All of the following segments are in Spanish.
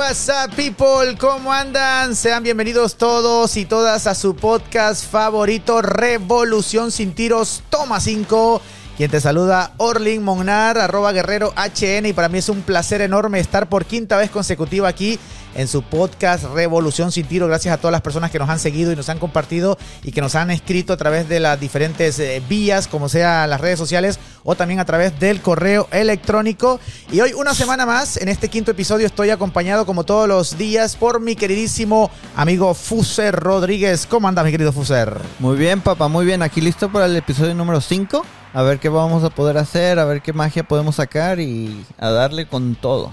what's up people? ¿Cómo andan? Sean bienvenidos todos y todas a su podcast favorito Revolución sin tiros, toma 5. Quien te saluda, Orlin Monar, arroba guerrero HN y para mí es un placer enorme estar por quinta vez consecutiva aquí en su podcast Revolución sin Tiro. Gracias a todas las personas que nos han seguido y nos han compartido y que nos han escrito a través de las diferentes eh, vías, como sea las redes sociales o también a través del correo electrónico. Y hoy, una semana más, en este quinto episodio, estoy acompañado como todos los días por mi queridísimo amigo Fuser Rodríguez. ¿Cómo andas, mi querido Fuser? Muy bien, papá, muy bien. Aquí listo para el episodio número 5. A ver qué vamos a poder hacer, a ver qué magia podemos sacar y a darle con todo.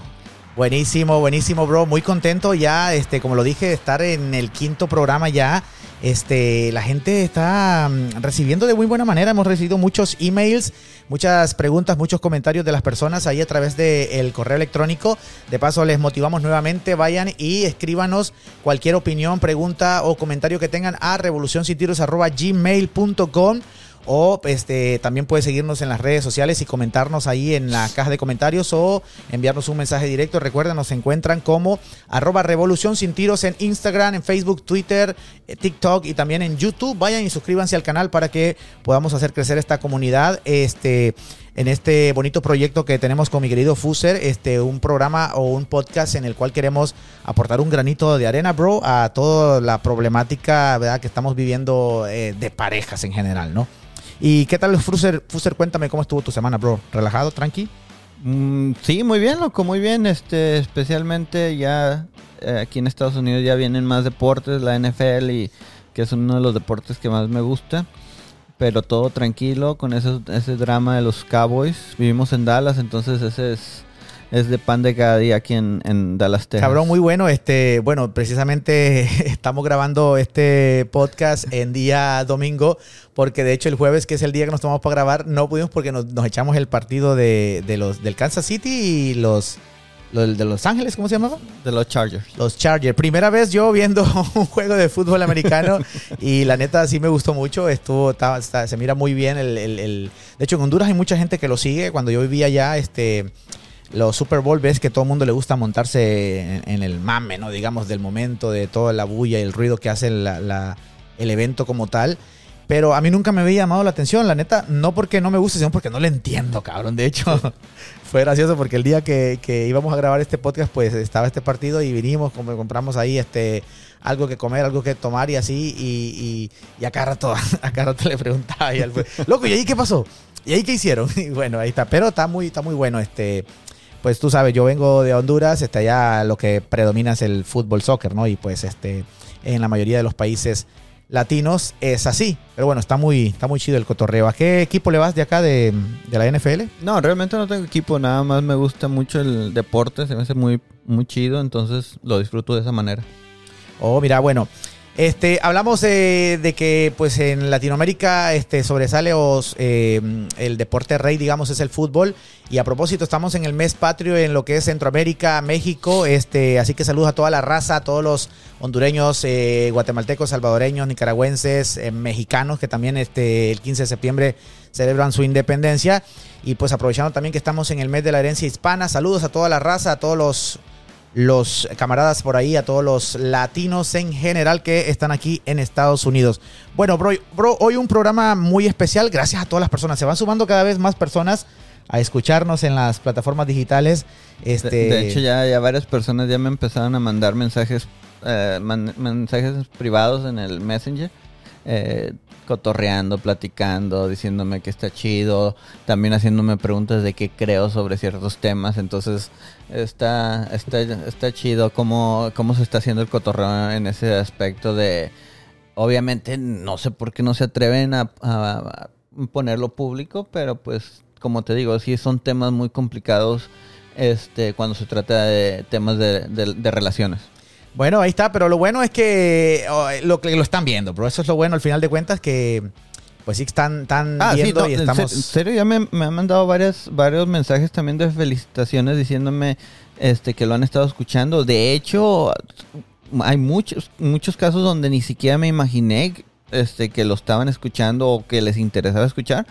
Buenísimo, buenísimo, bro. Muy contento ya, este, como lo dije, de estar en el quinto programa ya. Este, la gente está mm, recibiendo de muy buena manera. Hemos recibido muchos emails, muchas preguntas, muchos comentarios de las personas ahí a través del correo electrónico. De paso, les motivamos nuevamente. Vayan y escríbanos cualquier opinión, pregunta o comentario que tengan a revolucioncitiros.gmail.com o este, también puedes seguirnos en las redes sociales y comentarnos ahí en la caja de comentarios o enviarnos un mensaje directo. Recuerden, nos encuentran como arroba revolución sin tiros en Instagram, en Facebook, Twitter, eh, TikTok y también en YouTube. Vayan y suscríbanse al canal para que podamos hacer crecer esta comunidad. Este en este bonito proyecto que tenemos con mi querido Fuser, este, un programa o un podcast en el cual queremos aportar un granito de arena, bro, a toda la problemática ¿verdad? que estamos viviendo eh, de parejas en general, ¿no? ¿Y qué tal, Fuser? Fuser, cuéntame cómo estuvo tu semana, bro. ¿Relajado, tranqui? Mm, sí, muy bien, loco, muy bien. Este, especialmente ya eh, aquí en Estados Unidos ya vienen más deportes, la NFL, y que es uno de los deportes que más me gusta. Pero todo tranquilo con ese, ese drama de los Cowboys. Vivimos en Dallas, entonces ese es es de pan de cada día aquí en, en Dallas, Texas. Cabrón, muy bueno. Este, bueno, precisamente estamos grabando este podcast en día domingo, porque de hecho el jueves, que es el día que nos tomamos para grabar, no pudimos porque nos, echamos el partido de, los del Kansas City y los, de Los Ángeles, ¿cómo se llamaba? De los Chargers. Los Chargers. Primera vez yo viendo un juego de fútbol americano y la neta sí me gustó mucho. Estuvo, se mira muy bien. El, el, De hecho, en Honduras hay mucha gente que lo sigue. Cuando yo vivía allá, este los Super Bowl ves que todo el mundo le gusta montarse en, el mame, ¿no? Digamos, del momento, de toda la bulla y el ruido que hace el evento como tal. Pero a mí nunca me había llamado la atención, la neta, no porque no me guste, sino porque no le entiendo, cabrón. De hecho, fue gracioso porque el día que, íbamos a grabar este podcast, pues estaba este partido y vinimos, como compramos ahí este algo que comer, algo que tomar y así, y, y, a cada rato, a cada rato le preguntaba y él fue, loco, ¿y ahí qué pasó? ¿Y ahí qué hicieron? Y bueno, ahí está. Pero está muy, está muy bueno este pues tú sabes, yo vengo de Honduras, este, allá lo que predomina es el fútbol soccer, ¿no? Y pues este, en la mayoría de los países latinos es así. Pero bueno, está muy, está muy chido el cotorreo. ¿A qué equipo le vas de acá de, de, la NFL? No, realmente no tengo equipo, nada más me gusta mucho el deporte, se me hace muy, muy chido, entonces lo disfruto de esa manera. Oh, mira, bueno. Este, hablamos de, que pues en Latinoamérica este, sobresale eh, el deporte rey, digamos, es el fútbol. Y a propósito, estamos en el mes patrio en lo que es Centroamérica, México. Este, así que saludos a toda la raza, a todos los hondureños, eh, guatemaltecos, salvadoreños, nicaragüenses, eh, mexicanos, que también este, el 15 de septiembre celebran su independencia. Y pues aprovechando también que estamos en el mes de la herencia hispana, saludos a toda la raza, a todos los los camaradas por ahí, a todos los latinos en general que están aquí en Estados Unidos. Bueno, bro, bro, hoy un programa muy especial, gracias a todas las personas. Se van sumando cada vez más personas a escucharnos en las plataformas digitales. Este... De, hecho, ya, ya varias personas ya me empezaron a mandar mensajes, eh, mensajes privados en el Messenger. Eh, cotorreando, platicando, diciéndome que está chido, también haciéndome preguntas de qué creo sobre ciertos temas, entonces está, está, está chido cómo, cómo se está haciendo el cotorreo en ese aspecto de, obviamente no sé por qué no se atreven a, ponerlo público, pero pues como te digo, sí son temas muy complicados este, cuando se trata de temas de, de relaciones. Bueno, ahí está, pero lo bueno es que oh, lo, lo están viendo, pero eso es lo bueno al final de cuentas que pues sí están, están ah, viendo y estamos... En serio, ya me, han mandado varias, varios mensajes también de felicitaciones diciéndome este que lo han estado escuchando. De hecho, hay muchos, muchos casos donde ni siquiera me imaginé este, que lo estaban escuchando o que les interesaba escuchar.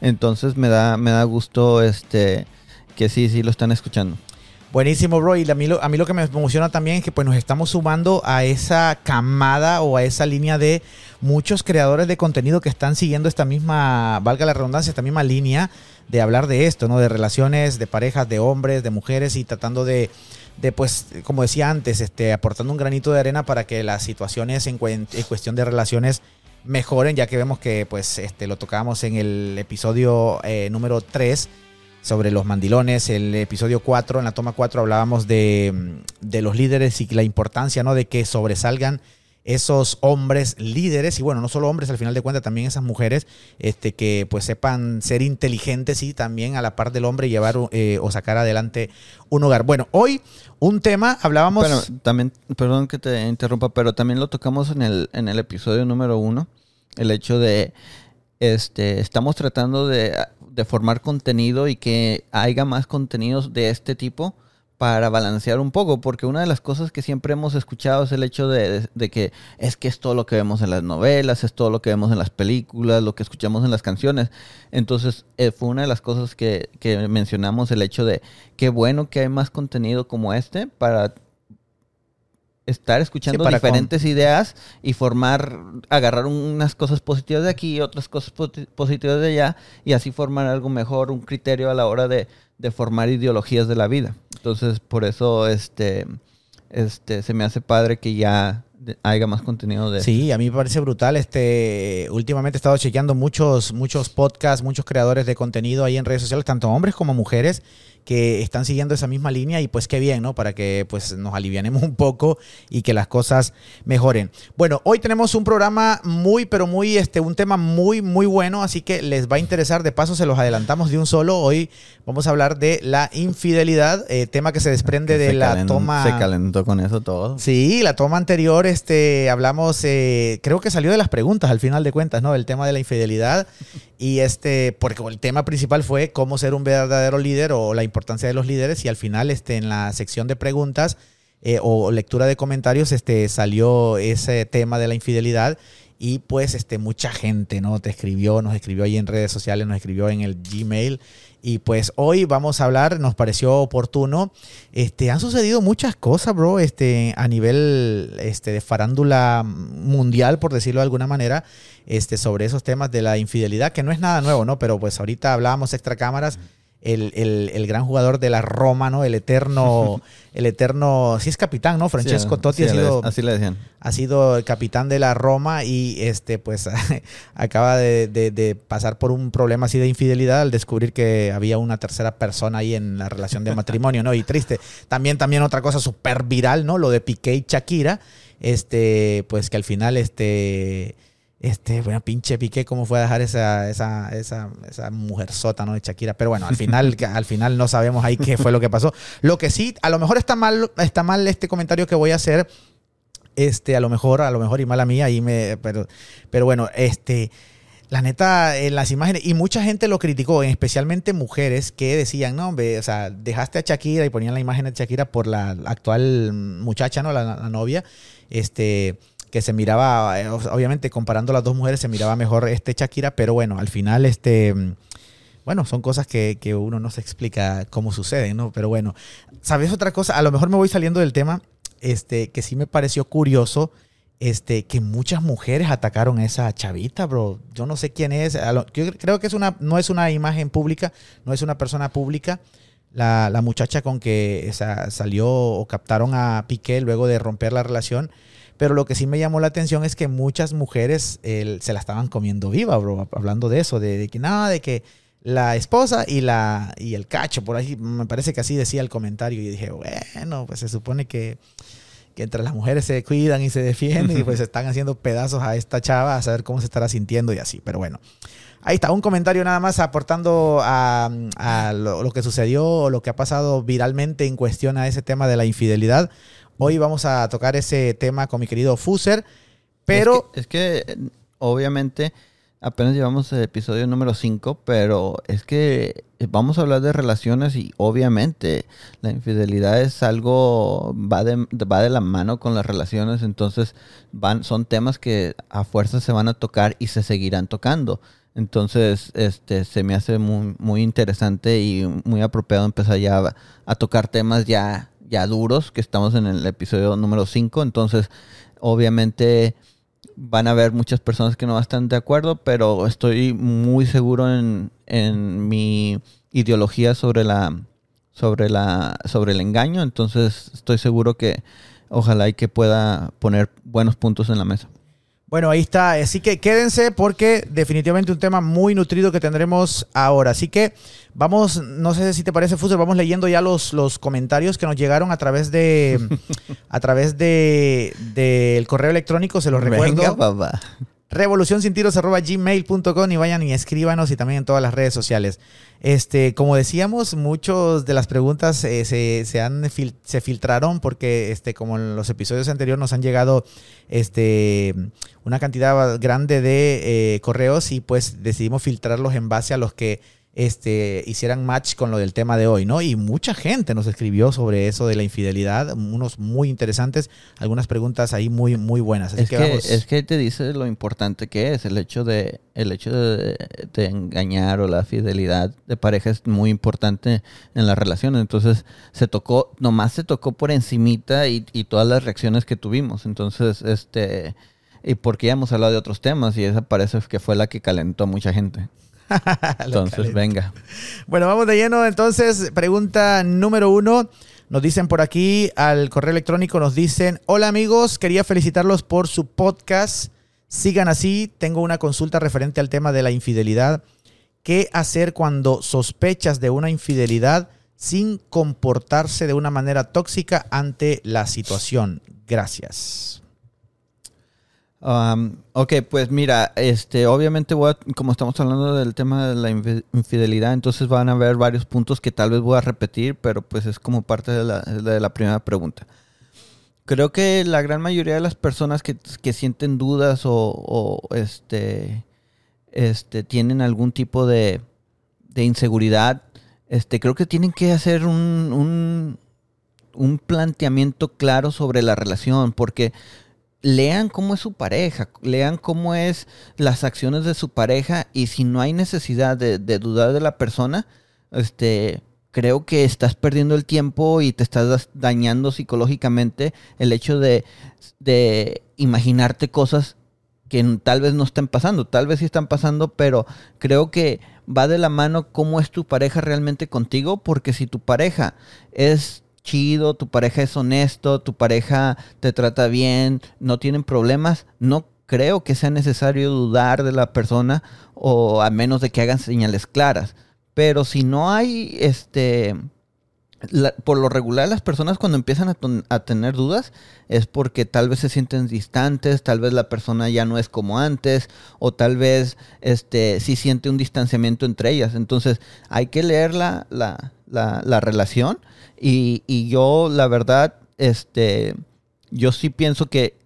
Entonces me da, me da gusto este, que sí, sí lo están escuchando. Buenísimo, bro. Y a mí, lo, a lo que me emociona también es que pues nos estamos sumando a esa camada o a esa línea de muchos creadores de contenido que están siguiendo esta misma, valga la redundancia, esta misma línea de hablar de esto, ¿no? De relaciones, de parejas, de hombres, de mujeres y tratando de, de pues, como decía antes, este, aportando un granito de arena para que las situaciones en, en cuestión de relaciones mejoren, ya que vemos que pues este, lo tocábamos en el episodio eh, número 3 sobre los mandilones, el episodio 4, en la toma 4 hablábamos de, de los líderes y la importancia ¿no? de que sobresalgan esos hombres líderes y bueno, no solo hombres, al final de cuentas también esas mujeres este, que pues sepan ser inteligentes y también a la par del hombre llevar eh, o sacar adelante un hogar. Bueno, hoy un tema, hablábamos... También, perdón que te interrumpa, pero también lo tocamos en el, en el episodio número uno, el hecho de, este, estamos tratando de, de formar contenido y que haya más contenidos de este tipo para balancear un poco, porque una de las cosas que siempre hemos escuchado es el hecho de, que es que es todo lo que vemos en las novelas, es todo lo que vemos en las películas, lo que escuchamos en las canciones. Entonces eh, fue una de las cosas que, que mencionamos, el hecho de qué bueno que hay más contenido como este para estar escuchando diferentes ideas y formar, agarrar unas cosas positivas de aquí y otras cosas positivas de allá y así formar algo mejor, un criterio a la hora de, de formar ideologías de la vida. Entonces, por eso este, este, se me hace padre que ya haya más contenido de Sí, a mí me parece brutal. Este, últimamente he estado chequeando muchos, muchos podcasts, muchos creadores de contenido ahí en redes sociales, tanto hombres como mujeres, que están siguiendo esa misma línea y pues qué bien, ¿no? Para que pues nos alivianemos un poco y que las cosas mejoren. Bueno, hoy tenemos un programa muy, pero muy, este, un tema muy, muy bueno, así que les va a interesar. De paso, se los adelantamos de un solo. Hoy vamos a hablar de la infidelidad, eh, tema que se desprende de la toma. Se calentó con eso todo. Sí, la toma anterior, este, hablamos, eh, creo que salió de las preguntas al final de cuentas, ¿no? El tema de la infidelidad. Y este, porque el tema principal fue cómo ser un verdadero líder o la importancia de los líderes. Y al final, este, en la sección de preguntas eh, o lectura de comentarios, este, salió ese tema de la infidelidad. Y pues este, mucha gente ¿no? te escribió, nos escribió ahí en redes sociales, nos escribió en el Gmail. Y pues hoy vamos a hablar, nos pareció oportuno. Este, han sucedido muchas cosas, bro, este, a nivel este, de farándula mundial, por decirlo de alguna manera, este, sobre esos temas de la infidelidad, que no es nada nuevo, ¿no? Pero pues ahorita hablábamos extra cámaras el, gran jugador de la Roma, ¿no? El eterno, el eterno, sí es capitán, ¿no? Francesco Totti ha sido, así le decían. ha sido el capitán de la Roma y este, pues, acaba de, pasar por un problema así de infidelidad al descubrir que había una tercera persona ahí en la relación de matrimonio, ¿no? Y triste. También, también otra cosa súper viral, ¿no? Lo de Piqué y Shakira, este, pues que al final, este este, bueno, pinche Piqué, cómo fue a dejar esa, esa, esa, esa mujer sota, ¿no? De Shakira. Pero bueno, al final, al final no sabemos ahí qué fue lo que pasó. Lo que sí, a lo mejor está mal, está mal este comentario que voy a hacer. Este, a lo mejor, a lo mejor y mala mía, ahí me, pero, pero bueno, este, la neta, en las imágenes, y mucha gente lo criticó, especialmente mujeres que decían, no, hombre, o sea, dejaste a Shakira y ponían la imagen de Shakira por la actual muchacha, ¿no? La, la novia, este, que se miraba, eh, obviamente comparando las dos mujeres se miraba mejor este Shakira, pero bueno, al final este, bueno, son cosas que, uno no se explica cómo suceden, ¿no? Pero bueno, ¿sabes otra cosa? A lo mejor me voy saliendo del tema, este, que sí me pareció curioso, este, que muchas mujeres atacaron a esa chavita, bro. Yo no sé quién es. Yo creo que es una, no es una imagen pública, no es una persona pública. La, la muchacha con que salió o captaron a Piqué luego de romper la relación. Pero lo que sí me llamó la atención es que muchas mujeres se la estaban comiendo viva, bro. Hablando de eso, de, que nada, de que la esposa y, la, y el cacho, por ahí me parece que así decía el comentario. Y dije, bueno, pues se supone que, que entre las mujeres se cuidan y se defienden y pues están haciendo pedazos a esta chava a saber cómo se estará sintiendo y así. Pero bueno, ahí está, un comentario nada más aportando a, lo, lo, que sucedió o lo que ha pasado viralmente en cuestión a ese tema de la infidelidad. Hoy vamos a tocar ese tema con mi querido Fuser, pero... Es que, obviamente apenas llevamos el episodio número 5, pero es que vamos a hablar de relaciones y obviamente la infidelidad es algo, va de, va de la mano con las relaciones, entonces van, son temas que a fuerza se van a tocar y se seguirán tocando. Entonces, este, se me hace muy, muy interesante y muy apropiado empezar ya a, a tocar temas ya, ya duros, que estamos en el episodio número 5. Entonces, obviamente van a haber muchas personas que no están de acuerdo, pero estoy muy seguro en, en mi ideología sobre la sobre la sobre el engaño, entonces estoy seguro que ojalá y que pueda poner buenos puntos en la mesa. Bueno, ahí está. Así que quédense porque definitivamente un tema muy nutrido que tendremos ahora. Así que vamos, no sé si te parece, Fuser, vamos leyendo ya los, los comentarios que nos llegaron a través de a través de del correo electrónico, se los recuerdo. Venga, papá. Revolución sin tiros arroba gmail.com y vayan y escríbanos y también en todas las redes sociales. Este, como decíamos, muchas de las preguntas eh, se, se, han fil- se filtraron porque, este, como en los episodios anteriores, nos han llegado este, una cantidad grande de eh, correos y pues decidimos filtrarlos en base a los que este, hicieran match con lo del tema de hoy, ¿no? Y mucha gente nos escribió sobre eso de la infidelidad, unos muy interesantes, algunas preguntas ahí muy, muy buenas. Así Es que, que, vamos. es que te dice lo importante que es el hecho de el hecho de, de engañar o la fidelidad de pareja es muy importante en la relación. Entonces se tocó, nomás se tocó por encimita y, y todas las reacciones que tuvimos. Entonces, este, y porque ya hemos hablado de otros temas y esa parece que fue la que calentó a mucha gente. Entonces, venga. Bueno, vamos de lleno. Entonces, pregunta número uno. Nos dicen por aquí al correo electrónico, nos dicen, hola amigos, quería felicitarlos por su podcast. Sigan así, tengo una consulta referente al tema de la infidelidad. ¿Qué hacer cuando sospechas de una infidelidad sin comportarse de una manera tóxica ante la situación? Gracias. Um, ok, pues mira, este, obviamente voy a- como estamos hablando del tema de la infi- infidelidad, entonces van a haber varios puntos que tal vez voy a repetir, pero pues es como parte de la, de la primera pregunta. Creo que la gran mayoría de las personas que, que sienten dudas o, este, este, tienen algún tipo de, de inseguridad, este, creo que tienen que hacer un, un planteamiento claro sobre la relación, porque lean cómo es su pareja, lean cómo es las acciones de su pareja y si no hay necesidad de, dudar de la persona, este, creo que estás perdiendo el tiempo y te estás dañando psicológicamente el hecho de, de imaginarte cosas que tal vez no estén pasando, tal vez sí están pasando, pero creo que va de la mano cómo es tu pareja realmente contigo, porque si tu pareja es chido, tu pareja es honesto, tu pareja te trata bien, no tienen problemas, no creo que sea necesario dudar de la persona o a menos de que hagan señales claras. Pero si no hay, este, por lo regular las personas cuando empiezan a, tener dudas es porque tal vez se sienten distantes, tal vez la persona ya no es como antes o tal vez este sí siente un distanciamiento entre ellas. Entonces hay que leer la, la- la relación y, y yo la verdad, este, yo sí pienso que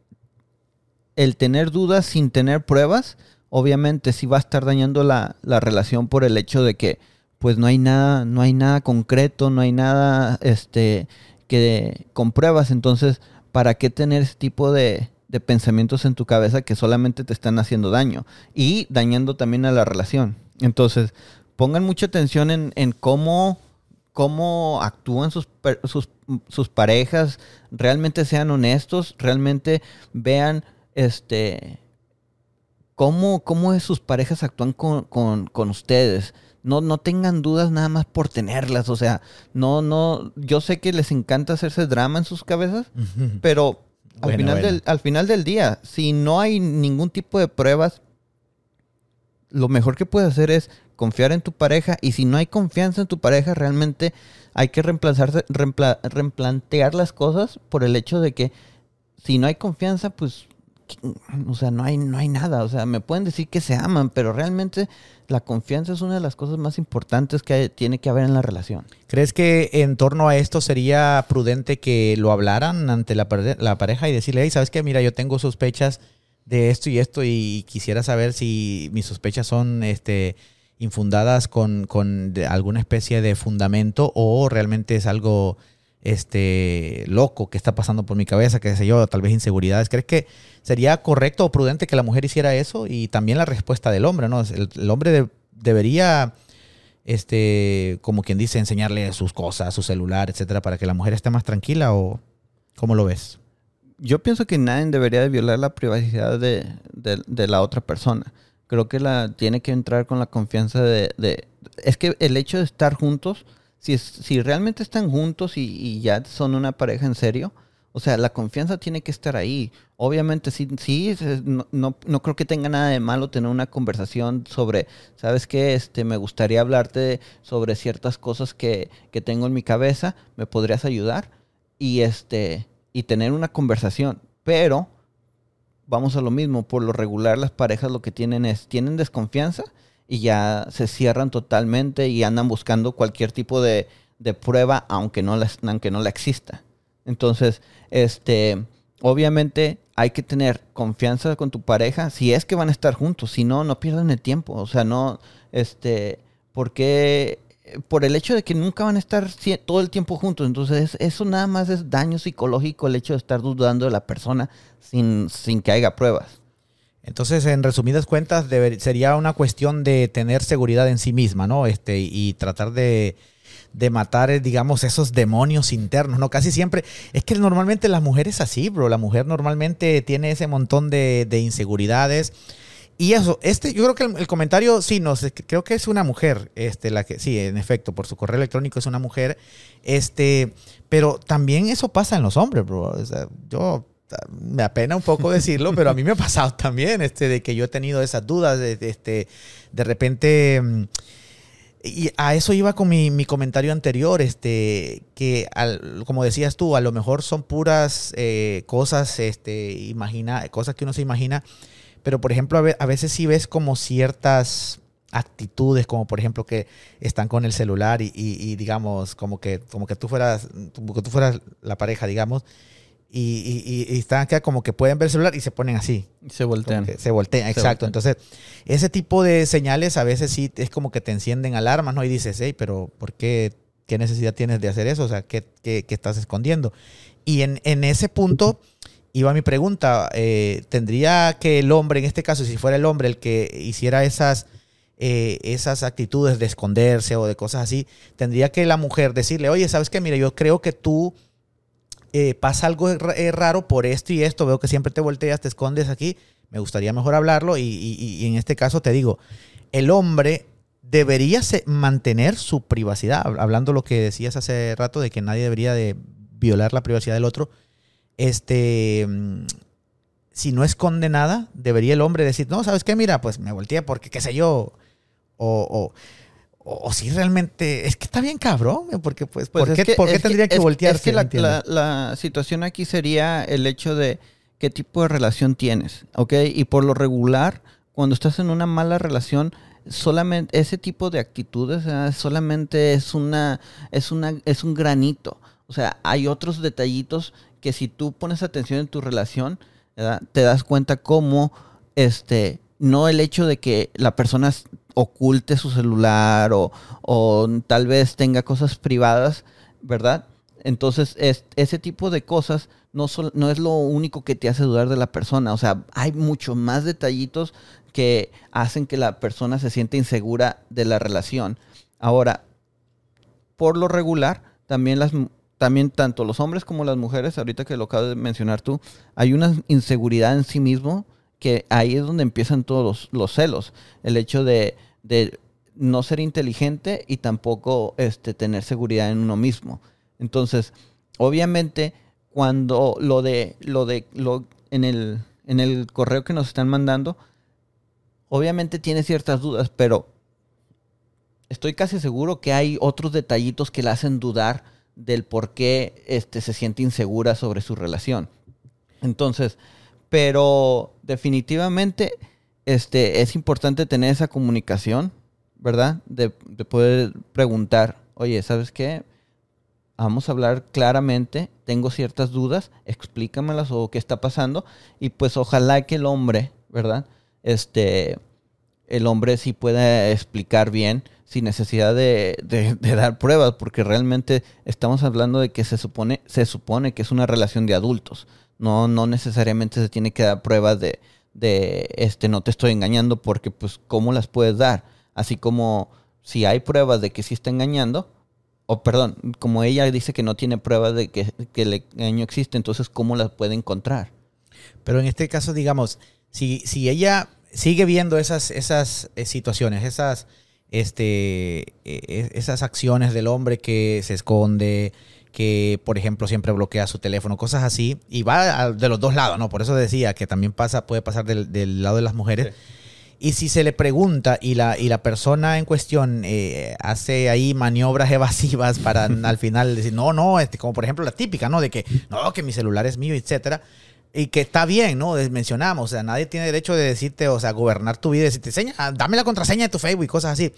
el tener dudas sin tener pruebas, obviamente sí va a estar dañando la, la relación por el hecho de que pues no hay nada, no hay nada concreto, no hay nada este que con pruebas, entonces, ¿para qué tener ese tipo de, de pensamientos en tu cabeza que solamente te están haciendo daño y dañando también a la relación? Entonces, pongan mucha atención en, en cómo, cómo actúan sus, sus, sus parejas, realmente sean honestos, realmente vean este cómo, cómo es sus parejas actúan con, con, con ustedes. No, no tengan dudas nada más por tenerlas. O sea, no, no. Yo sé que les encanta hacerse drama en sus cabezas, pero al, final. Del, al final del día, si no hay ningún tipo de pruebas, lo mejor que puedes hacer es confiar en tu pareja. Y si no hay confianza en tu pareja, realmente hay que reemplazarse, reempla- replantear las cosas por el hecho de que si no hay confianza, pues, ¿qué- o sea, no hay, no hay nada. O sea, me pueden decir que se aman, pero realmente la confianza es una de las cosas más importantes que tiene que haber en la relación. ¿Crees que en torno a esto sería prudente que lo hablaran ante la, la pareja y decirle, hey, ¿sabes qué? Mira, yo tengo sospechas de esto y esto y quisiera saber si mis sospechas son este, infundadas con, con alguna especie de fundamento o realmente es algo este, loco que está pasando por mi cabeza, qué sé yo, tal vez inseguridades. ¿Crees que sería correcto o prudente que la mujer hiciera eso? Y también la respuesta del hombre, ¿no? El, hombre debería, este, como quien dice, enseñarle sus cosas, su celular, etcétera, para que la mujer esté más tranquila o cómo lo ves? Yo pienso que nadie debería de violar la privacidad de, de, la otra persona. Creo que la tiene que entrar con la confianza de, es que el hecho de estar juntos si, si realmente están juntos y, ya son una pareja en serio, o sea, la confianza tiene que estar ahí. Obviamente, sí, sí no, no, creo que tenga nada de malo tener una conversación sobre, ¿sabes qué? Este, me gustaría hablarte sobre ciertas cosas que, que tengo en mi cabeza, ¿me podrías ayudar? Y, este, y tener una conversación. Pero, vamos a lo mismo, por lo regular las parejas lo que tienen es, tienen desconfianza y ya se cierran totalmente y andan buscando cualquier tipo de, prueba aunque no, la, aunque no la exista. Entonces, este, obviamente hay que tener confianza con tu pareja si es que van a estar juntos, si no, no pierdan el tiempo. O sea, no, este, porque por el hecho de que nunca van a estar todo el tiempo juntos. Entonces, eso nada más es daño psicológico, el hecho de estar dudando de la persona sin, sin que haya pruebas. Entonces, en resumidas cuentas, sería una cuestión de tener seguridad en sí misma, ¿no? Este, y tratar de, matar, eh, digamos, esos demonios internos, ¿no? Casi siempre, es que normalmente las mujeres así, bro, la mujer normalmente tiene ese montón de, inseguridades. Y eso, este, yo creo que el, comentario, sí, no, creo que es una mujer, este, la que, sí, en efecto, por su correo electrónico es una mujer, este, pero también eso pasa en los hombres, bro. O sea, yo me apena un poco decirlo, pero a mí me ha pasado también, este, de que yo he tenido esas dudas, de, este, de repente, mm, y a eso iba con mi, comentario anterior, este, que como decías tú, a lo mejor son puras eh, cosas, este, imagina, cosas que uno se imagina, pero por ejemplo, a, veces sí ves como ciertas actitudes, como por ejemplo que están con el celular y, digamos, como que, como que tú fueras, como que tú fueras la pareja, digamos, y, y, están acá como que pueden ver el celular y se ponen así. Se voltean. Se voltean, exacto. Entonces, ese tipo de señales a veces sí es como que te encienden alarmas, ¿no? Y dices, hey, pero ¿por qué? ¿Qué necesidad tienes de hacer eso? O sea, ¿qué, qué, estás escondiendo? Y en, en, ese punto iba mi pregunta. Eh, ¿Tendría que el hombre, en este caso, si fuera el hombre el que hiciera esas, eh, esas actitudes de esconderse o de cosas así, tendría que la mujer decirle, oye, ¿sabes qué? Mira, yo creo que tú eh, pasa algo eh, raro por esto y esto, veo que siempre te volteas, te escondes aquí, me gustaría mejor hablarlo y, en este caso te digo, el hombre debería mantener su privacidad, hablando lo que decías hace rato de que nadie debería de violar la privacidad del otro, este, si no esconde nada, debería el hombre decir, no, ¿sabes qué? Mira, pues me volteé porque, qué sé yo, o o, si realmente es que está bien cabrón, porque pues, ¿por, pues qué, tendría que, voltearse? Es que la, situación aquí sería el hecho de qué tipo de relación tienes, ¿ok? Y por lo regular, cuando estás en una mala relación, solamente ese tipo de actitudes solamente es una, es una, es un granito. O sea, hay otros detallitos que si tú pones atención en tu relación, te das cuenta cómo este no el hecho de que la persona oculte su celular o, tal vez tenga cosas privadas, ¿verdad? Entonces, es, ese tipo de cosas no, no es lo único que te hace dudar de la persona. O sea, hay mucho más detallitos que hacen que la persona se sienta insegura de la relación. Ahora, por lo regular, también las también tanto los hombres como las mujeres, ahorita que lo acabas de mencionar tú, hay una inseguridad en sí mismo que ahí es donde empiezan todos los, celos. El hecho de, no ser inteligente y tampoco este, tener seguridad en uno mismo. Entonces, obviamente, cuando lo de, lo de, lo, en el, en el correo que nos están mandando, obviamente tiene ciertas dudas, pero estoy casi seguro que hay otros detallitos que le hacen dudar del por qué este, se siente insegura sobre su relación. Entonces, pero definitivamente este, es importante tener esa comunicación, ¿verdad? De, poder preguntar, oye, ¿sabes qué? Vamos a hablar claramente, tengo ciertas dudas, explícamelas o qué está pasando. Y pues ojalá que el hombre, ¿verdad? Este, el hombre sí pueda explicar bien sin necesidad de, dar pruebas, porque realmente estamos hablando de que se supone, se supone que es una relación de adultos. No, no necesariamente se tiene que dar pruebas de, de este no te estoy engañando, porque pues, ¿cómo las puedes dar? Así como si hay pruebas de que sí está engañando, o perdón, como ella dice que no tiene pruebas de que, que el engaño existe, entonces ¿cómo las puede encontrar? Pero en este caso, digamos, si, si ella sigue viendo esas, esas eh, situaciones, esas, este, eh, esas acciones del hombre que se esconde, que por ejemplo siempre bloquea su teléfono, cosas así, y va de los dos lados, ¿no? Por eso decía que también pasa, puede pasar del, del lado de las mujeres. Y si se le pregunta y la, y la persona en cuestión eh, hace ahí maniobras evasivas para al final decir, no, no, este, como por ejemplo la típica, ¿no? De que, no, que mi celular es mío, etcétera. Y que está bien, ¿no? Mencionamos, o sea, nadie tiene derecho de decirte, o sea, gobernar tu vida decirte, "Seña, dame la contraseña de tu Facebook y cosas así.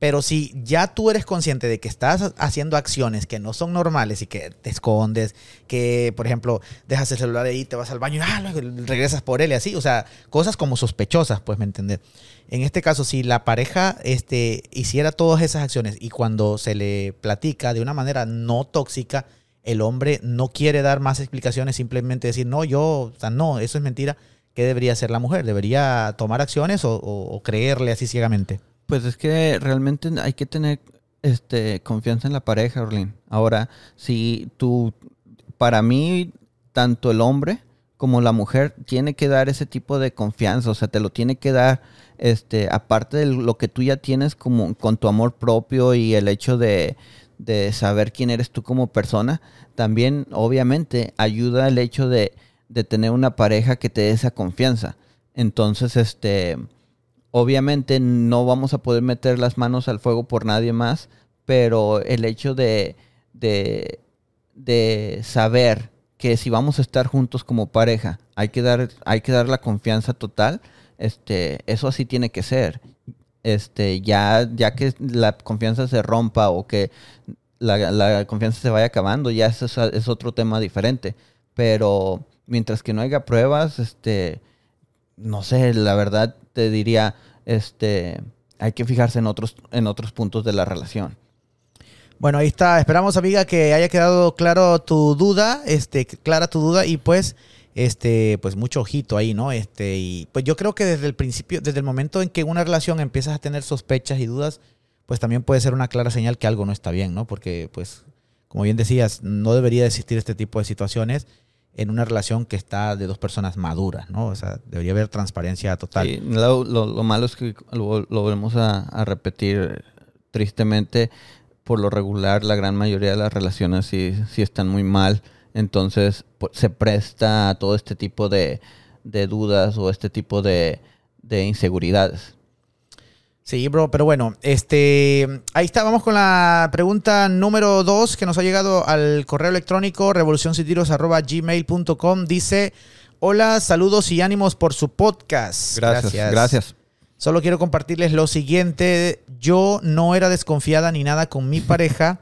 Pero si ya tú eres consciente de que estás haciendo acciones que no son normales y que te escondes, que, por ejemplo, dejas el celular ahí, te vas al baño y ah, regresas por él y así, o sea, cosas como sospechosas, pues, ¿me entiendes? En este caso, si la pareja este, hiciera todas esas acciones y cuando se le platica de una manera no tóxica, el hombre no quiere dar más explicaciones, simplemente decir, no, yo, o sea, no, eso es mentira, ¿qué debería hacer la mujer? ¿Debería tomar acciones o, creerle así ciegamente? Pues es que realmente hay que tener este confianza en la pareja, Orlin. Ahora, si tú, para mí, tanto el hombre como la mujer tiene que dar ese tipo de confianza, o sea, te lo tiene que dar, este, aparte de lo que tú ya tienes como con tu amor propio y el hecho de, de saber quién eres tú como persona, también obviamente ayuda el hecho de, de tener una pareja que te dé esa confianza. Entonces, este, obviamente no vamos a poder meter las manos al fuego por nadie más, pero el hecho de, de, de saber que si vamos a estar juntos como pareja, hay que dar, hay que dar la confianza total, este, eso así tiene que ser. Este, ya, ya que la confianza se rompa o que la, la confianza se vaya acabando, ya es, es otro tema diferente. Pero mientras que no haya pruebas, este, no sé, la verdad te diría, este, hay que fijarse en otros, en otros puntos de la relación. Bueno, ahí está. Esperamos, amiga, que haya quedado claro tu duda, este, clara tu duda y pues, este, pues mucho ojito ahí, ¿no? Este, y pues yo creo que desde el principio, desde el momento en que una relación empiezas a tener sospechas y dudas, pues también puede ser una clara señal que algo no está bien, ¿no? Porque, pues, como bien decías, no debería existir este tipo de situaciones en una relación que está de dos personas maduras, ¿no? O sea, debería haber transparencia total. Sí, lo, lo- lo malo es que lo, lo volvemos a, a repetir tristemente. Por lo regular, la gran mayoría de las relaciones sí, sí están muy mal. Entonces, pues, se presta a todo este tipo de, de dudas o este tipo de, de inseguridades. Sí, bro, pero bueno, este, ahí está, vamos con la pregunta número dos que nos ha llegado al correo electrónico revolucioncitiros.gmail.com. Dice, hola, saludos y ánimos por su podcast. Gracias, gracias. Solo quiero compartirles lo siguiente, yo no era desconfiada ni nada con mi pareja,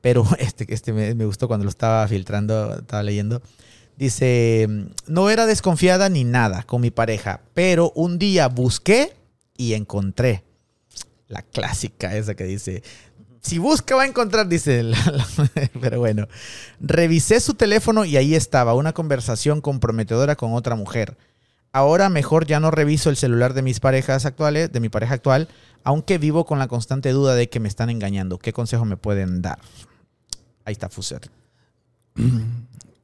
pero este, este me, gustó cuando lo estaba filtrando, estaba leyendo. Dice, no era desconfiada ni nada con mi pareja, pero un día busqué y encontré. La clásica esa que dice, si busca va a encontrar, dice. pero bueno, revisé su teléfono y ahí estaba una conversación comprometedora con otra mujer. Ahora mejor ya no reviso el celular de mis parejas actuales, de mi pareja actual, aunque vivo con la constante duda de que me están engañando. ¿Qué consejo me pueden dar? Ahí está Fuser.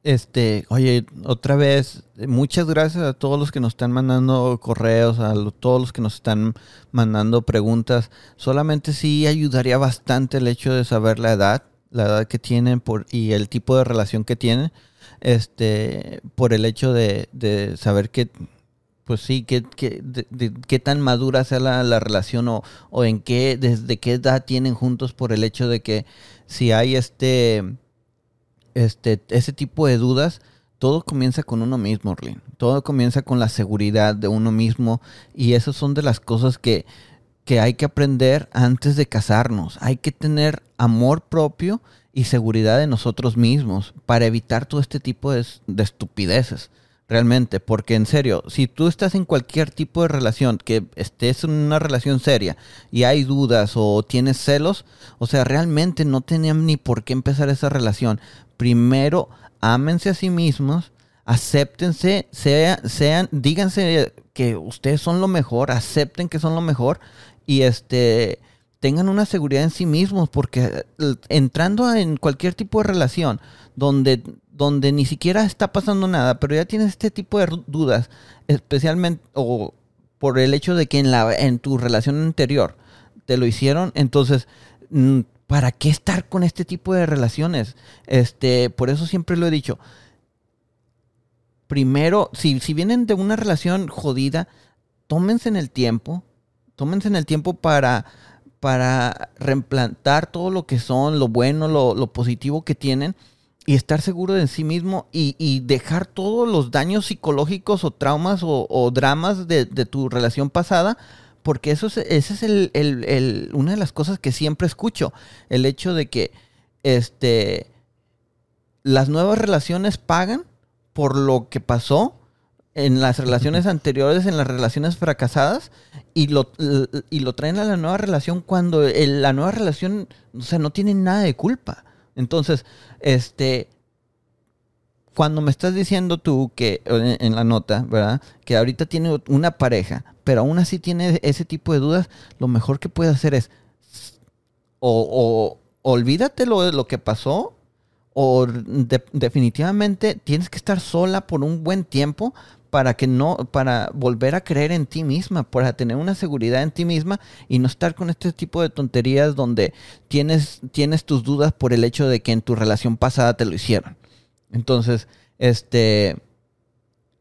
Este, oye, otra vez, muchas gracias a todos los que nos están mandando correos, a todos los que nos están mandando preguntas. Solamente sí ayudaría bastante el hecho de saber la edad, la edad que tienen por, y el tipo de relación que tienen. Este, por el hecho de, de saber que, pues sí, que, que- de- de- qué tan madura sea la, la relación o, o en qué, desde qué edad tienen juntos por el hecho de que si hay este este, ese tipo de dudas, todo comienza con uno mismo, Orlin. Todo comienza con la seguridad de uno mismo y esas son de las cosas que, que hay que aprender antes de casarnos. Hay que tener amor propio y seguridad de nosotros mismos para evitar todo este tipo de, de estupideces. Realmente, porque en serio, si tú estás en cualquier tipo de relación, que estés en una relación seria y hay dudas o tienes celos, o sea, realmente no tenían ni por qué empezar esa relación. Primero, ámense a sí mismos, acéptense, sean, díganse que ustedes son lo mejor, acepten que son lo mejor y este tengan una seguridad en sí mismos, porque eh, entrando en cualquier tipo de relación donde, donde ni siquiera está pasando nada, pero ya tienes este tipo de dudas, especialmente o por el hecho de que en, la, en tu relación anterior te lo hicieron, entonces, mm, ¿para qué estar con este tipo de relaciones? Este, por eso siempre lo he dicho. Primero, si, si vienen de una relación jodida, tómense en el tiempo, tómense en el tiempo para para reimplantar todo lo que son, lo bueno, lo, positivo que tienen y estar seguro de sí mismo y, dejar todos los daños psicológicos o traumas o, dramas de, tu relación pasada, porque eso es, ese es el, una de las cosas que siempre escucho, el hecho de que este, las nuevas relaciones pagan por lo que pasó en las relaciones anteriores, en las relaciones fracasadas, y lo, y lo traen a la nueva relación cuando la nueva relación, o sea, no tiene nada de culpa. Entonces, este, cuando me estás diciendo tú que en, la nota, ¿verdad? Que ahorita tiene una pareja, pero aún así tiene ese tipo de dudas, lo mejor que puede hacer es o, olvídate lo, lo que pasó o definitivamente tienes que estar sola por un buen tiempo para que no, para volver a creer en ti misma, para tener una seguridad en ti misma y no estar con este tipo de tonterías donde tienes, tienes tus dudas por el hecho de que en tu relación pasada te lo hicieron. Entonces, este,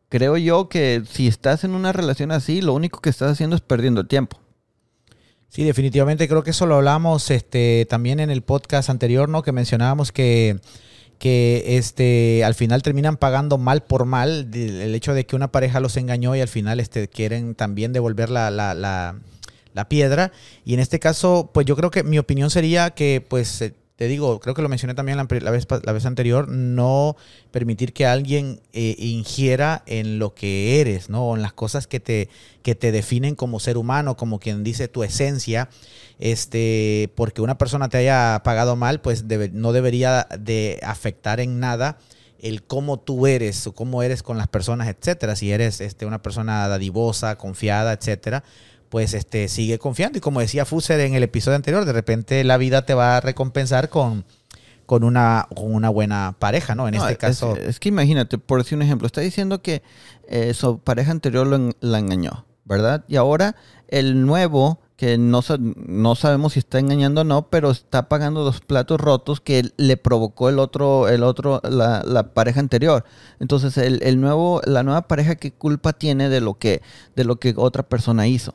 creo yo que si estás en una relación así, lo único que estás haciendo es perdiendo el tiempo. Sí, definitivamente creo que eso lo hablamos este, también en el podcast anterior, ¿no? Que mencionábamos que que este, al final terminan pagando mal por mal el hecho de que una pareja los engañó y al final este, quieren también devolver la, la, la, piedra. Y en este caso, pues yo creo que mi opinión sería que pues eh, te digo, creo que lo mencioné también la, vez, la vez anterior, no permitir que alguien eh, ingiera en lo que eres, ¿no? O en las cosas que te, que te definen como ser humano, como quien dice tu esencia, este, porque una persona te haya pagado mal, pues no debería de afectar en nada el cómo tú eres o cómo eres con las personas, etcétera. Si eres este, una persona dadivosa, confiada, etcétera, pues este, sigue confiando. Y como decía Fuser en el episodio anterior, de repente la vida te va a recompensar con, con, una, con una buena pareja, ¿no? En este caso. Es que imagínate, por decir un ejemplo, está diciendo que eh, su pareja anterior lo, la engañó, ¿verdad? Y ahora el nuevo, que no, no sabemos si está engañando o no, pero está pagando los platos rotos que le provocó el otro, el otro, la, la pareja anterior. Entonces, el, el, nuevo, la nueva pareja, ¿qué culpa tiene de lo que, de lo que otra persona hizo?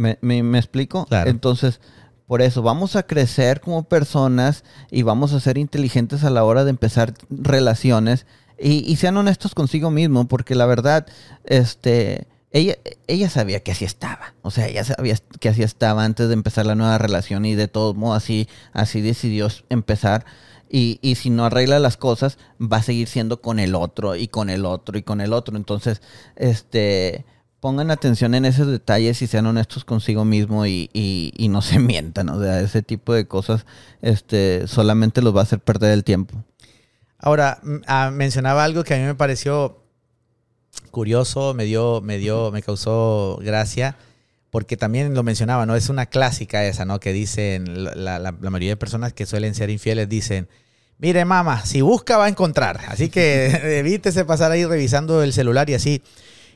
¿Me, me, explico? Entonces, por eso vamos a crecer como personas y vamos a ser inteligentes a la hora de empezar relaciones y, sean honestos consigo mismo, porque la verdad, este, ella, ella sabía que así estaba. O sea, ella sabía que así estaba antes de empezar la nueva relación y de todos modos así, así decidió empezar. Y, y, si no arregla las cosas, va a seguir siendo con el otro y con el otro y con el otro. Entonces, este pongan atención en esos detalles y sean honestos consigo mismo y, y, no se mientan. O sea, ese tipo de cosas este, solamente los va a hacer perder el tiempo. Ahora, ah, mencionaba algo que a mí me pareció curioso, me dio, me dio, me causó gracia, porque también lo mencionaba, ¿no? Es una clásica esa, ¿no? Que dicen, la, la mayoría de personas que suelen ser infieles dicen, mire mamá, si busca va a encontrar. Así que evítese pasar ahí revisando el celular y así.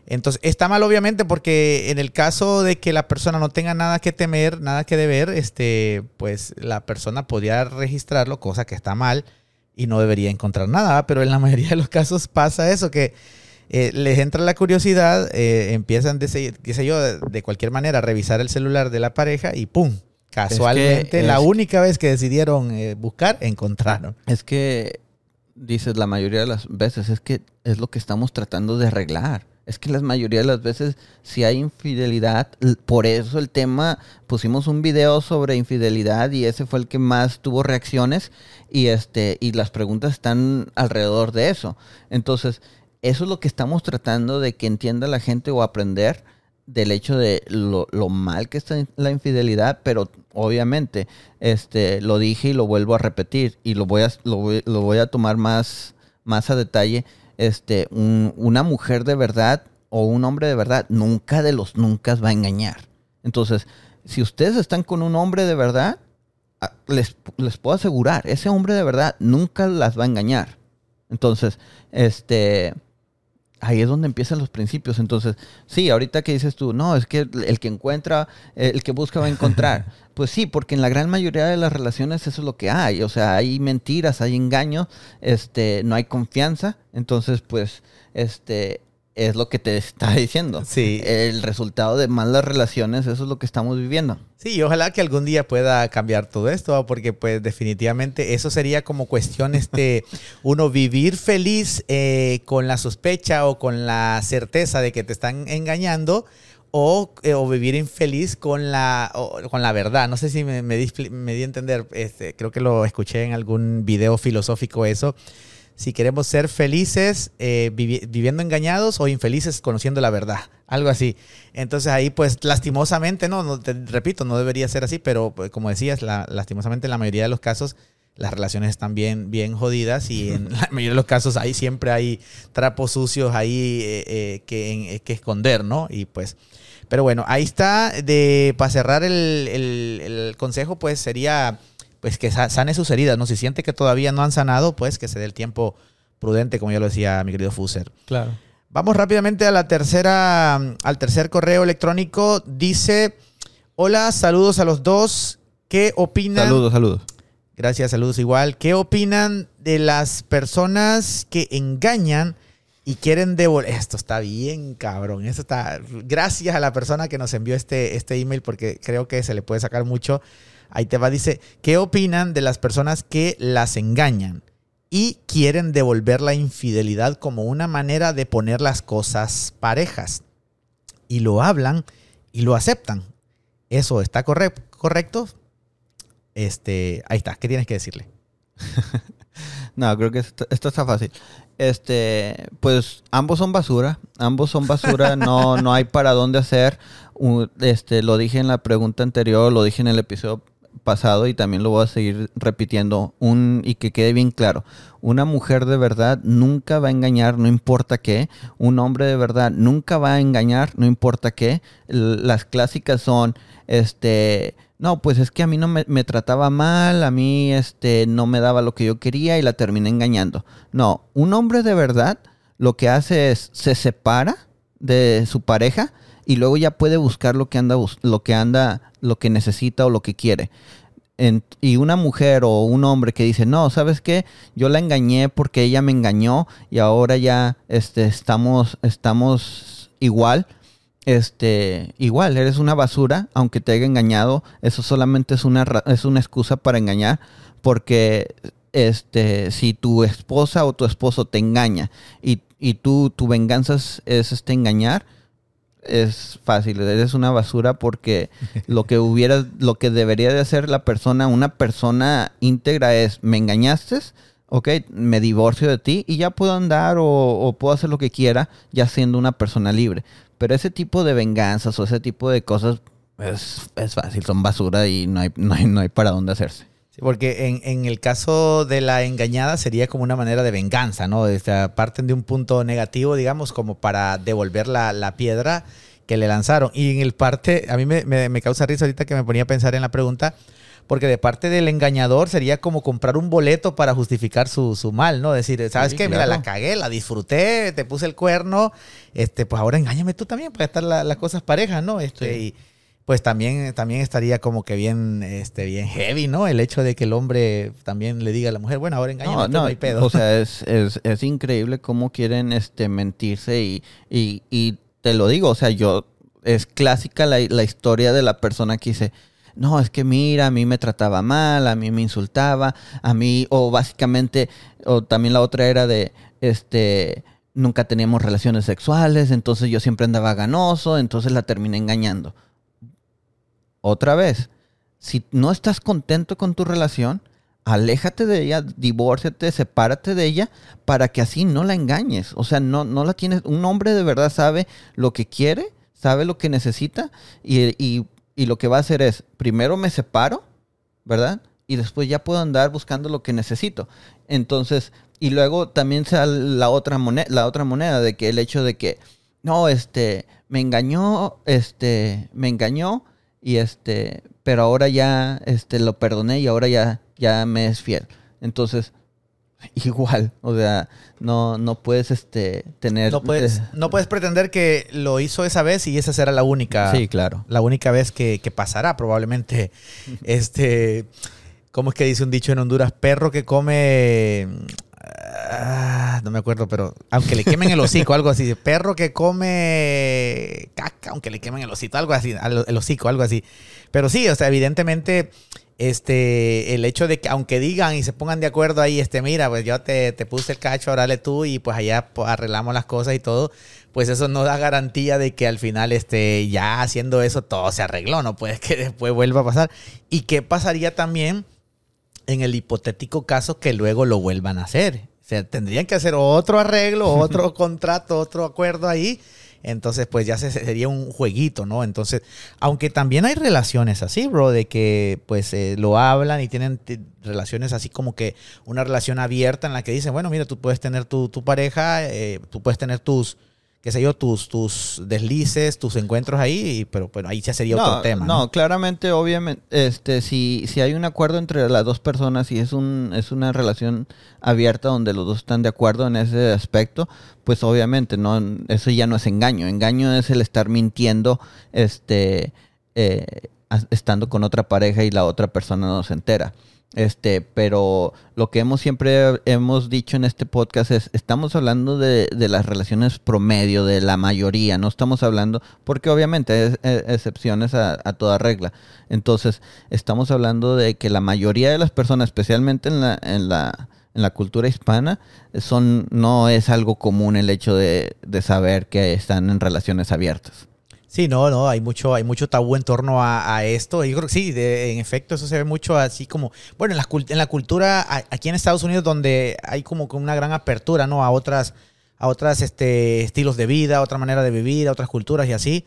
Entonces, está mal obviamente porque en el caso de que la persona no tenga nada que temer, nada que deber, este, pues la persona podría registrarlo, cosa que está mal y no debería encontrar nada, pero en la mayoría de los casos pasa eso, que eh, les entra la curiosidad, eh, empiezan, de, qué sé yo, de, cualquier manera a revisar el celular de la pareja y ¡pum! Casualmente, la única vez que decidieron eh, buscar, encontraron. Es que, dices, la mayoría de las veces es que es lo que estamos tratando de arreglar es que la mayoría de las veces si hay infidelidad, por eso el tema, pusimos un video sobre infidelidad y ese fue el que más tuvo reacciones y este y las preguntas están alrededor de eso. Entonces, eso es lo que estamos tratando de que entienda la gente o aprender del hecho de lo, mal que está la infidelidad, pero obviamente este, lo dije y lo vuelvo a repetir y lo voy a, lo voy a tomar más, más a detalle. Este, un, una mujer de verdad o un hombre de verdad nunca de los nunca va a engañar. Entonces, si ustedes están con un hombre de verdad, les, les puedo asegurar, ese hombre de verdad nunca las va a engañar. Entonces, este, ahí es donde empiezan los principios. Entonces, sí, ahorita que dices tú, no, es que el que encuentra, el que busca va a encontrar. pues sí, porque en la gran mayoría de las relaciones eso es lo que hay. O sea, hay mentiras, hay engaños, este, no hay confianza. Entonces, pues, este, es lo que te está diciendo. Sí. El resultado de malas relaciones, eso es lo que estamos viviendo. Sí, ojalá que algún día pueda cambiar todo esto, porque pues definitivamente eso sería como cuestión, este, uno vivir feliz eh, con la sospecha o con la certeza de que te están engañando. O, eh, o vivir infeliz con la, con la verdad. No sé si me, me di a entender, este, creo que lo escuché en algún video filosófico eso, si queremos ser felices eh, vivi viviendo engañados o infelices conociendo la verdad. Algo así. Entonces ahí pues lastimosamente, no, no te repito, no debería ser así, pero pues, como decías, la, lastimosamente en la mayoría de los casos las relaciones están bien, bien jodidas y en la mayoría de los casos ahí siempre hay trapos sucios ahí eh, eh, que, que esconder, ¿no? Y pues... Pero bueno, ahí está. De, para cerrar el, el, el consejo, pues sería pues que sane sus heridas, ¿no? Si siente que todavía no han sanado, pues que se dé el tiempo prudente, como ya lo decía mi querido Fuser. Claro. Vamos rápidamente a la tercera, al tercer correo electrónico. Dice, hola, saludos a los dos. ¿Qué opinan? Saludos, saludos. Gracias, saludos igual. ¿Qué opinan de las personas que engañan y quieren devolver? Esto está bien, cabrón. Esto está. Gracias a la persona que nos envió este, este email porque creo que se le puede sacar mucho. Ahí te va, dice, ¿qué opinan de las personas que las engañan y quieren devolver la infidelidad como una manera de poner las cosas parejas? Y lo hablan y lo aceptan. ¿Eso está correcto? Este, ahí está, ¿qué tienes que decirle? no, creo que esto, esto, está fácil. Este, pues ambos son basura, ambos son basura, no, no hay para dónde hacer. Este, lo dije en la pregunta anterior, lo dije en el episodio pasado y también lo voy a seguir repitiendo un, y que quede bien claro. Una mujer de verdad nunca va a engañar, no importa qué. Un hombre de verdad nunca va a engañar, no importa qué. Las clásicas son, este, no, pues es que a mí no me, me, trataba mal, a mí este, no me daba lo que yo quería y la terminé engañando. No, un hombre de verdad lo que hace es, se separa de su pareja y luego ya puede buscar lo que anda, lo que anda, lo que necesita o lo que quiere. y una mujer o un hombre que dice, no, ¿sabes qué? Yo la engañé porque ella me engañó y ahora ya este, estamos, estamos igual. Este, igual, eres una basura, aunque te haya engañado. Eso solamente es una, es una excusa para engañar. Porque este, si tu esposa o tu esposo te engaña y, y tú, tu venganza es este, engañar, es fácil, eres una basura porque lo que hubiera, lo que debería de hacer la persona, una persona íntegra es, me engañaste, ok, me divorcio de ti y ya puedo andar o, puedo hacer lo que quiera ya siendo una persona libre. Pero ese tipo de venganzas o ese tipo de cosas es, es fácil, son basura y no hay, no hay, no hay para dónde hacerse. Sí, porque en, en, el caso de la engañada sería como una manera de venganza, ¿no? Este, parten de un punto negativo, digamos, como para devolver la, la piedra que le lanzaron. Y en el parte, a mí me, me, me, causa risa ahorita que me ponía a pensar en la pregunta, porque de parte del engañador sería como comprar un boleto para justificar su, su mal, ¿no? Decir, ¿sabes sí, qué? Claro. Mira, la cagué, la disfruté, te puse el cuerno, este, pues ahora engáñame tú también para estar las la cosas parejas, ¿no? Este, sí. y, pues también, también estaría como que bien, este, bien heavy, ¿no? El hecho de que el hombre también le diga a la mujer, bueno, ahora engañame, no, no, no hay pedo. O sea, es, es, es, increíble cómo quieren este, mentirse y, y, y te lo digo, o sea, yo, es clásica la, la, historia de la persona que dice, no, es que mira, a mí me trataba mal, a mí me insultaba, a mí, o básicamente, o también la otra era de, este, nunca teníamos relaciones sexuales, entonces yo siempre andaba ganoso, entonces la terminé engañando otra vez, si no estás contento con tu relación, aléjate de ella, divórciate, sepárate de ella, para que así no la engañes. O sea, no, no la tienes. Un hombre de verdad sabe lo que quiere, sabe lo que necesita, y, y, y lo que va a hacer es, primero me separo, ¿verdad? Y después ya puedo andar buscando lo que necesito. Entonces, y luego también se da la otra moneda, la otra moneda de que el hecho de que, no, este, me engañó, este, me engañó, y este, pero ahora ya, este, lo perdoné y ahora ya ya me es fiel. Entonces, igual, o sea, no, no puedes este, tener... No puedes, no puedes pretender que lo hizo esa vez y esa será la única... Sí, claro. La única vez que, pasará, probablemente. este... ¿Cómo es que dice un dicho en Honduras? Perro que come... Ah, no me acuerdo, pero aunque le quemen el hocico, algo así. Perro que come caca, aunque le quemen el hocico, algo así, el hocico, algo así. Pero sí, o sea, evidentemente este, el hecho de que aunque digan y se pongan de acuerdo ahí, este, mira, pues yo te, puse el cacho, órale tú y pues allá arreglamos las cosas y todo, pues eso no da garantía de que al final, este, ya haciendo eso todo se arregló, no puede que después vuelva a pasar. ¿Y qué pasaría también en el hipotético caso que luego lo vuelvan a hacer? O sea, tendrían que hacer otro arreglo, otro contrato, otro acuerdo ahí entonces, pues ya sería un jueguito, ¿no? Entonces, aunque también hay relaciones así, bro, de que pues eh, lo hablan y tienen relaciones así como que una relación abierta en la que dicen, bueno, mira, tú puedes tener tu, tu pareja, eh, tú puedes tener tus qué sé yo, tus, tus deslices, tus encuentros ahí, pero bueno, ahí ya sería otro tema. No, claramente, obviamente, este, si, si hay un acuerdo entre las dos personas y es un, es una relación abierta donde los dos están de acuerdo en ese aspecto, pues obviamente no, eso ya no es engaño. Engaño es el estar mintiendo, este, eh, estando con otra pareja y la otra persona no se entera. Este, pero lo que hemos siempre hemos dicho en este podcast es, estamos hablando de, las relaciones promedio, de la mayoría, no estamos hablando, porque obviamente hay excepciones a, toda regla. Entonces, estamos hablando de que la mayoría de las personas, especialmente en la, en la, en la cultura hispana, son, no es algo común el hecho de, de saber que están en relaciones abiertas. Sí, no, no, hay mucho, hay mucho tabú en torno a, esto. Yo creo que sí, en efecto, eso se ve mucho así como, bueno, en la, en la cultura aquí en Estados Unidos donde hay como una gran apertura, ¿no? A otras, a otras este, estilos de vida, a otra manera de vivir, a otras culturas y así.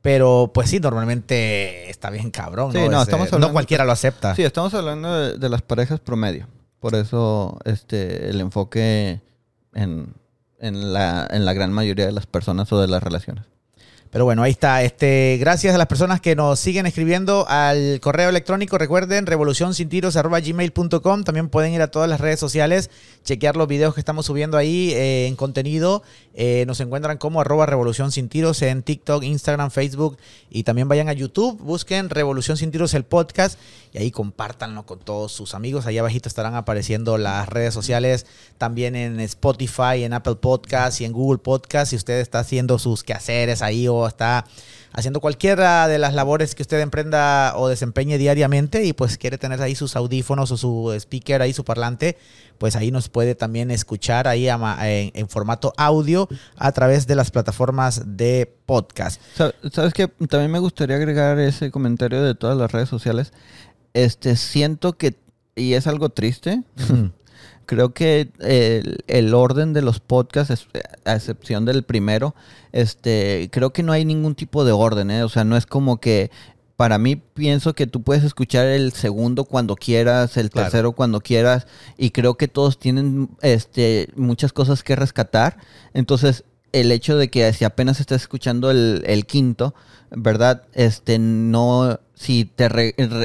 Pero pues sí, normalmente está bien cabrón, ¿no? no, estamos no cualquiera lo acepta. Sí, estamos hablando de, las parejas promedio. Por eso este, el enfoque en, en, la, en la gran mayoría de las personas o de las relaciones. Pero bueno, ahí está. Este, gracias a las personas que nos siguen escribiendo al correo electrónico. Recuerden, revolucionsintiros.gmail.com. También pueden ir a todas las redes sociales, chequear los videos que estamos subiendo ahí eh, en contenido. Eh, nos encuentran como arroba Revolución Sin Tiros en TikTok, Instagram, Facebook. Y también vayan a YouTube, busquen Revolución Sin Tiros el podcast. Y ahí compártanlo con todos sus amigos. Ahí abajito estarán apareciendo las redes sociales. También en Spotify, en Apple Podcast y en Google Podcast. Si usted está haciendo sus quehaceres ahí o está haciendo cualquiera de las labores que usted emprenda o desempeñe diariamente y pues quiere tener ahí sus audífonos o su speaker ahí, su parlante, pues ahí nos puede también escuchar ahí en, formato audio a través de las plataformas de podcast. ¿Sabes que También me gustaría agregar ese comentario de todas las redes sociales. Este, siento que, y es algo triste, creo que el, orden de los podcasts, a excepción del primero, este, creo que no hay ningún tipo de orden, ¿eh? O sea, no es como que para mí pienso que tú puedes escuchar el segundo cuando quieras, el tercero cuando quieras, y creo que todos tienen este, muchas cosas que rescatar. Entonces, el hecho de que si apenas estás escuchando el, el quinto, ¿verdad? Este, no, si te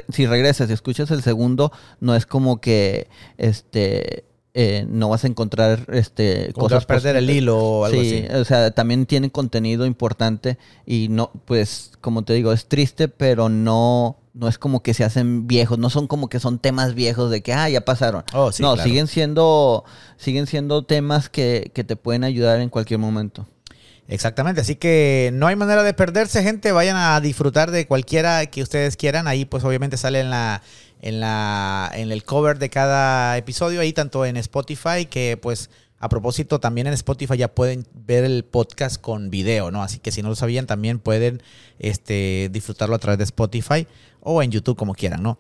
si regresas y escuchas el segundo, no es como que, este, eh, no vas a encontrar este cosas perder el hilo o algo sí, o sea, también tiene contenido importante y no, pues, como te digo, es triste, pero no, no es como que se hacen viejos, no son como que son temas viejos de que ah, ya pasaron. Oh, no, siguen siendo, siguen siendo temas que, que te pueden ayudar en cualquier momento. Exactamente, así que no hay manera de perderse, gente. Vayan a disfrutar de cualquiera que ustedes quieran. Ahí, pues, obviamente sale en la en, la, en el cover de cada episodio, ahí tanto en Spotify, que pues a propósito también en Spotify ya pueden ver el podcast con video, ¿no? Así que si no lo sabían también pueden este, disfrutarlo a través de Spotify o en YouTube como quieran, ¿no?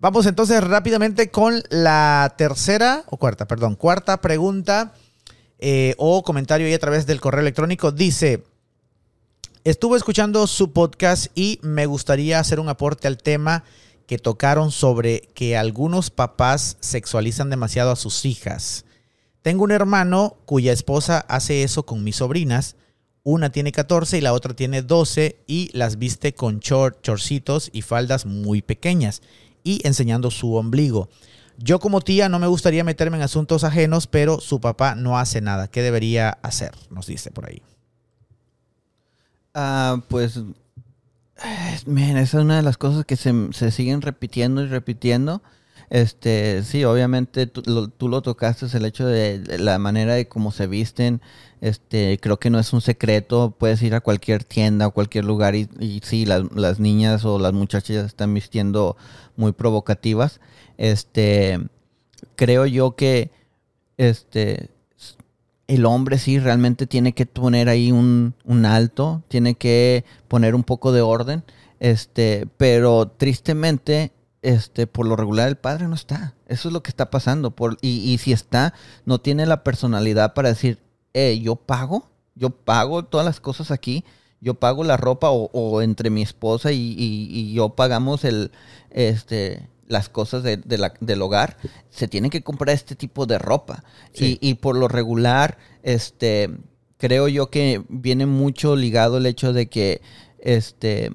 Vamos entonces rápidamente con la tercera, o cuarta, perdón, cuarta pregunta eh, o comentario ahí a través del correo electrónico. Dice, estuve escuchando su podcast y me gustaría hacer un aporte al tema que tocaron sobre que algunos papás sexualizan demasiado a sus hijas. Tengo un hermano cuya esposa hace eso con mis sobrinas. Una tiene 14 y la otra tiene 12 y las viste con chorcitos y faldas muy pequeñas y enseñando su ombligo. Yo como tía no me gustaría meterme en asuntos ajenos, pero su papá no hace nada. ¿Qué debería hacer? Nos dice por ahí. Ah, pues, esa es una de las cosas que se, se siguen repitiendo y repitiendo. Este, sí, obviamente tú lo, tocaste, el hecho de, la manera de cómo se visten. Este, creo que no es un secreto. Puedes ir a cualquier tienda o cualquier lugar y, y sí, las, las, niñas o las muchachas están vistiendo muy provocativas. Este, creo yo que este, el hombre sí realmente tiene que poner ahí un, un, alto, tiene que poner un poco de orden. Este, pero tristemente este, por lo regular el padre no está. Eso es lo que está pasando. Por, y, y si está, no tiene la personalidad para decir, eh, yo pago, yo pago todas las cosas aquí, yo pago la ropa o, entre mi esposa y, y, yo pagamos el, este, las cosas de, la, del hogar, se tiene que comprar este tipo de ropa. Y, y por lo regular, este, creo yo que viene mucho ligado el hecho de que, este,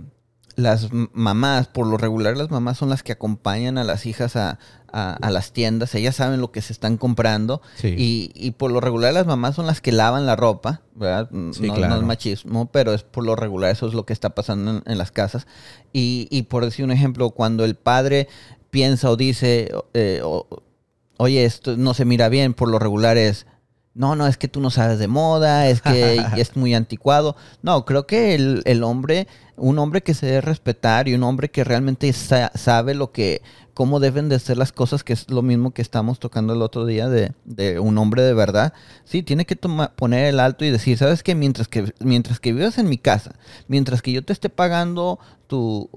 las mamás, por lo regular las mamás son las que acompañan a las hijas a, las tiendas, ellas saben lo que se están comprando y, y, por lo regular las mamás son las que lavan la ropa, ¿verdad? no, es machismo, pero es por lo regular, eso es lo que está pasando en, las casas. Y, y, por decir un ejemplo, cuando el padre piensa o dice, eh, oye, esto no se mira bien, por lo regular es, no, no, es que tú no sabes de moda, es que es muy anticuado. No, creo que el, el, hombre, un hombre que se debe respetar y un hombre que realmente sabe lo que, cómo deben de ser las cosas, que es lo mismo que estamos tocando el otro día de, un hombre de verdad. Sí, tiene que poner el alto y decir, ¿sabes qué? Mientras que, mientras que vivas en mi casa, mientras que yo te esté pagando tu,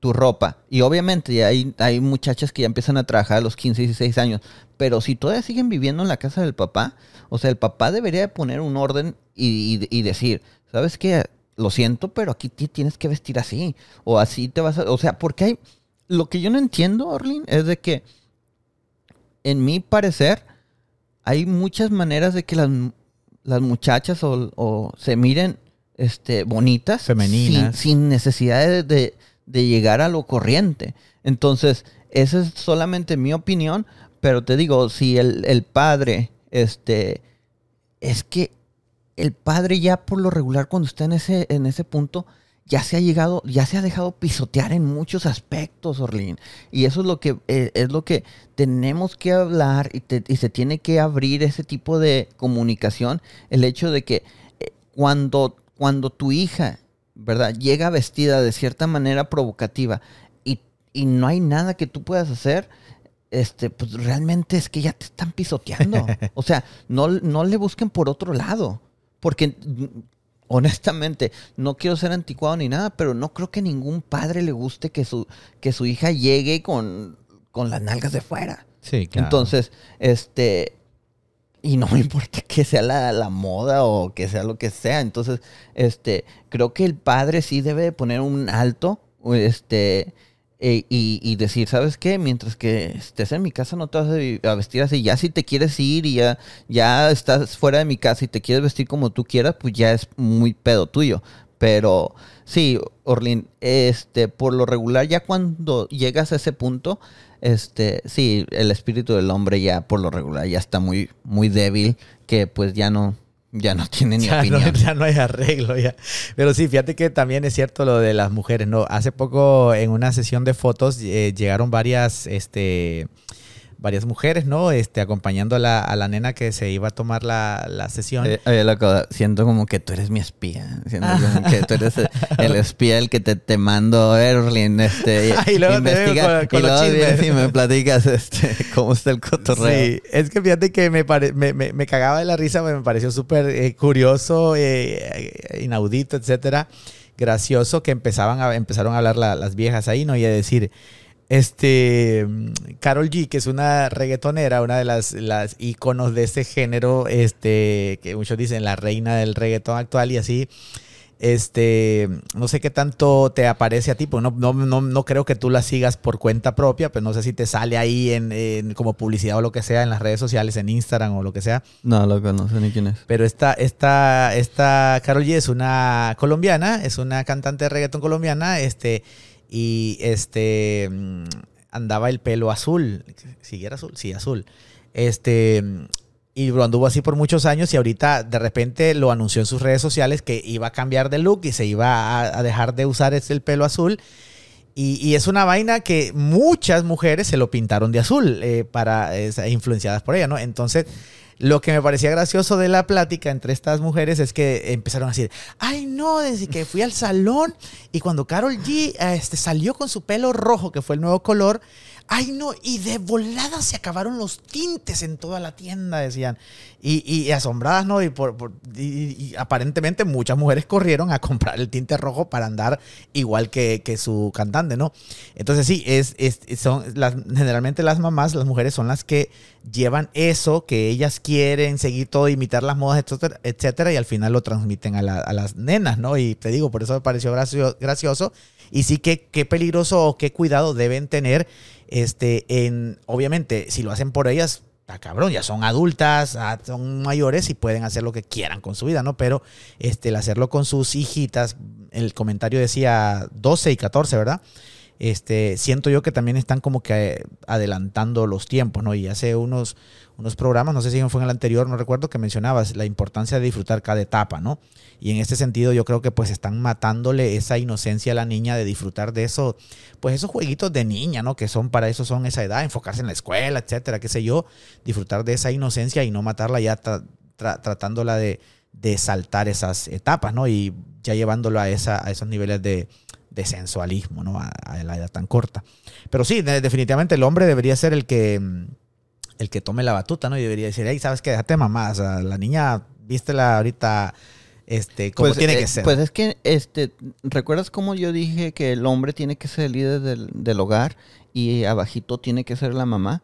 tu ropa, y obviamente hay, hay muchachas que ya empiezan a trabajar a los 15, 16 años, pero si todavía siguen viviendo en la casa del papá, o sea, el papá debería de poner un orden y, y decir, ¿sabes qué? Lo siento, pero aquí tienes que vestir así, o así te vas a... O sea, porque hay lo que yo no entiendo, Orlin, es de que, en mi parecer, hay muchas maneras de que las, las muchachas o, se miren este, bonitas. Femeninas. Sin, necesidad de, llegar a lo corriente. Entonces, esa es solamente mi opinión, pero te digo, si el, el padre, este, es que el padre ya por lo regular cuando está en ese, en ese punto, ya se ha llegado, ya se ha dejado pisotear en muchos aspectos, Orlín. Y eso es lo que, eh, es lo que tenemos que hablar y, se tiene que abrir ese tipo de comunicación. El hecho de que eh, cuando, cuando tu hija, ¿verdad? Llega vestida de cierta manera provocativa y, y no hay nada que tú puedas hacer, este, pues realmente es que ya te están pisoteando. O sea, no, no le busquen por otro lado. Porque honestamente, no quiero ser anticuado ni nada, pero no creo que ningún padre le guste que su, que su hija llegue con, con las nalgas de fuera. Sí, claro. Entonces, este, y no me importa que sea la, la, moda o que sea lo que sea. Entonces, este, creo que el padre sí debe de poner un alto, este, eh, y, decir, ¿sabes qué? Mientras que estés en mi casa no te vas a, vestir así. Ya si te quieres ir y ya, ya estás fuera de mi casa y te quieres vestir como tú quieras, pues ya es muy pedo tuyo. Pero sí, Orlin, este, por lo regular, ya cuando llegas a ese punto, este, sí, el espíritu del hombre ya por lo regular ya está muy, muy débil, que pues ya no, ya no tiene ni ya opinión. No, ya no hay arreglo. Ya. Pero sí, fíjate que también es cierto lo de las mujeres. No, hace poco en una sesión de fotos eh, llegaron varias, este, varias mujeres, ¿no? Este, acompañando a la, a la nena que se iba a tomar la, la sesión. Eh, oye, loco, siento como que tú eres mi espía. Siento como que tú eres el, espía el que te, te mando Erlin, este, y luego investiga, con, y luego y me platicas este, cómo está el cotorreo. Sí, es que fíjate que me, me, me, me, cagaba de la risa, me pareció súper eh, curioso, eh, inaudito, etcétera. Gracioso que empezaban a, empezaron a hablar las viejas ahí, ¿no? Y a decir Este, Carol G, que es una reggaetonera, una de las, las íconos de este género, este, que muchos dicen la reina del reggaetón actual y así. Este, no sé qué tanto te aparece a ti, porque no, no, no, creo que tú la sigas por cuenta propia, pero no sé si te sale ahí en, como publicidad o lo que sea en las redes sociales, en Instagram o lo que sea. No, loco, no sé ni quién es. Pero esta, esta, esta Carol G es una colombiana, es una cantante de reggaetón colombiana, este, y este mm, andaba el pelo azul. ¿Siguiera azul? Sí, azul. Este y lo anduvo así por muchos años y ahorita de repente lo anunció en sus redes sociales que iba a cambiar de look y se iba a, dejar de usar el pelo azul. Y, es una vaina que muchas mujeres se lo pintaron de azul eh, para influenciadas por ella, ¿no? Entonces, lo que me parecía gracioso de la plática entre estas mujeres es que empezaron a decir, ay no, desde que fui al salón y cuando Carol G este, salió con su pelo rojo, que fue el nuevo color, Ay, no, y de volada se acabaron los tintes en toda la tienda, decían. Y, asombradas, ¿no? Y, aparentemente muchas mujeres corrieron a comprar el tinte rojo para andar igual que, su cantante, ¿no? Entonces sí, es, son generalmente las mamás, las mujeres son las que llevan eso que ellas quieren, seguir todo, imitar las modas, etcétera, etcétera y al final lo transmiten a, las nenas, ¿no? Y te digo, por eso me pareció gracioso. Y sí que qué peligroso o qué cuidado deben tener este, en, obviamente, si lo hacen por ellas, está cabrón, ya son adultas, ah, son mayores y pueden hacer lo que quieran con su vida, ¿no? Pero este, el hacerlo con sus hijitas, el comentario decía 12 y 14, ¿verdad? Este, siento yo que también están como que adelantando los tiempos, ¿no? Y hace unos, unos programas, no sé si fue en el anterior, no recuerdo, que mencionabas la importancia de disfrutar cada etapa, ¿no? Y en este sentido yo creo que pues están matándole esa inocencia a la niña de disfrutar de eso, pues esos jueguitos de niña, ¿no? Que son para eso son esa edad, enfocarse en la escuela, etcétera, qué sé yo, disfrutar de esa inocencia y no matarla ya tratándola de, saltar esas etapas, ¿no? Y ya llevándolo a, esa, a esos niveles de, sensualismo, ¿no? A, a, la edad tan corta. Pero sí, definitivamente el hombre debería ser el que el que tome la batuta, ¿no? Y debería decir, hey, ¿sabes qué? Déjate mamá. O sea, la niña, vístela ahorita este, como pues, tiene que eh, ser. Pues es que, este, ¿recuerdas cómo yo dije que el hombre tiene que ser el líder del, hogar y abajito tiene que ser la mamá?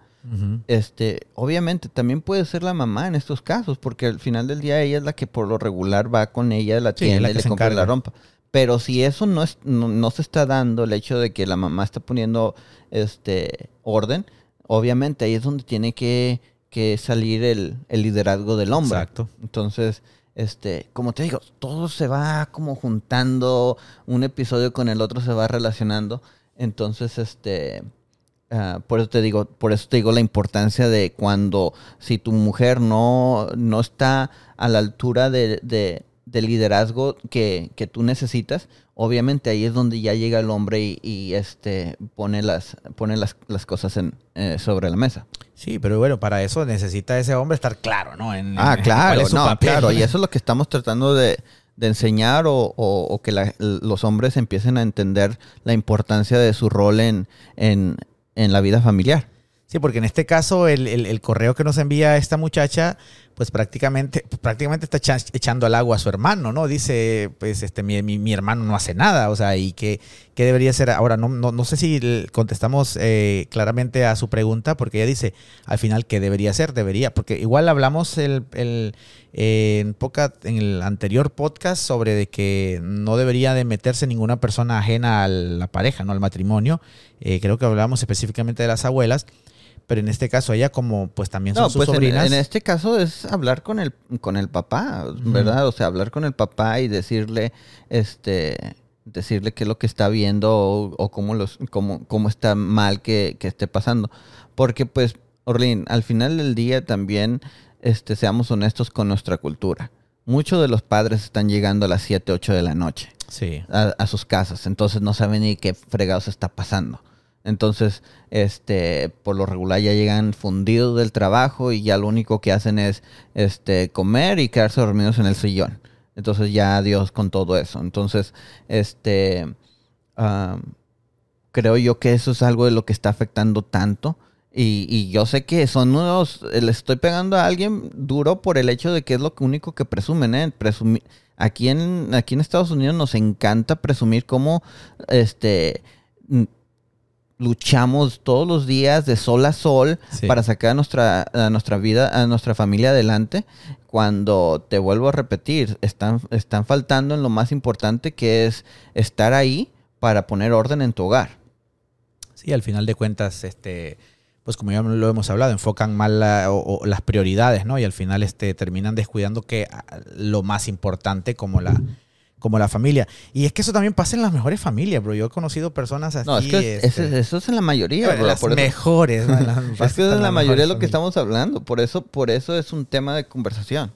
Este, obviamente también puede ser la mamá en estos casos, porque al final del día ella es la que por lo regular va con ella de la tienda y le compra la rompa. Pero si eso no, es, no, se está dando, el hecho de que la mamá está poniendo este orden, obviamente ahí es donde tiene que, salir el, liderazgo del hombre. Exacto. Entonces, este, como te digo, todo se va como juntando, un episodio con el otro se va relacionando. Entonces, este, ah, por eso te digo, por eso te digo la importancia de cuando, si tu mujer no, no está a la altura de, del liderazgo que, que, tú necesitas, obviamente ahí es donde ya llega el hombre y, este pone las pone las, las cosas en, eh, sobre la mesa. Sí, pero bueno, para eso necesita ese hombre estar claro, ¿no? ah, claro, no, claro, y eso es lo que estamos tratando de, enseñar o, que los hombres empiecen a entender la importancia de su rol en, en, en la vida familiar. Sí, porque en este caso el, el, correo que nos envía esta muchacha, pues prácticamente, prácticamente está echando al agua a su hermano, ¿no? Dice, pues este, mi, mi, hermano no hace nada, o sea, y qué, qué debería ser. Ahora, no, no, no sé si contestamos eh, claramente a su pregunta, porque ella dice, al final, ¿qué debería ser? Debería, porque igual hablamos el, el en, poca, en el anterior podcast sobre de que no debería de meterse ninguna persona ajena a la pareja, ¿no? Al matrimonio. Eh, creo que hablamos específicamente de las abuelas pero en este caso ella como pues también son sus pues sobrinas. En, este caso es hablar con el con el papá, ¿verdad? O sea, hablar con el papá y decirle este decirle qué es lo que está viendo o, cómo los cómo, cómo está mal que, que, esté pasando. Porque pues Orlin, al final del día también este seamos honestos con nuestra cultura. Muchos de los padres están llegando a las 7, 8 de la noche sí. a, a sus casas, entonces no saben ni qué fregados está pasando. Entonces, este, por lo regular ya llegan fundidos del trabajo y ya lo único que hacen es este, comer y quedarse dormidos en el sillón. Entonces ya adiós con todo eso. Entonces, este, creo yo que eso es algo de lo que está afectando tanto. Y, yo sé que son unos, le estoy pegando a alguien duro por el hecho de que es lo único que presumen, ¿eh? aquí en, aquí en Estados Unidos nos encanta presumir cómo, este, luchamos todos los días de sol a sol Sí. para sacar a nuestra, a nuestra vida, a nuestra familia adelante. Cuando te vuelvo a repetir, están, están faltando en lo más importante que es estar ahí para poner orden en tu hogar. Sí, al final de cuentas, este, pues como ya lo hemos hablado, enfocan mal la- o, o las prioridades, ¿no? Y al final este, terminan descuidando que lo más importante como la, como la familia. Y es que eso también pasa en las mejores familias, bro. Yo he conocido personas así. No, es que es- este, es- eso es en la mayoría, bro, las por eso- mejores. ¿no? En las- Es que es en la las mayoría de lo que estamos hablando. Por eso, por eso es un tema de conversación.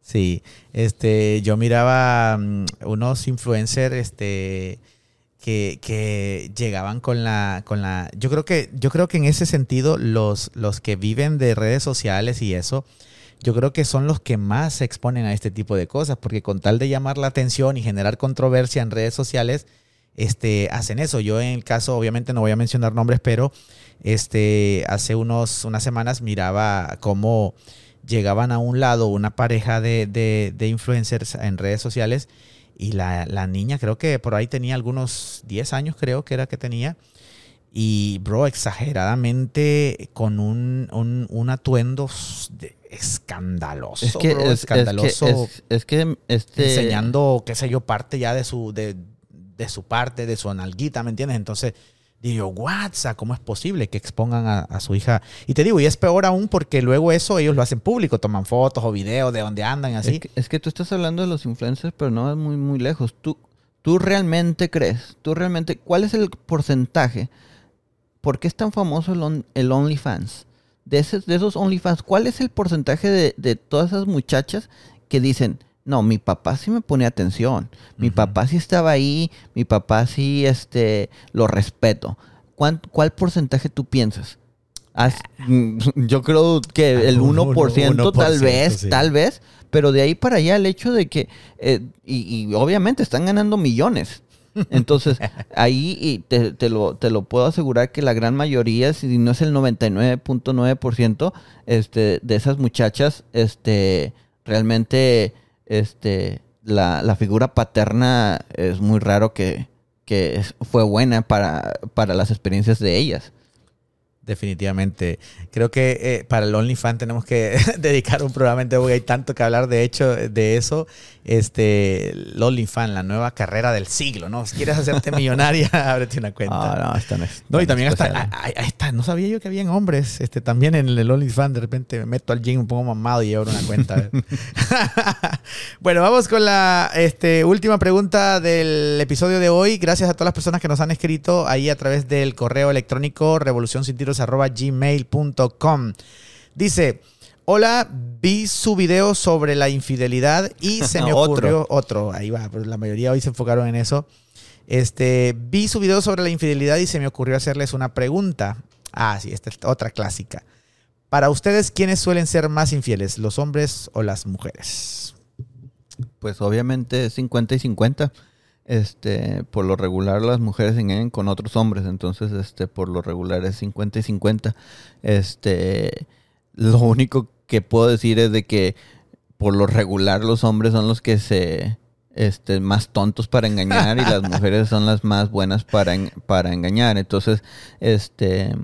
Sí, este, yo miraba mm, unos influencers, este, que, que llegaban con la, con la, yo creo que, yo creo que en ese sentido los, los que viven de redes sociales y eso, yo creo que son los que más se exponen a este tipo de cosas, porque con tal de llamar la atención y generar controversia en redes sociales, este, hacen eso. Yo en el caso, obviamente no voy a mencionar nombres, pero este, hace unos, unas semanas miraba cómo llegaban a un lado una pareja de, de- influencers en redes sociales y la, la niña creo que por ahí tenía algunos 10 años creo que era que tenía y bro exageradamente con un, un, un atuendo de- escandaloso Es que bro, es, es escandaloso que, es, es que este enseñando qué sé yo parte ya de su de, de su parte de su analguita me entiendes entonces digo WhatsApp cómo es posible que expongan a, a su hija y te digo y es peor aún porque luego eso ellos lo hacen público toman fotos o videos de donde andan así Es que, es que tú estás hablando de los influencers, pero no es muy, muy lejos. ¿Tú, ¿Tú realmente crees? ¿Tú realmente? ¿Cuál es el porcentaje? ¿Por qué es tan famoso el, on- el OnlyFans? De, ese- de esos OnlyFans, ¿cuál es el porcentaje de, de todas esas muchachas que dicen, no, mi papá sí me pone atención, mi papá sí estaba ahí, mi papá sí este, lo respeto? ¿Cuán- ¿Cuál porcentaje tú piensas? Mm, yo creo que el Un 1%, uno- tal 1%, vez, sí. tal vez, pero de ahí para allá el hecho de que, eh, y, y obviamente están ganando millones. Entonces, ahí te, te lo, te lo puedo asegurar que la gran mayoría, si no es el 99.9%, este, de esas muchachas, este, realmente, este, la, la figura paterna es muy raro que, que fue buena para, para las experiencias de ellas. Definitivamente. Creo que eh, para el OnlyFans tenemos que dedicar un programa entero porque hay tanto que hablar de hecho de eso. Este, el OnlyFans, la nueva carrera del siglo, ¿no? Si quieres hacerte millonaria, ábrete una cuenta. Ah, no, esta no es. No, y esta también hasta, ah, ahí está, no sabía yo que habían hombres, este, también en el OnlyFans, de repente me meto al gym, me pongo mamado y abro una cuenta. bueno, vamos con la este, última pregunta del episodio de hoy. Gracias a todas las personas que nos han escrito ahí a través del correo electrónico revolucionsintiros@gmail.com. Dice, hola, vi su video sobre la infidelidad y se me ocurrió otro. Ahí va, pero la mayoría hoy se enfocaron en eso. Este, vi su video sobre la infidelidad y se me ocurrió hacerles una pregunta. Ah, sí, esta es otra clásica. Para ustedes, ¿quiénes suelen ser más infieles, los hombres o las mujeres? Pues obviamente es 50 y 50. Este, por lo regular las mujeres se engañan con otros hombres, entonces este por lo regular es 50 y 50. Este, lo único que puedo decir es de que por lo regular los hombres son los que se este más tontos para engañar y las mujeres son las más buenas para en- para engañar. Entonces, este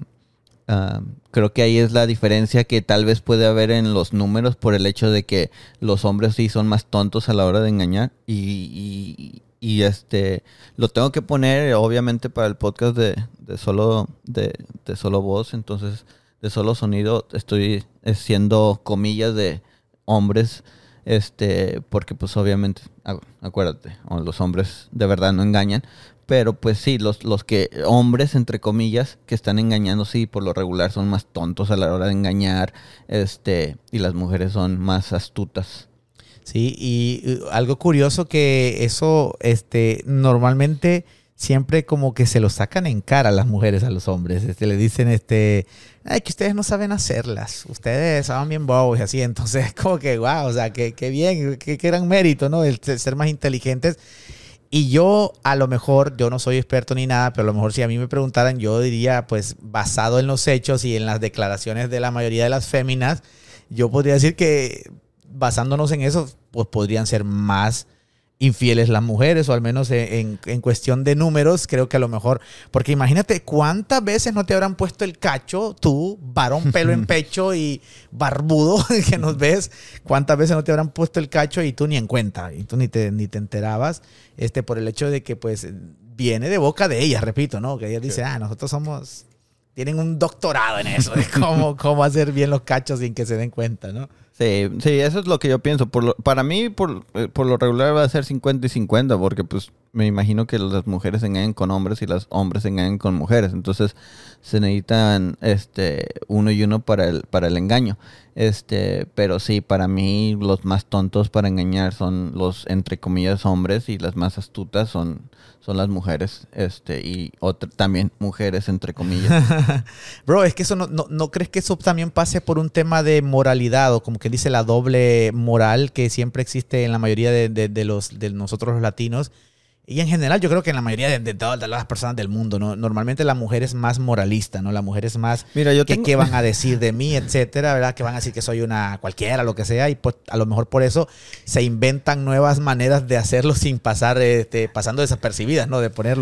Ah, creo que ahí es la diferencia que tal vez puede haber en los números por el hecho de que los hombres sí son más tontos a la hora de engañar y, y- y, este lo tengo que poner obviamente para el podcast de, de solo de, de solo voz entonces de solo sonido estoy haciendo comillas de hombres este porque pues obviamente acu- acuérdate los hombres de verdad no engañan pero pues sí, los, los que, hombres entre comillas, que están engañando, sí, por lo regular son más tontos a la hora de engañar, este, y las mujeres son más astutas. Sí, y algo curioso que eso, este, normalmente siempre como que se lo sacan en cara las mujeres a los hombres. Este, le dicen, este, ay, que ustedes no saben hacerlas, ustedes son bien bobos y así. Entonces, como que, wow, o sea, que bien, qué qué gran mérito, ¿no? El ser más inteligentes. Y yo, a lo mejor, yo no soy experto ni nada, pero a lo mejor si a mí me preguntaran, yo diría, pues, basado en los hechos y en las declaraciones de la mayoría de las féminas, yo podría decir que basándonos en eso, pues podrían ser más infieles las mujeres, o al menos en, en, cuestión de números, creo que a lo mejor, porque imagínate cuántas veces no te habrán puesto el cacho, tú, varón pelo en pecho y barbudo, que nos ves, cuántas veces no te habrán puesto el cacho y tú ni en cuenta, y tú ni te, ni te enterabas, este, por el hecho de que pues viene de boca de ellas, repito, ¿no? Que ellas dicen, ah, nosotros somos, tienen un doctorado en eso, de cómo, cómo hacer bien los cachos sin que se den cuenta, ¿no? Sí, sí, eso es lo que yo pienso. Por para mí, por, eh, por, lo regular va a ser 50 y 50, porque pues me imagino que las mujeres engañan con hombres y las hombres engañan con mujeres. Entonces se necesitan este uno y uno para el, para el engaño. Este, pero sí, para mí los más tontos para engañar son los entre comillas hombres y las más astutas son son las mujeres, este, y otra, también mujeres, entre comillas. Bro, es que eso no, no, crees que eso también pase por un tema de moralidad o como que dice la doble moral que siempre existe en la mayoría de, de los, de nosotros los latinos y en general, yo creo que en la mayoría de, todas las personas del mundo, ¿no? Normalmente la mujer es más moralista, ¿no? La mujer es más Mira, yo que qué van a decir de mí, etcétera, ¿verdad? Que van a decir que soy una cualquiera, lo que sea, y pues, a lo mejor por eso se inventan nuevas maneras de hacerlo sin pasar, este, pasando desapercibidas, ¿no? De poner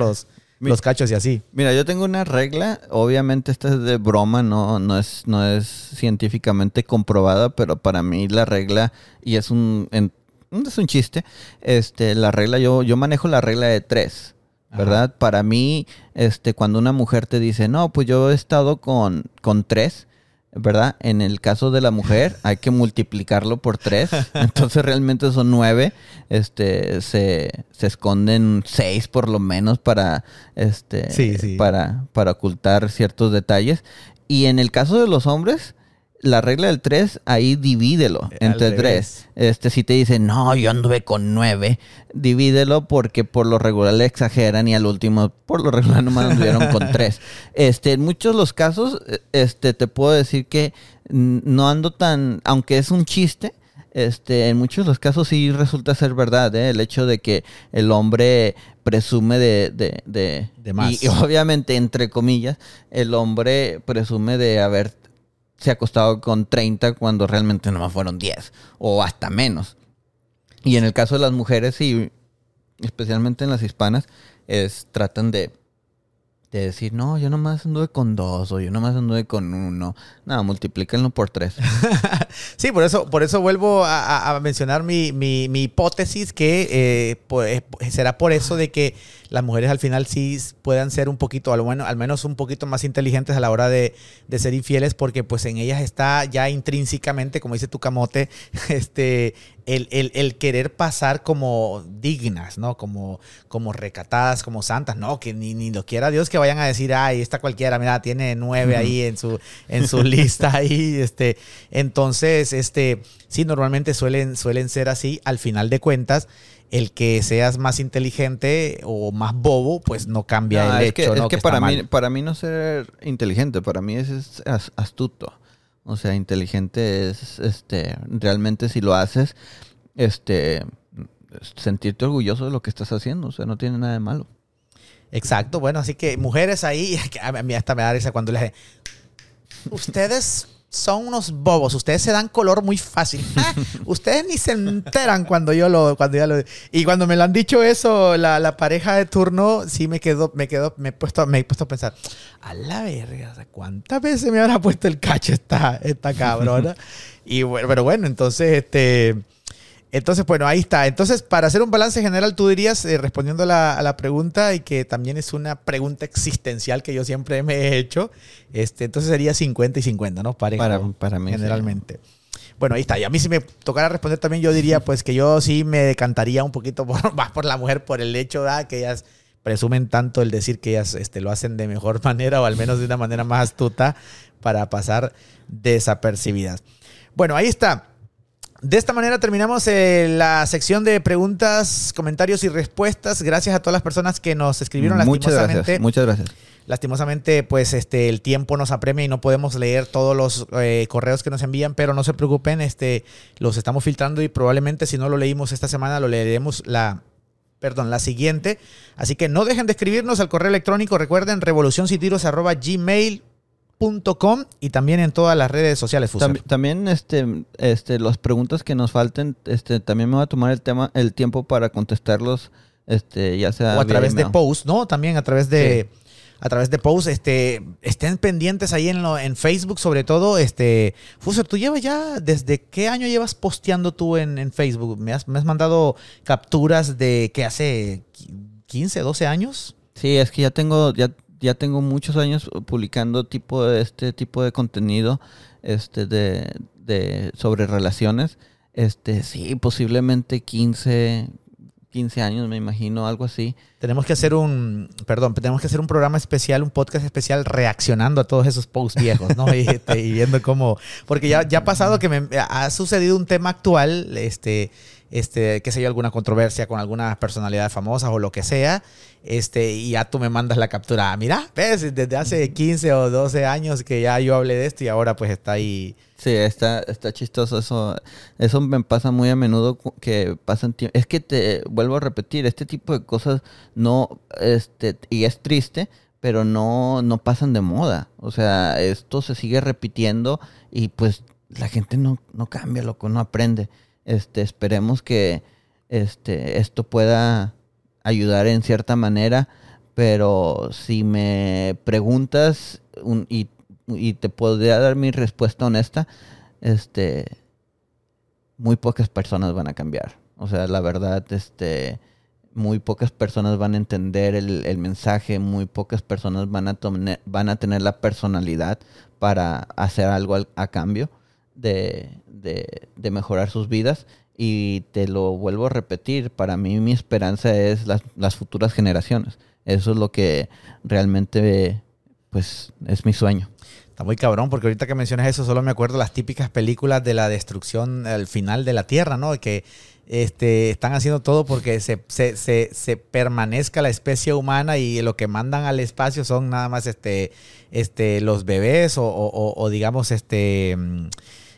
los, los cachos y así. Mira, yo tengo una regla, obviamente esta es de broma, no, no, es, no es científicamente comprobada, pero para mí la regla, y es un, es un chiste. Este, la regla, yo, yo manejo la regla de tres. ¿Verdad? Para mí, este, cuando una mujer te dice, no, pues yo he estado con, con tres, ¿verdad? En el caso de la mujer hay que multiplicarlo por tres, entonces realmente son nueve, este, se, se esconden seis por lo menos para, este, Para, para ocultar ciertos detalles. Y en el caso de los hombres, la regla del 3, ahí divídelo entre 3. Este, si te dicen, no, yo anduve con 9, divídelo porque por lo regular le exageran y al último, por lo regular nomás anduvieron con 3. Este, en muchos de los casos, este, te puedo decir que no ando tan, aunque es un chiste, este, en muchos de los casos sí resulta ser verdad, ¿eh? el hecho de que el hombre presume de, de, de, de más. y, obviamente, entre comillas, el hombre presume de haber se ha acostado con 30 cuando realmente nomás fueron 10 o hasta menos. Y en el caso de las mujeres, y especialmente en las hispanas, es, tratan de de decir, no, yo nomás anduve con dos o yo nomás anduve con uno. Nada, multiplíquenlo por tres. sí, por eso, por eso vuelvo a, mencionar mi, hipótesis que eh, pues, será por eso de que las mujeres al final sí puedan ser un poquito, al, bueno, al menos un poquito más inteligentes a la hora de, ser infieles, porque pues en ellas está ya intrínsecamente, como dice tu camote, este, el, querer pasar como dignas, ¿no? Como, como recatadas, como santas, no, que ni, ni lo quiera Dios que vayan a decir, ay, esta cualquiera, mira, tiene nueve ahí en su, en su lista ahí, este, entonces, este, sí, normalmente suelen, suelen ser así, al final de cuentas, el que seas más inteligente o más bobo, pues no cambia el hecho. Que, es que, para, mí, para mí no ser inteligente, para mí es, astuto. O sea, inteligente es, este, realmente si lo haces, este, sentirte orgulloso de lo que estás haciendo. O sea, no tiene nada de malo. Exacto, bueno, así que mujeres ahí, a mí hasta me da risa cuando les ustedes son unos bobos, ustedes se dan color muy fácil. Ah, ustedes ni se enteran cuando yo lo, cuando ya lo. Y cuando me lo han dicho eso, la, pareja de turno, sí me quedó, me quedó, me he puesto, me he puesto a pensar, a la verga, ¿cuántas veces me habrá puesto el cacho esta, esta cabrona? y bueno, pero bueno, entonces, este. Entonces, bueno, ahí está. Entonces, para hacer un balance general, tú dirías, eh, respondiendo a la, pregunta, y que también es una pregunta existencial que yo siempre me he hecho, este, entonces sería 50 y 50, ¿no? para, para mí. Generalmente. Bueno, ahí está. Y a mí si me tocara responder también, yo diría pues que yo sí me decantaría un poquito por, más por la mujer, por el hecho de que ellas presumen tanto el decir que ellas este, lo hacen de mejor manera o al menos de una manera más astuta para pasar desapercibidas. Bueno, ahí está. De esta manera terminamos eh, la sección de preguntas, comentarios y respuestas. Gracias a todas las personas que nos escribieron muchas Gracias, muchas gracias. Lastimosamente, pues este, el tiempo nos apremia y no podemos leer todos los eh, correos que nos envían, pero no se preocupen, este, los estamos filtrando y probablemente si no lo leímos esta semana, lo leeremos la, perdón, la siguiente. Así que no dejen de escribirnos al correo electrónico, recuerden, revolucioncitiros.gmail.com y también en todas las redes sociales Fusero. Tam- también este, este, las preguntas que nos falten, este, también me voy a tomar el tema, el tiempo para contestarlos, este, ya sea o a través de post, ¿no? También a través de a través de post, este, estén pendientes ahí en, lo, en Facebook, sobre todo, este, Fuser, tú llevas ya, ¿desde qué año llevas posteando tú en, en Facebook? ¿Me has, me has mandado capturas de que hace 15, 12 años? Sí, es que ya tengo, ya, ya tengo muchos años publicando tipo este tipo de contenido, este, de, de sobre relaciones. Este, sí, posiblemente 15, 15 años, me imagino, algo así. Tenemos que hacer un, perdón, tenemos que hacer un programa especial, un podcast especial reaccionando a todos esos posts viejos, ¿no? Y, este, viendo cómo, porque ya, ya ha pasado que me ha sucedido un tema actual, este, este, qué sé yo, alguna controversia con algunas personalidades famosas o lo que sea, este, y ya tú me mandas la captura. Ah, Mira, ves, desde hace 15 o 12 años que ya yo hablé de esto y ahora pues está ahí. Sí, está, está chistoso eso. Eso me pasa muy a menudo que pasan. Es que te vuelvo a repetir, este tipo de cosas no, este, y es triste, pero no, no pasan de moda. O sea, esto se sigue repitiendo y pues la gente no, no cambia, loco, no aprende. Este, esperemos que este, esto pueda ayudar en cierta manera, pero si me preguntas un- y, y te podría dar mi respuesta honesta, este, muy pocas personas van a cambiar. O sea, la verdad, este, muy pocas personas van a entender el, el mensaje, muy pocas personas van a, van a tener la personalidad para hacer algo al- a cambio de, de- de mejorar sus vidas. Y te lo vuelvo a repetir, para mí mi esperanza es las, las futuras generaciones. Eso es lo que realmente, pues, es mi sueño. Está muy cabrón, porque ahorita que mencionas eso, solo me acuerdo las típicas películas de la destrucción al final de la Tierra, ¿no? Que este, están haciendo todo porque se, se, se, se permanezca la especie humana y lo que mandan al espacio son nada más este, este, los bebés o, o- o- digamos, este.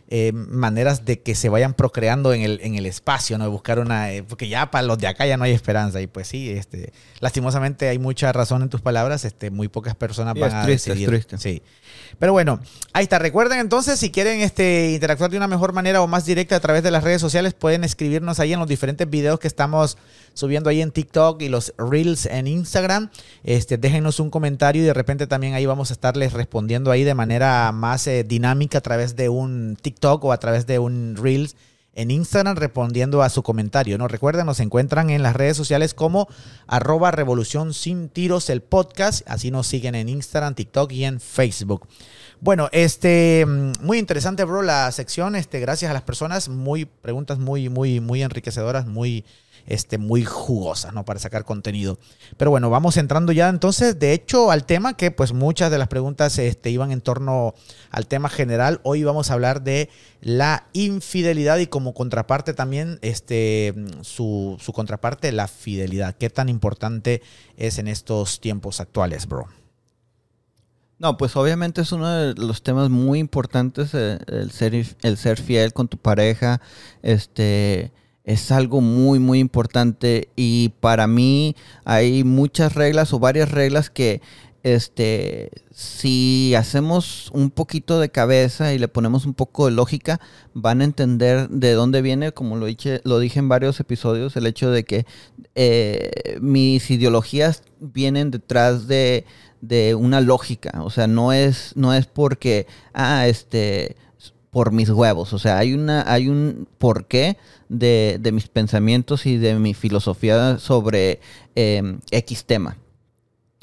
Eh, maneras de que se vayan procreando en el, en el espacio, ¿no? Buscar una. eh, porque ya para los de acá ya no hay esperanza. Y pues sí, este, lastimosamente hay mucha razón en tus palabras. Este, muy pocas personas van es a es decidir. triste. Sí. Pero bueno, ahí está. Recuerden entonces, si quieren este, interactuar de una mejor manera o más directa a través de las redes sociales, pueden escribirnos ahí en los diferentes videos que estamos subiendo ahí en TikTok y los Reels en Instagram. Este, déjenos un comentario y de repente también ahí vamos a estarles respondiendo ahí de manera más eh, dinámica a través de un TikTok o a través de un Reels en Instagram respondiendo a su comentario. ¿no? Recuerden, nos encuentran en las redes sociales como arroba revolución sin tiros el podcast. Así nos siguen en Instagram, TikTok y en Facebook. Bueno, este mm, muy interesante, bro, la sección. Este, gracias a las personas, muy preguntas muy, muy, muy enriquecedoras, muy, este, muy jugosas, ¿no? Para sacar contenido. Pero bueno, vamos entrando ya entonces, de hecho, al tema que pues muchas de las preguntas este, iban en torno al tema general. Hoy vamos a hablar de la infidelidad y como contraparte también este, su, su contraparte, la fidelidad. ¿Qué tan importante es en estos tiempos actuales, bro? No, pues obviamente es uno de los temas muy importantes, eh, el, ser, el ser fiel con tu pareja, este, es algo muy, muy importante y para mí hay muchas reglas o varias reglas que, este, si hacemos un poquito de cabeza y le ponemos un poco de lógica, van a entender de dónde viene, como lo dije, lo dije en varios episodios, el hecho de que eh, mis ideologías vienen detrás de, de una lógica, o sea, no es, no es porque, ah, este, por mis huevos, o sea, hay una, hay un porqué de, de mis pensamientos y de mi filosofía sobre eh, X tema.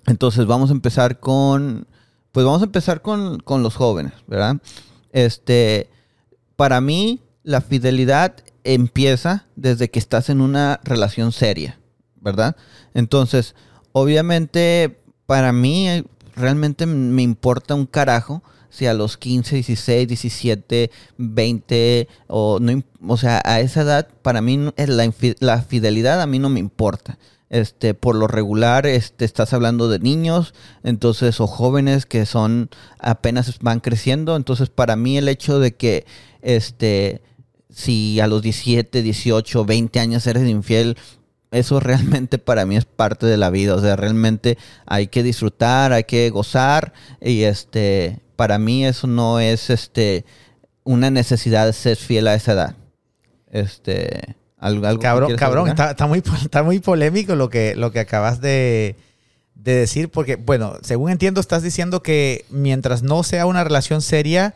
Entonces vamos a empezar con, pues vamos a empezar con, con los jóvenes, ¿verdad? Este, para mí la fidelidad empieza desde que estás en una relación seria, ¿verdad? Entonces, obviamente, para mí eh, realmente me importa un carajo si a los 15, 16, 17, 20, o, no, o sea, a esa edad, para mí es la, la fidelidad a mí no me importa. Este, por lo regular, este, estás hablando de niños, entonces, o jóvenes que son, apenas van creciendo, entonces para mí el hecho de que, este, si a los 17, 18, 20 años eres infiel, eso realmente para mí es parte de la vida. O sea, realmente hay que disfrutar, hay que gozar. Y este, para mí eso no es este una necesidad de ser fiel a esa edad. Este, algo, algo Cabrón, cabrón, está, está muy, está muy polémico lo que, lo que acabas de, de decir, porque, bueno, según entiendo, estás diciendo que mientras no sea una relación seria,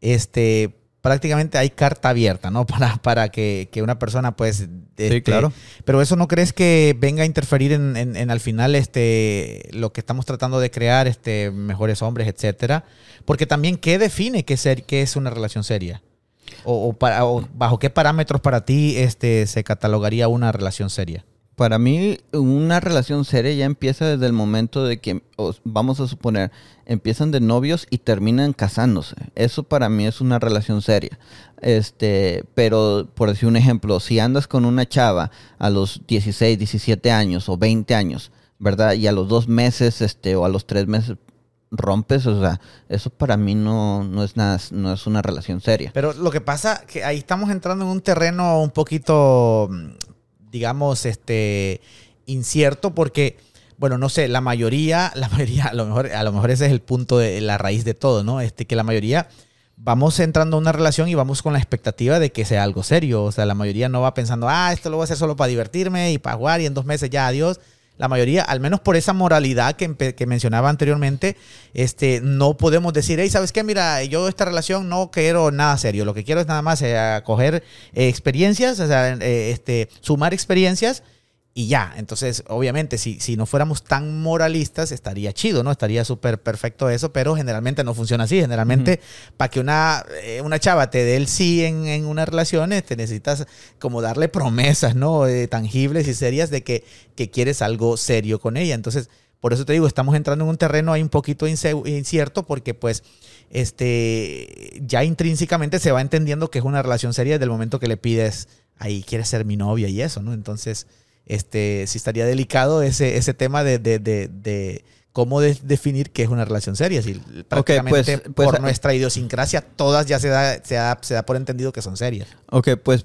este, prácticamente hay carta abierta, ¿no? Para, para que, que una persona, pues... este, claro. Pero eso no crees que venga a interferir en, en- en al final este, lo que estamos tratando de crear, este, mejores hombres, etcétera. Porque también, ¿qué define qué, ser, qué es una relación seria? O, o para- o bajo qué parámetros para ti este, se catalogaría una relación seria? Para mí, una relación seria ya empieza desde el momento de que, vamos a suponer, empiezan de novios y terminan casándose. Eso para mí es una relación seria. Este, pero por decir un ejemplo, si andas con una chava a los 16, 17 años o 20 años, ¿verdad? Y a los dos meses, este, o a los tres meses rompes, o sea, eso para mí no, no es nada, no es una relación seria. Pero lo que pasa que ahí estamos entrando en un terreno un poquito, digamos, este incierto porque, bueno, no sé, la mayoría, la mayoría, a lo mejor, a lo mejor ese es el punto de la raíz de todo, ¿no? Este, que la mayoría vamos entrando a una relación y vamos con la expectativa de que sea algo serio. O sea, la mayoría no va pensando, ah, esto lo voy a hacer solo para divertirme y para jugar y en dos meses ya adiós. La mayoría, al menos por esa moralidad que, que mencionaba anteriormente, este, no podemos decir, hey, ¿sabes qué? Mira, yo esta relación no quiero nada serio. Lo que quiero es nada más eh, coger eh, experiencias, o sea, eh, este, sumar experiencias y ya. Entonces, obviamente, si, si no fuéramos tan moralistas, estaría chido, ¿no? Estaría súper perfecto eso, pero generalmente no funciona así. Generalmente, para que una, eh, una chava te dé el sí en, en una relación, te necesitas como darle promesas, ¿no? Eh, tangibles y serias de que, que quieres algo serio con ella. Entonces, por eso te digo, estamos entrando en un terreno ahí un poquito incierto porque pues este ya intrínsecamente se va entendiendo que es una relación seria desde el momento que le pides ahí quieres ser mi novia y eso, ¿no? Entonces, este sí estaría delicado ese, ese tema de, de, de, de cómo de- definir qué es una relación seria. Si prácticamente pues- pues, por nuestra idiosincrasia, todas ya se da, se da, se da por entendido que son serias. Ok, pues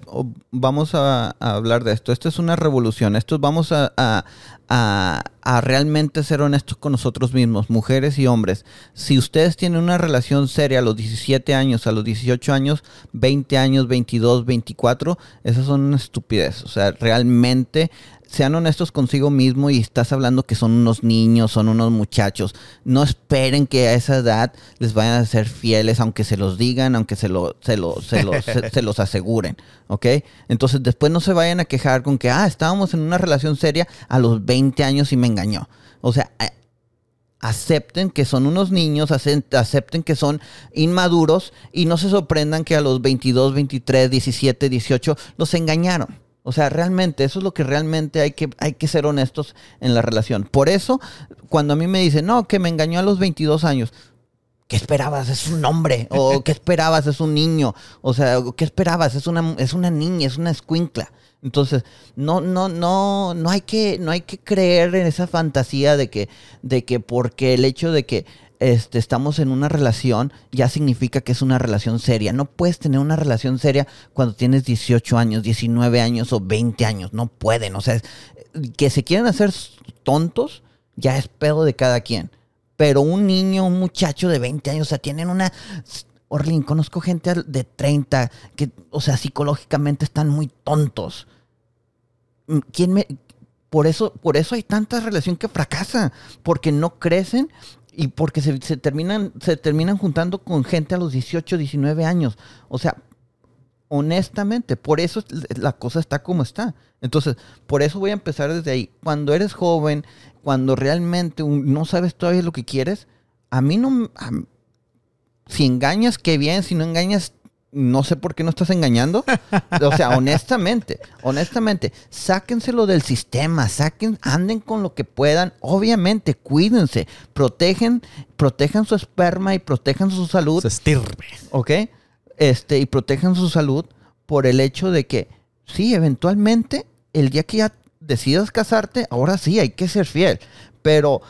vamos a, a hablar de esto. Esto es una revolución. Esto vamos a, a- a- a realmente ser honestos con nosotros mismos, mujeres y hombres. Si ustedes tienen una relación seria a los 17 años, a los 18 años, 20 años, 22, 24, esas son una estupidez. O sea, realmente sean honestos consigo mismo y estás hablando que son unos niños, son unos muchachos. No esperen que a esa edad les vayan a ser fieles, aunque se los digan, aunque se, lo, se, lo- se, lo- se- se los aseguren, ¿ok? Entonces después no se vayan a quejar con que, ah, estábamos en una relación seria a los 20 años y me engañó. O sea, acepten que son unos niños, acepten que son inmaduros y no se sorprendan que a los 22, 23, 17, 18 los engañaron. O sea, realmente, eso es lo que realmente hay que, hay que ser honestos en la relación. Por eso, cuando a mí me dicen, no, que me engañó a los 22 años, ¿qué esperabas? Es un hombre. O ¿qué esperabas? Es un niño. O sea, ¿qué esperabas? Es una, es una niña, es una escuincla. Entonces, no, no, no, no hay que, no hay que creer en esa fantasía de que, de que porque el hecho de que este, estamos en una relación ya significa que es una relación seria. No puedes tener una relación seria cuando tienes 18 años, 19 años o 20 años. No pueden. O sea, que se quieren hacer tontos ya es pedo de cada quien. Pero un niño, un muchacho de 20 años, o sea, tienen una... Orlin, conozco gente de 30 que, o sea, psicológicamente están muy tontos. Mm, ¿Quién me...? Por eso, por eso hay tanta relación que fracasa, porque no crecen y porque se, se terminan, se terminan juntando con gente a los 18, 19 años. O sea, honestamente, por eso es- la cosa está como está. Entonces, por eso voy a empezar desde ahí. Cuando eres joven, cuando realmente no sabes todavía lo que quieres, a mí no... si engañas, qué bien. Si no engañas, no sé por qué no estás engañando. O sea, honestamente, honestamente, sáquenselo del sistema, saquen, anden con lo que puedan. Obviamente, cuídense, protegen, protejan su esperma y protejan su salud. Se estirpe. ¿ok? Este, y protejan su salud por el hecho de que, sí, eventualmente, el día que ya decidas casarte, ahora sí, hay que ser fiel. Pero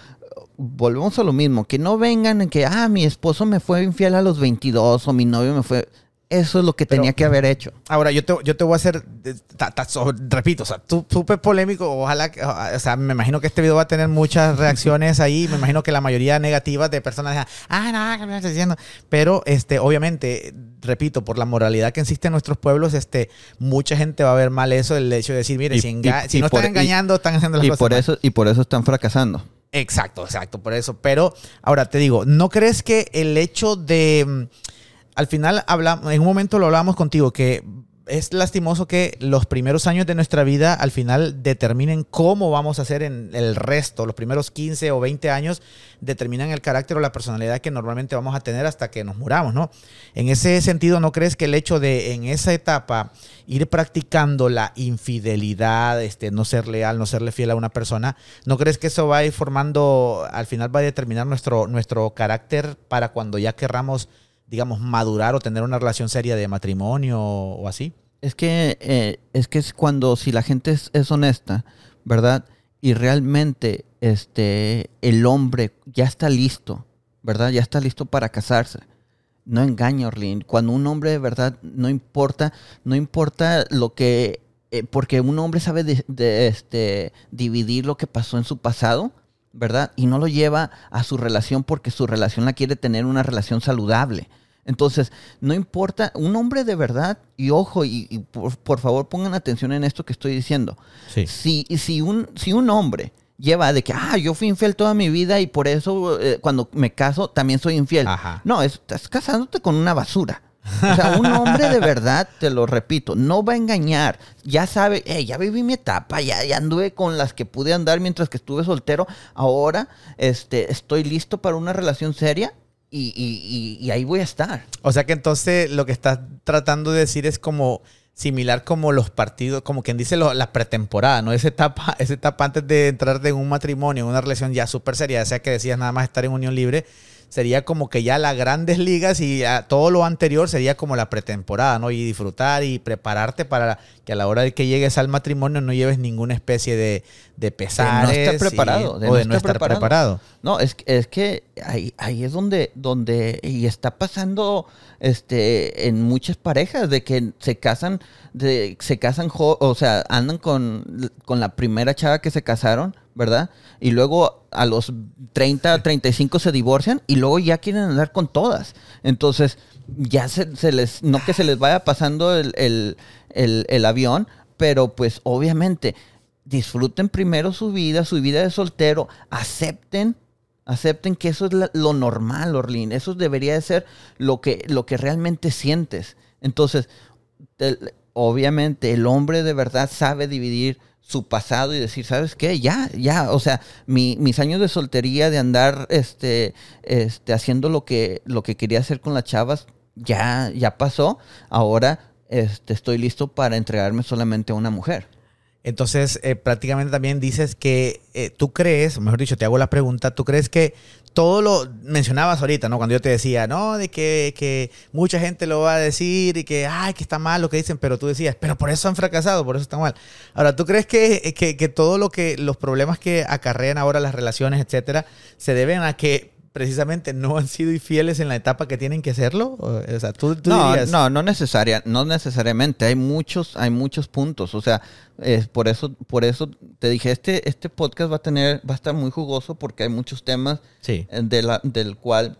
volvemos a lo mismo, que no vengan en que, ah, mi esposo me fue infiel a los 22 o mi novio me fue... Eso es lo que Pero- tenía que haber hecho. Ahora, yo te, yo te voy a hacer, ta- ta- so- repito, o sea, tú súper polémico, ojalá, que- o sea, me imagino que este video va a tener muchas reacciones ahí, me imagino que la mayoría negativas de personas ah, no, ¿qué me estás diciendo? Pero, este, obviamente, repito, por la moralidad que existe en nuestros pueblos, este, mucha gente va a ver mal eso, el hecho de decir, mire, Y- si, y- si y no por- están y- engañando, están haciendo las Y cosas por mal". eso, y por eso están fracasando. Exacto, exacto, por eso. Pero ahora te digo, ¿no crees que el hecho de, mm, al final hablamos, en un momento lo hablábamos contigo, que es lastimoso que los primeros años de nuestra vida al final determinen cómo vamos a hacer en el resto, los primeros 15 o 20 años determinan el carácter o la personalidad que normalmente vamos a tener hasta que nos muramos, ¿no? En ese sentido, ¿no crees que el hecho de en esa etapa ir practicando la infidelidad, este, no ser leal, no serle fiel a una persona, ¿no crees que eso va a ir formando, al final va a determinar nuestro, nuestro carácter para cuando ya querramos, digamos, madurar o tener una relación seria de matrimonio o así? Es que, eh, es que es cuando si la gente es, es honesta, ¿verdad? Y realmente este, el hombre ya está listo, ¿verdad? Ya está listo para casarse. No engaña, Orlin. Cuando un hombre verdad no importa, no importa lo que, eh, porque un hombre sabe de- de, este, dividir lo que pasó en su pasado, ¿verdad? Y no lo lleva a su relación porque su relación la quiere tener una relación saludable. Entonces, no importa, un hombre de verdad, y ojo, y, y por, por favor pongan atención en esto que estoy diciendo. Sí. Si, si, un, si un hombre lleva de que, ah, yo fui infiel toda mi vida y por eso eh, cuando me caso también soy infiel. Ajá. No, es- estás casándote con una basura. O sea, un hombre de verdad, te lo repito, no va a engañar. Ya sabe, "Eh, ya viví mi etapa, ya, ya anduve con las que pude andar mientras que estuve soltero. Ahora este, estoy listo para una relación seria y, y- y- ahí voy a estar. O sea que entonces lo que estás tratando de decir es como similar como los partidos, como quien dice lo- la pretemporada, ¿no? Esa etapa, esa etapa antes de entrar en un matrimonio, en una relación ya súper seria, ya sea que decías nada más estar en unión libre, sería como que ya las grandes ligas y todo lo anterior sería como la pretemporada, ¿no? Y disfrutar y prepararte para que a la hora de que llegues al matrimonio no lleves ninguna especie de, de pesares. estar y- preparado, de o no de no estar estar preparado. No, es, que- es que ahí, ahí es donde, donde, y está pasando este, en muchas parejas, de que se casan, de, se casan, o sea, andan con, con la primera chava que se casaron, ¿verdad? Y luego a los 30, 35 se divorcian y luego ya quieren andar con todas. Entonces, ya se, se les, no que se les vaya pasando el, el, el, el avión, pero pues obviamente disfruten primero su vida, su vida de soltero, acepten, acepten que eso es lo normal, Orlin, eso debería de ser lo que, lo que realmente sientes. Entonces, el- obviamente el hombre de verdad sabe dividir su pasado y decir, ¿sabes qué? Ya, ya, o sea, mi- mis años de soltería, de andar este, este, haciendo lo que, lo que quería hacer con las chavas, ya, ya pasó. Ahora este, estoy listo para entregarme solamente a una mujer. Entonces, eh, prácticamente también dices que eh, tú crees, mejor dicho, te hago la pregunta, tú crees que todo lo mencionabas ahorita, ¿no? Cuando yo te decía, no, de que, que mucha gente lo va a decir y que, ay, que está mal lo que dicen, pero tú decías, pero por eso han fracasado, por eso está mal. Ahora, ¿tú crees que, que, que todo lo que, los problemas que acarrean ahora las relaciones, etcétera, se deben a que precisamente no han sido infieles en la etapa que tienen que serlo? O, sea, tú, tú no, dirías... no, no necesaria, no necesariamente. Hay muchos, hay muchos puntos. O sea, es por eso, por eso te dije, este, este podcast va a tener, va a estar muy jugoso porque hay muchos temas Sí. eh, de la, del cual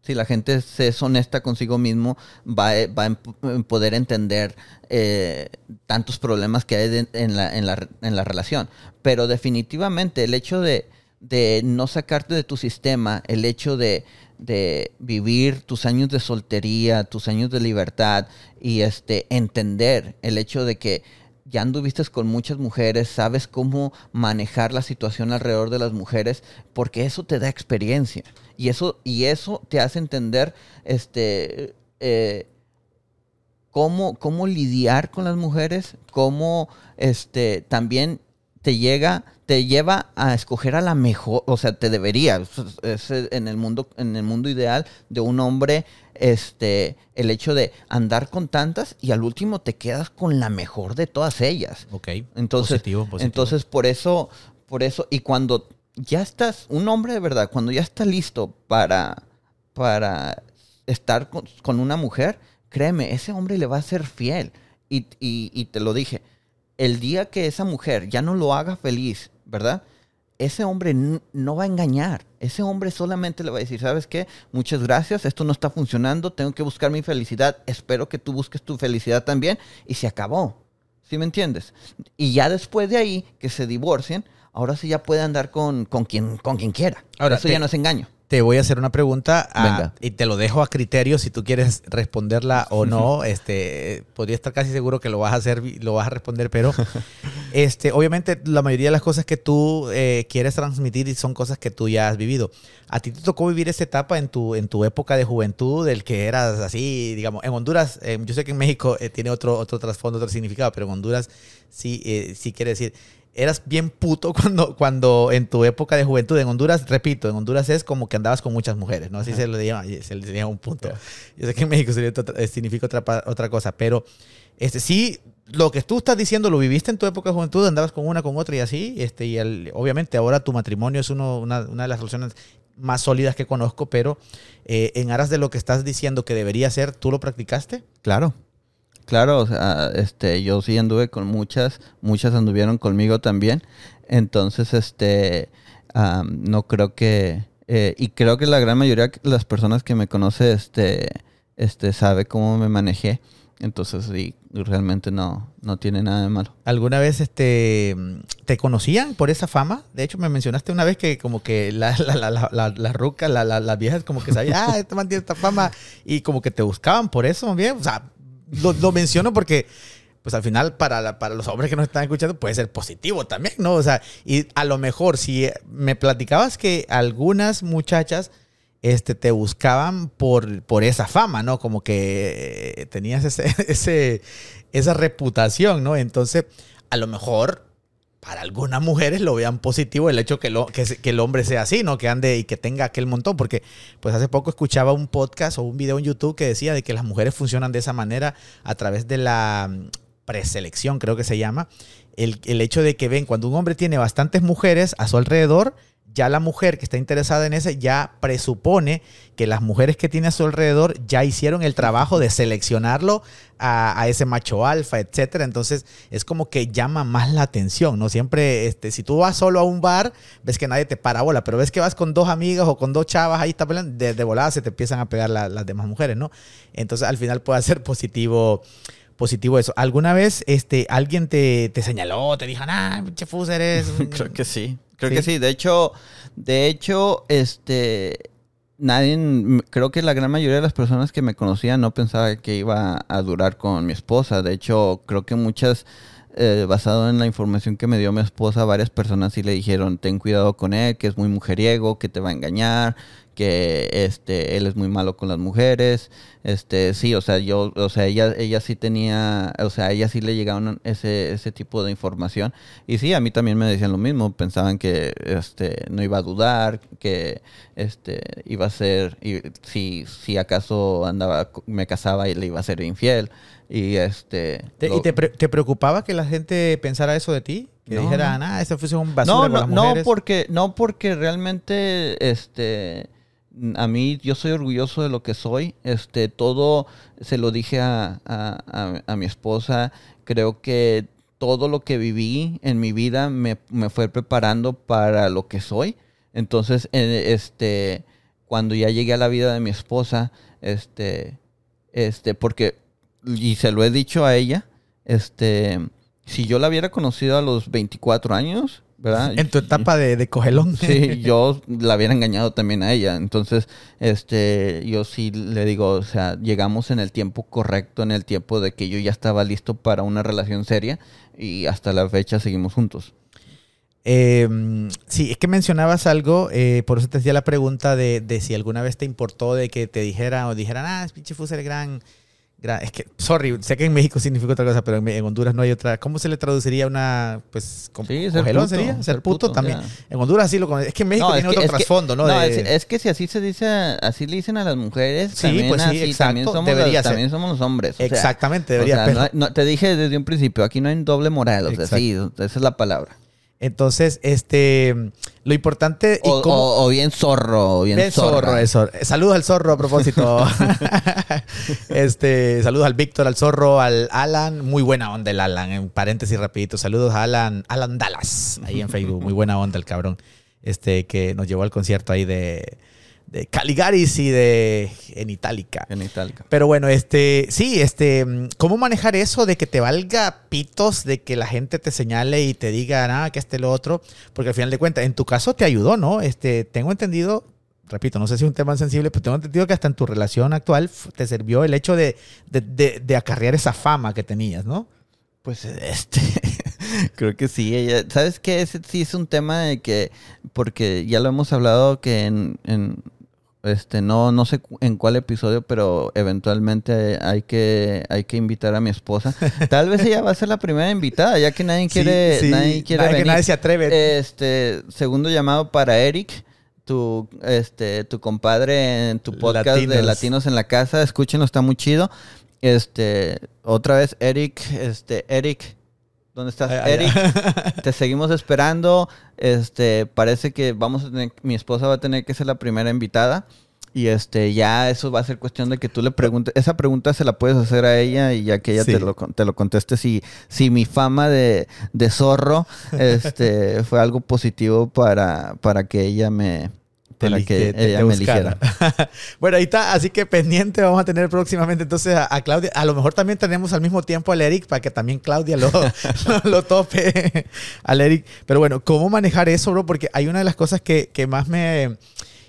si la gente se es honesta consigo mismo, va, a- va a poder entender eh, tantos problemas que hay de- en, la, en, la, en la relación. Pero definitivamente el hecho de, de no sacarte de tu sistema, el hecho de, de vivir tus años de soltería, tus años de libertad y este entender el hecho de que ya anduviste con muchas mujeres, sabes cómo manejar la situación alrededor de las mujeres, porque eso te da experiencia. Y eso y eso te hace entender este eh, cómo, cómo lidiar con las mujeres, cómo este también te llega, te lleva a escoger a la mejor, o sea, te debería, es, en el mundo, en el mundo ideal de un hombre, este, el hecho de andar con tantas y al último te quedas con la mejor de todas ellas. Ok. Entonces, Positivo, positivo. entonces por eso, por eso, y cuando ya estás, un hombre de verdad, cuando ya está listo para, para estar con, con una mujer, créeme, ese hombre le va a ser fiel. Y, y- y te lo dije, el día que esa mujer ya no lo haga feliz, ¿verdad? Ese hombre no va a engañar. Ese hombre solamente le va a decir, ¿sabes qué? Muchas gracias, esto no está funcionando, tengo que buscar mi felicidad, espero que tú busques tu felicidad también. Y se acabó. ¿Sí me entiendes? Y ya después de ahí, que se divorcien, ahora sí ya puede andar con, con, quien, con quien quiera. Ahora, Eso te- ya no es engaño. Te voy a hacer una pregunta ah, y te lo dejo a criterio si tú quieres responderla o no. Este, podría estar casi seguro que lo vas a hacer, lo vas a responder, pero este, obviamente la mayoría de las cosas que tú eh, quieres transmitir son cosas que tú ya has vivido. A ti te tocó vivir esta etapa en tu, en tu época de juventud, del que eras así, digamos, en Honduras, eh, yo sé que en México eh, tiene otro, otro trasfondo, otro significado, pero en Honduras sí, eh, sí quiere decir eras bien puto cuando, cuando en tu época de juventud en Honduras, repito, en Honduras es como que andabas con muchas mujeres, ¿no? Así se le llama, se le llama un punto. Yo sé que en México eh, significa otra, otra cosa, pero este, sí, lo que tú estás diciendo lo viviste en tu época de juventud, andabas con una, con otra y así, este, y el- obviamente ahora tu matrimonio es uno, una, una de las relaciones más sólidas que conozco, pero eh, en aras de lo que estás diciendo que debería ser, ¿tú lo practicaste? Claro. Claro, o sea, este, yo sí anduve con muchas, muchas anduvieron conmigo también. Entonces, este, no creo que, eh, y creo que la gran mayoría de las personas que me conoce, este, este, sabe cómo me manejé. Entonces, sí, realmente no, no tiene nada de malo. ¿Alguna vez este, te conocían por esa fama? De hecho, me mencionaste una vez que como que la, la, la, la, la, la ruca, la, la- las viejas como que sabían, ah, este man tiene esta fama y como que te buscaban por eso, bien. O sea, lo, lo menciono porque pues al final para, para los hombres que nos están escuchando puede ser positivo también, ¿no? O sea, y a lo mejor si me platicabas que algunas muchachas este, te buscaban por, por esa fama, ¿no? Como que eh, tenías ese, ese, esa reputación, ¿no? Entonces, a lo mejor para algunas mujeres lo vean positivo el hecho que, que, el hombre sea así, ¿no? Que ande y que tenga aquel montón. Porque, pues hace poco escuchaba un podcast o un video en YouTube que decía de que las mujeres funcionan de esa manera a través de la mm, preselección, creo que se llama. El hecho de que ven, cuando un hombre tiene bastantes mujeres a su alrededor, ya la mujer que está interesada en ese ya presupone que las mujeres que tiene a su alrededor ya hicieron el trabajo de seleccionarlo a, ese macho alfa, etcétera. Entonces es como que llama más la atención, ¿no? Siempre, este, si tú vas solo a un bar, ves que nadie te para bola, pero ves que vas con dos amigas o con dos chavas ahí está de, de volada se te empiezan a pegar la- las demás mujeres, ¿no? Entonces al final puede ser positivo positivo eso. ¿Alguna vez este, alguien te, te señaló, te dijo, ah, pinche fusa eres? un-" Creo que sí. Creo Sí. que sí. De hecho, de hecho, este, nadie, creo que la gran mayoría de las personas que me conocían no pensaba que iba a durar con mi esposa. De hecho, creo que muchas, eh, basado en la información que me dio mi esposa, varias personas sí le dijeron, ten cuidado con él, que es muy mujeriego, que te va a engañar, que este él es muy malo con las mujeres este sí o sea yo o sea ella ella sí tenía o sea a ella sí le llegaban ese ese tipo de información. Y sí a mí también me decían lo mismo pensaban que este no iba a dudar que este iba a ser y si si acaso andaba me casaba y le iba a ser infiel. Y este Te- lo- ¿Y te, pre- te preocupaba que la gente pensara eso de ti? Que No, dijeran, ah, este fuese un basura no, no, las no, porque, no porque realmente, este, a mí, yo soy orgulloso de lo que soy. Este, todo se lo dije a, a- a- mi esposa. Creo que todo lo que viví en mi vida me, me fue preparando para lo que soy. Entonces, eh, este, cuando ya llegué a la vida de mi esposa, este, este, porque, y se lo he dicho a ella, este, si yo la hubiera conocido a los 24 años, ¿verdad? En tu etapa de, de cogelón. Sí, yo la hubiera engañado también a ella. Entonces, este, yo sí le digo, o sea, llegamos en el tiempo correcto, en el tiempo de que yo ya estaba listo para una relación seria y hasta la fecha seguimos juntos. Eh, sí, es que mencionabas algo, eh, por eso te hacía la pregunta de, de si alguna vez te importó de que te dijeran o dijeran, ah, es pinche fuser gran, gran. Es que, sorry, sé que en México significa otra cosa, pero en, en Honduras no hay otra. ¿Cómo se le traduciría una, pues, com- Sí, ser puto, sería? Ser, ser puto, puto, también. En Honduras sí lo. Es que en México No, tiene otro que- trasfondo, ¿no? No, De- es, es que si así se dice, así le dicen a las mujeres, Sí, también, pues sí, así, exacto, también, somos, ser. también somos los hombres. o sea, Exactamente, o debería. sea, pero- no te dije desde un principio, aquí no hay doble moral, o sea, Exacto. sí, esa es la palabra. Entonces, este, Lo importante y O, cómo... o- o bien zorro, o bien, Bien zorro. Saludos al zorro a propósito. este, saludos al Víctor, al zorro, al Alan. Muy buena onda el Alan. En paréntesis rapidito. Saludos a Alan, Alan Dallas, ahí en Facebook. Muy buena onda el cabrón. Este, que nos llevó al concierto ahí de, de Caligaris y de en Itálica. En Itálica. Pero bueno, este, sí, este, ¿cómo manejar eso de que te valga pitos, de que la gente te señale y te diga, nada, que este lo otro? Porque al final de cuentas, en tu caso te ayudó, ¿no? Este, tengo entendido, repito, no sé si es un tema sensible, pero tengo entendido que hasta en tu relación actual te sirvió el hecho de, de, de- de acarrear esa fama que tenías, ¿no? Pues este, creo que sí. ella- ¿Sabes qué? Ese sí es un tema de que, porque ya lo hemos hablado que en, en, este, no, no sé en cuál episodio, pero eventualmente hay que, hay que invitar a mi esposa. Tal vez ella va a ser la primera invitada, ya que nadie quiere, Sí, sí, nadie quiere nadie- que nadie se atreve. Este, segundo llamado para Eric. Tu, este, tu compadre en tu podcast de. Latinos en la Casa, escúchenlo, está muy chido. Este, otra vez, Eric, este, Eric, ¿dónde estás? Eric, te seguimos esperando. Este, parece que vamos a tener, mi esposa va a tener que ser la primera invitada. Y este, ya eso va a ser cuestión de que tú le preguntes. Esa pregunta se la puedes hacer a ella y ya que ella Sí. te, lo, te lo conteste si, si mi fama de, de zorro este, fue algo positivo para, para que ella me. Para Eli- que te- te- ella te me eligiera. bueno, ahí está, así que pendiente vamos a tener próximamente entonces a, a Claudia. A lo mejor también tenemos al mismo tiempo al Eric para que también Claudia lo, lo, lo tope al Eric. Pero bueno, ¿cómo manejar eso, bro? Porque hay una de las cosas que, que más me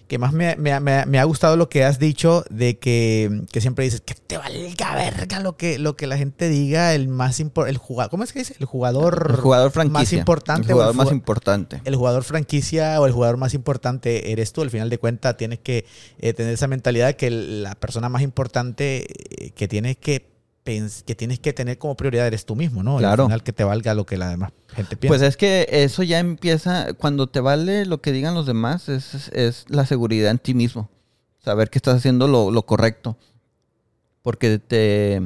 que más me, me- me- me ha gustado lo que has dicho de que, que siempre dices que te valga verga lo que, lo que la gente diga, el más importante, el jugador, ¿cómo es que dice? El jugador, El jugador franquicia. más importante. El jugador más importante. el jugador franquicia o el jugador más importante eres tú. Al final de cuentas, tienes que eh, tener esa mentalidad que la persona más importante eh, que tienes que que tienes que tener como prioridad eres tú mismo, ¿no? Claro. Al final que te valga lo que la demás gente piensa. Pues es que eso ya empieza, cuando te vale lo que digan los demás, es, es- la seguridad en ti mismo. Saber que estás haciendo lo, lo correcto. Porque te,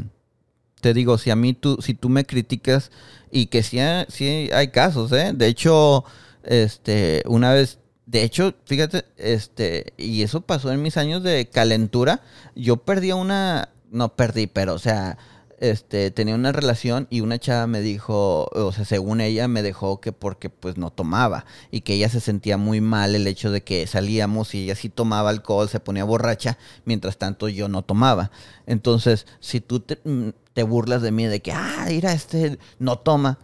te digo, si a mí tú, si tú me criticas, y que sí, hay- sí hay casos, ¿eh? De hecho, este, una vez, de hecho, fíjate, este, y eso pasó en mis años de calentura, yo perdí a una, no perdí, pero o sea, este, tenía una relación y una chava me dijo, o sea, según ella me dejó que porque pues no tomaba y que ella se sentía muy mal el hecho de que salíamos y ella sí tomaba alcohol, se ponía borracha, mientras tanto yo no tomaba. Entonces, si tú te, mm, te burlas de mí de que, ah, mira, este no toma,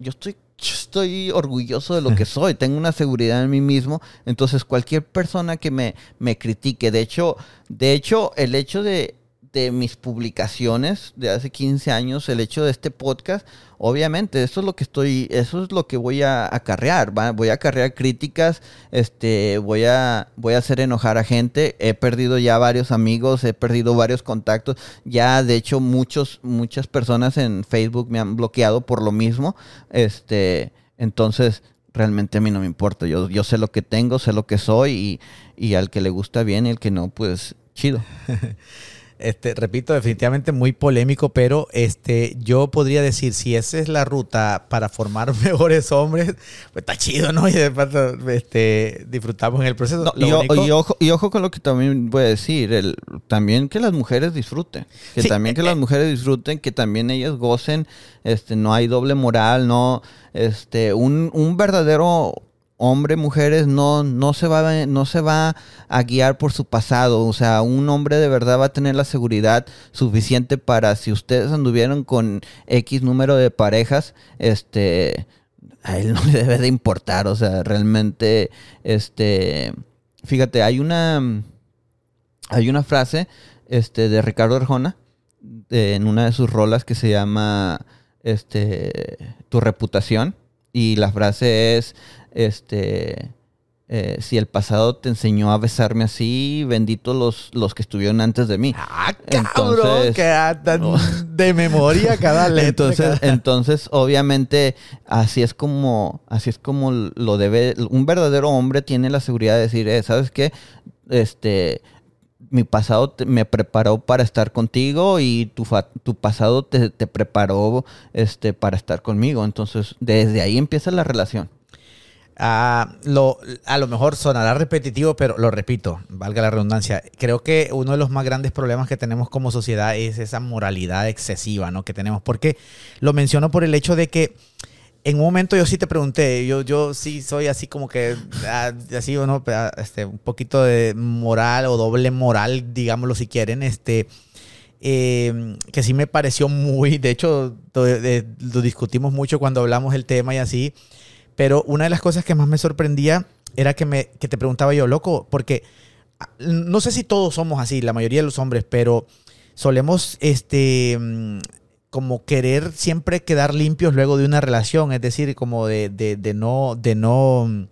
yo estoy yo estoy orgulloso de lo que soy, tengo una seguridad en mí mismo, entonces cualquier persona que me, me critique, de hecho, de hecho, el hecho de, de mis publicaciones de hace 15 años, el hecho de este podcast, obviamente, eso es lo que estoy, eso es lo que voy a acarrear, voy a acarrear críticas, este, voy a, voy a hacer enojar a gente, he perdido ya varios amigos, he perdido varios contactos, ya de hecho muchos, muchas personas en Facebook me han bloqueado por lo mismo, este, entonces realmente a mí no me importa, yo, yo sé lo que tengo, sé lo que soy y, y al que le gusta bien y al que no, pues chido. Este, repito, definitivamente muy polémico, pero este, yo podría decir, si esa es la ruta para formar mejores hombres, pues está chido, ¿no? Y de paso, este, disfrutamos en el proceso. No, y, o- único- y ojo, y ojo con lo que también voy a decir, el, también que las mujeres disfruten, que Sí, también que eh, las mujeres disfruten, que también ellas gocen, este, no hay doble moral, no, este, un, un verdadero hombre, mujeres, no, no se va, no se va a guiar por su pasado, o sea, un hombre de verdad va a tener la seguridad suficiente para si ustedes anduvieron con X número de parejas, este, a él no le debe de importar, o sea, realmente, este, fíjate, hay una, hay una frase, este, de Ricardo Arjona, de- en una de sus rolas que se llama, este, tu reputación, y la frase es, este, eh, si el pasado te enseñó a besarme así, benditos los, los que estuvieron antes de mí. Ah, cabrón, Entonces- que tan de memoria cada letra. Entonces, cada- entonces, obviamente, así es como, así es como lo debe, un verdadero hombre tiene la seguridad de decir, eh, ¿sabes qué? Este, mi pasado me preparó para estar contigo y tu, tu pasado te, preparó, este, para estar conmigo. Entonces, desde ahí empieza la relación. Ah, a lo mejor sonará repetitivo, pero lo repito, valga la redundancia. Creo que uno de los más grandes problemas que tenemos como sociedad es esa moralidad excesiva ¿no? que tenemos. Porque lo menciono por el hecho de que en un momento yo sí te pregunté, yo, yo sí soy así como que, ah, así o no, ah, este, un poquito de moral o doble moral, digámoslo si quieren, este, em, que sí me pareció muy, de hecho, lo discutimos mucho cuando hablamos el tema y así, pero una de las cosas que más me sorprendía era que, me, que te preguntaba yo, loco, porque ah, no sé si todos somos así, la mayoría de los hombres, pero solemos, este como querer siempre quedar limpios luego de una relación, es decir, como de, de, no, de no,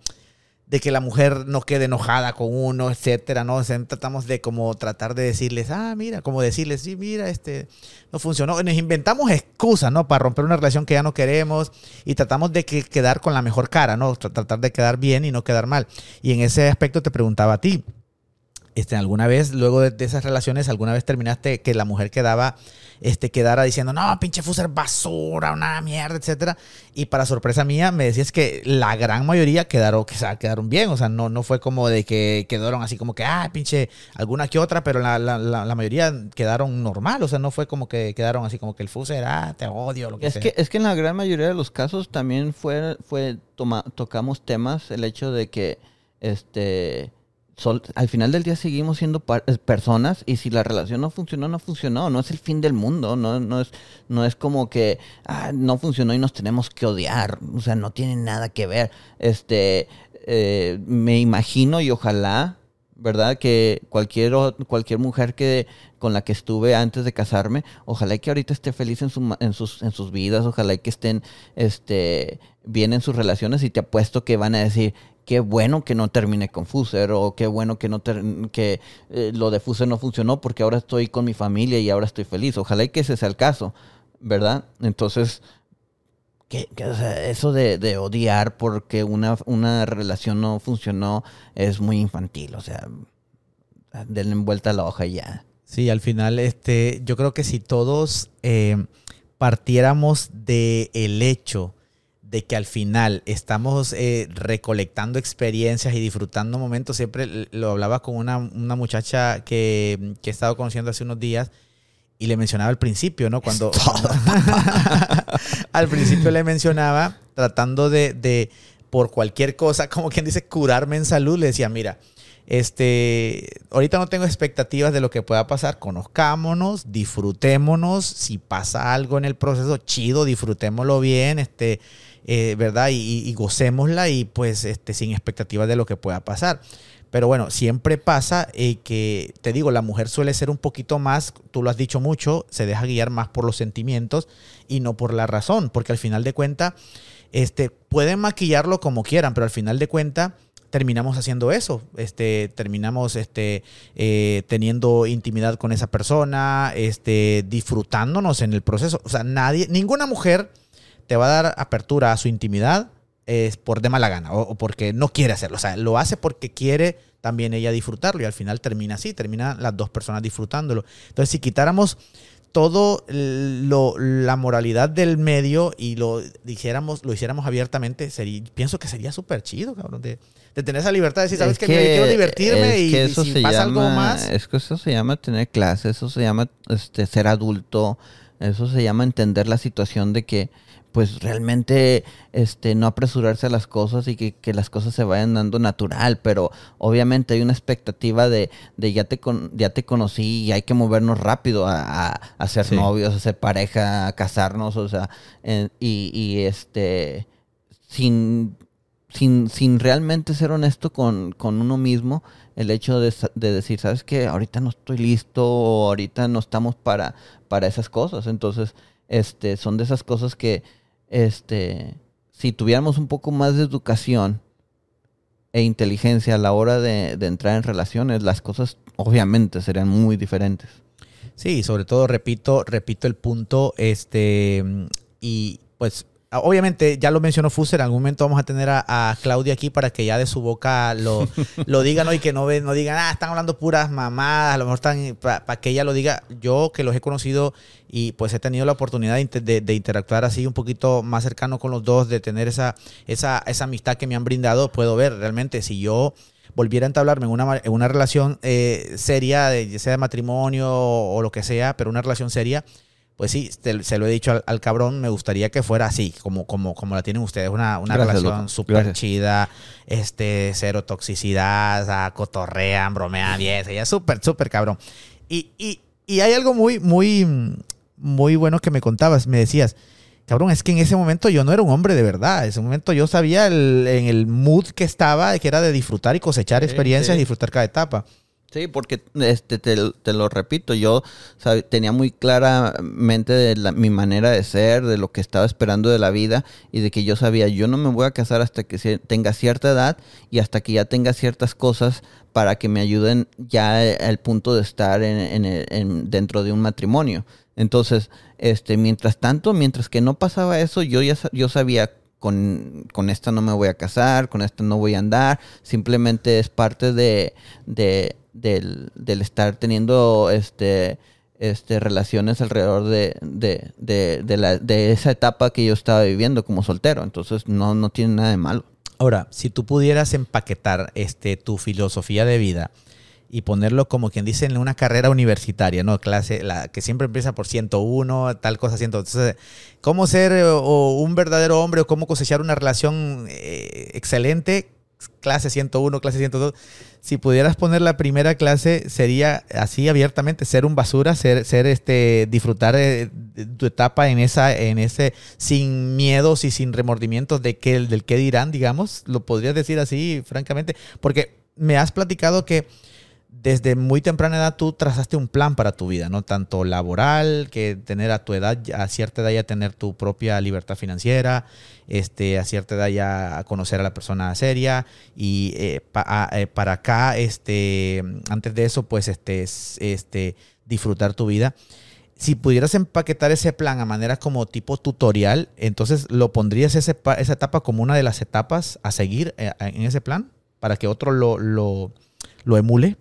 de que la mujer no quede enojada con uno, etcétera, ¿no? tratamos de como tratar de decirles, ah, mira, como decirles, sí, mira, este, no funcionó. Nos inventamos excusas, ¿no? Para romper una relación que ya no queremos y tratamos de que, quedar con la mejor cara, ¿no? Tratar de quedar bien y no quedar mal. Y en ese aspecto te preguntaba a ti, este, ¿alguna vez, luego de, de esas relaciones, alguna vez terminaste que la mujer quedaba este, quedara diciendo, no, pinche Fuser basura, una mierda, etcétera. Y para sorpresa mía, me decías que la gran mayoría quedaron, que, quedaron bien. O sea, no, no fue como de que quedaron así como que, ah, pinche, alguna que otra, pero la, la, la, mayoría quedaron normal. O sea, no fue como que quedaron así como que el Fuser, ah, te odio, lo que es sea. Que, es que en la gran mayoría de los casos también fue, fue toma, tocamos temas, el hecho de que, este al final del día seguimos siendo eh, personas y si la relación no funcionó, no funcionó, no es el fin del mundo, no, no, es, no es como que ah, no funcionó y nos tenemos que odiar, o sea, no tiene nada que ver. Este, eh, me imagino y ojalá, ¿verdad? Que cualquier, cualquier mujer que, con la que estuve antes de casarme, ojalá que ahorita esté feliz en, su, en, sus, en sus vidas, ojalá que estén este, bien en sus relaciones y te apuesto que van a decir, qué bueno que no termine con Fuser o qué bueno que no que eh, lo de Fuser no funcionó porque ahora estoy con mi familia y ahora estoy feliz. Ojalá y que ese sea el caso, ¿verdad? Entonces, que, eso de, odiar porque una, una relación no funcionó es muy infantil, o sea, denle vuelta la hoja y ya. Sí, al final, este, yo creo que si todos eh, partiéramos del el hecho de que al final estamos eh, recolectando experiencias y disfrutando momentos. Siempre lo hablaba con una, muchacha que, que, he estado conociendo hace unos días y le mencionaba al principio, ¿no? Cuando, al principio le mencionaba tratando de, de, por cualquier cosa, como quien dice, curarme en salud, le decía, mira, este, ahorita no tengo expectativas de lo que pueda pasar. Conozcámonos, disfrutémonos. Si pasa algo en el proceso, chido, disfrutémoslo bien. Este, eh, ¿verdad? Y, gocémosla y pues este, sin expectativas de lo que pueda pasar. Pero bueno, siempre pasa eh, que, te digo, la mujer suele ser un poquito más, tú lo has dicho mucho, se deja guiar más por los sentimientos y no por la razón, porque al final de cuentas, este, pueden maquillarlo como quieran, pero al final de cuentas terminamos haciendo eso, este, terminamos este, eh, teniendo intimidad con esa persona, este, disfrutándonos en el proceso. O sea, nadie, ninguna mujer te va a dar apertura a su intimidad es por de mala gana o, porque no quiere hacerlo. O sea, lo hace porque quiere también ella disfrutarlo y al final termina así, termina las dos personas disfrutándolo. Entonces, si quitáramos todo lo, la moralidad del medio y lo dijéramos, lo hiciéramos abiertamente, sería, pienso que sería súper chido, cabrón, de, tener esa libertad de decir, ¿sabes que, Quiero divertirme y, si pasa algo más. Es que eso se llama tener clase, eso se llama este, ser adulto, eso se llama entender la situación de que pues realmente este no apresurarse a las cosas y que, las cosas se vayan dando natural, pero obviamente hay una expectativa de, de ya te con, ya te conocí y hay que movernos rápido a, a, ser novios, a ser pareja, a casarnos, o sea, y, y, este sin, sin, sin realmente ser honesto con, con uno mismo, el hecho de, de, decir, sabes que ahorita no estoy listo, o ahorita no estamos para, para esas cosas. Entonces, este, son de esas cosas que, este, si tuviéramos un poco más de educación e inteligencia a la hora de, entrar en relaciones, las cosas obviamente serían muy diferentes. Sí, sobre todo repito, repito el punto, este, y pues obviamente ya lo mencionó Fuser, en algún momento vamos a tener a, Claudia aquí para que ya de su boca lo, lo digan ¿no? y que no, no digan, ah, están hablando puras mamadas, a lo mejor están, para que ella lo diga, yo que los he conocido y pues he tenido la oportunidad de, de, interactuar así un poquito más cercano con los dos, de tener esa, esa, esa amistad que me han brindado, puedo ver realmente si yo volviera a entablarme en una, en una relación eh, seria, de, sea de matrimonio o, lo que sea, pero una relación seria, pues sí, se lo he dicho al, cabrón, me gustaría que fuera así, como, como, como la tienen ustedes, una, una relación súper chida, este, cero toxicidad, cotorrean, bromean bien, ella es súper, súper cabrón. Y, y, y hay algo muy, muy, muy bueno que me contabas, me decías, cabrón, es que en ese momento yo no era un hombre de verdad. En ese momento yo sabía en el mood que estaba, que era de disfrutar y cosechar experiencias disfrutar cada etapa. Sí, porque este, te, lo repito, yo tenía muy claramente de mi manera de ser, de lo que estaba esperando de la vida y de que yo sabía, yo no me voy a casar hasta que tenga cierta edad y hasta que ya tenga ciertas cosas para que me ayuden ya al punto de estar en, dentro de un matrimonio. Entonces, este, mientras tanto, mientras que no pasaba eso, yo ya yo sabía con, con, esta no me voy a casar, con esta no voy a andar, simplemente es parte de, de del, del estar teniendo este, este, relaciones alrededor de, de, de, la, de esa etapa que yo estaba viviendo como soltero. Entonces no, no tiene nada de malo. Ahora, si tú pudieras empaquetar este, tu filosofía de vida y ponerlo como quien dice en una carrera universitaria, ¿no? Clase, la que siempre empieza por 101, tal cosa, 100. Entonces, ¿cómo ser eh, un verdadero hombre o cómo cosechar una relación eh, excelente? Clase 101, clase 102 si pudieras poner la primera clase, sería así abiertamente, ser un basura, ser, ser este, disfrutar de, tu etapa en esa, en ese, sin miedos y sin remordimientos de que, del qué dirán, digamos, lo podrías decir así, francamente, porque me has platicado que desde muy temprana edad tú trazaste un plan para tu vida, ¿no? Tanto laboral, que tener a tu edad, a cierta edad ya tener tu propia libertad financiera, este, a cierta edad ya conocer a la persona seria y eh, eh, para acá, este, antes de eso, pues, este, este, disfrutar tu vida. Si pudieras empaquetar ese plan a manera como tipo tutorial, entonces lo pondrías esa etapa como una de las etapas a seguir eh, en ese plan para que otro lo, lo, lo emule.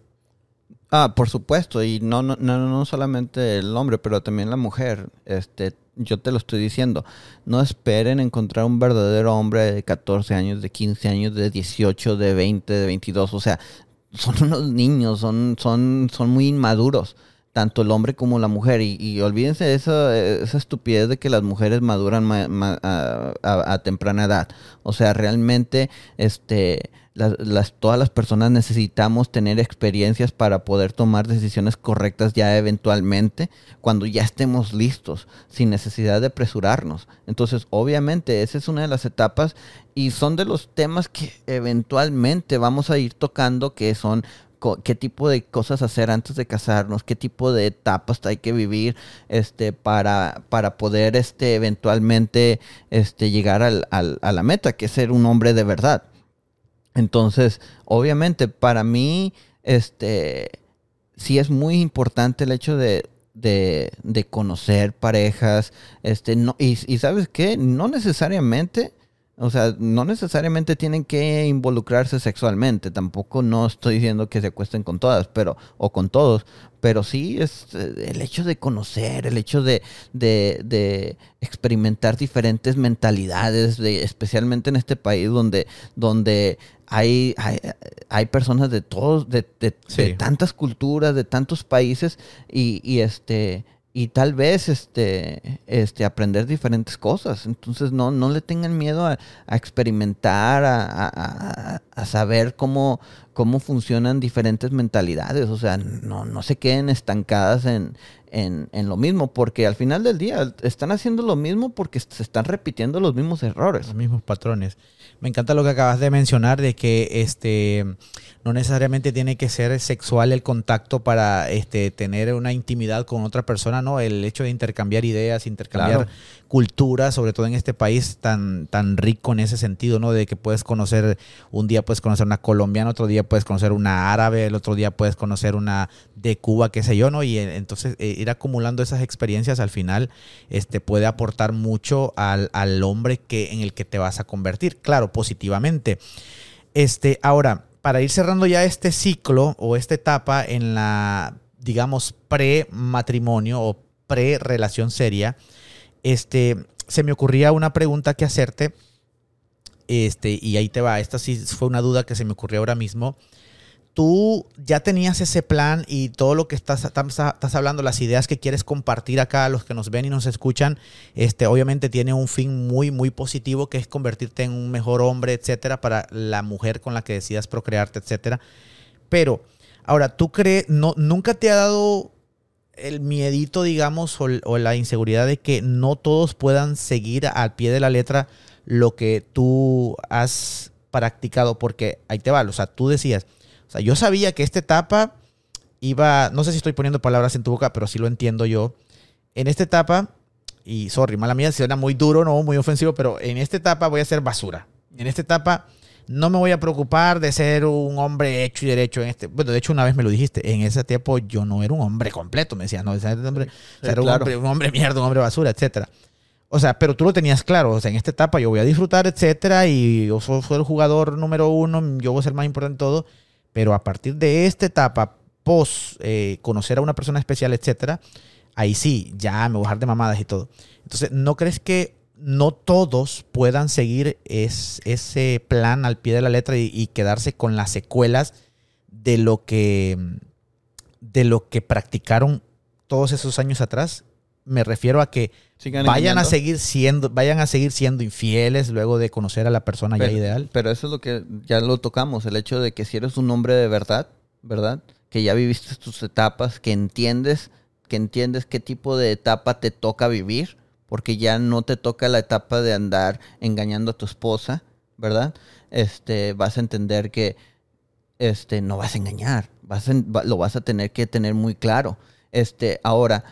Ah, por supuesto, y no, no, no, no solamente el hombre, pero también la mujer. Este, yo te lo estoy diciendo. No esperen encontrar un verdadero hombre de 14 años, de 15 años, de 18, de 20, de 22. O sea, son unos niños, son, son, son muy inmaduros, tanto el hombre como la mujer. Y, olvídense de esa, esa, estupidez de que las mujeres maduran a temprana edad. O sea, realmente, este las, todas las personas necesitamos tener experiencias para poder tomar decisiones correctas ya eventualmente cuando ya estemos listos, sin necesidad de apresurarnos. Entonces, obviamente, esa es una de las etapas y son de los temas que eventualmente vamos a ir tocando, que son qué tipo de cosas hacer antes de casarnos, qué tipo de etapas hay que vivir este, para, para poder este, eventualmente este, llegar al, a la meta, que es ser un hombre de verdad. Entonces, obviamente, para mí, este, sí es muy importante el hecho de, de, de conocer parejas, este, no, y, y sabes qué, no necesariamente o sea, no necesariamente tienen que involucrarse sexualmente. Tampoco no estoy diciendo que se acuesten con todas, pero, o con todos. Pero sí es eh, el hecho de conocer, el hecho de, de, de experimentar diferentes mentalidades, de, especialmente en este país donde, donde hay, hay, hay personas de todos, de, de, de, tantas culturas, de tantos países, y, y este y tal vez este, este, aprender diferentes cosas. Entonces no, no le tengan miedo a, experimentar, a, a, saber cómo, cómo funcionan diferentes mentalidades. O sea, no, no se queden estancadas en, en, en, lo mismo, porque al final del día están haciendo lo mismo porque se están repitiendo los mismos errores. Los mismos patrones. Me encanta lo que acabas de mencionar de que este no necesariamente tiene que ser sexual el contacto para este, tener una intimidad con otra persona. ¿no? El hecho de intercambiar ideas, intercambiar culturas, sobre todo en este país tan, tan rico en ese sentido, ¿no? De que puedes conocer, un día puedes conocer una colombiana, otro día puedes conocer una árabe, el otro día puedes conocer una de Cuba, qué sé yo, ¿no? Y eh, entonces eh, ir acumulando esas experiencias al final este, puede aportar mucho al, al hombre que, en el que te vas a convertir, claro, positivamente. Este, ahora, para ir cerrando ya este ciclo o esta etapa en la, digamos, pre-matrimonio o pre-relación seria, este, se me ocurría una pregunta que hacerte. Este, y ahí te va. Esta sí fue una duda que se me ocurrió ahora mismo tú ya tenías ese plan y todo lo que estás, estás, hablando, las ideas que quieres compartir acá a los que nos ven y nos escuchan, este, obviamente tiene un fin muy, muy positivo que es convertirte en un mejor hombre, etcétera, para la mujer con la que decidas procrearte, etcétera. Pero, ahora, ¿tú crees, no, nunca te ha dado el miedito, digamos, o, la inseguridad de que no todos puedan seguir al pie de la letra lo que tú has practicado? Porque ahí te va, o sea, tú decías, o sea, yo sabía que esta etapa iba, no sé si estoy poniendo palabras en tu boca, pero sí lo entiendo yo. En esta etapa, y sorry, mala mía, suena muy duro, no, muy ofensivo, pero en esta etapa voy a ser basura. En esta etapa no me voy a preocupar de ser un hombre hecho y derecho en este. Bueno, de hecho, una vez me lo dijiste. En ese tiempo yo no era un hombre completo, me decías, no, ese hombre, era un, hombre, un hombre mierda, un hombre basura, etcétera. O sea, pero tú lo tenías claro. O sea, en esta etapa yo voy a disfrutar, etcétera, y yo soy, el jugador número uno, yo voy a ser más importante en todo. Pero a partir de esta etapa, post eh, conocer a una persona especial, etcétera, ahí sí, ya me voy a dejar de mamadas y todo. Entonces, ¿no crees que no todos puedan seguir ese plan al pie de la letra y, quedarse con las secuelas de lo que de lo que practicaron todos esos años atrás? Me refiero a que vayan a seguir siendo, vayan a seguir siendo infieles luego de conocer a la persona ya ideal. Pero eso es lo que ya lo tocamos, el hecho de que si eres un hombre de verdad, ¿verdad? Que ya viviste tus etapas, que entiendes, que entiendes qué tipo de etapa te toca vivir, porque ya no te toca la etapa de andar engañando a tu esposa, ¿verdad? Este, vas a entender que este no vas a engañar, vas lo vas a tener que tener muy claro. Este, ahora,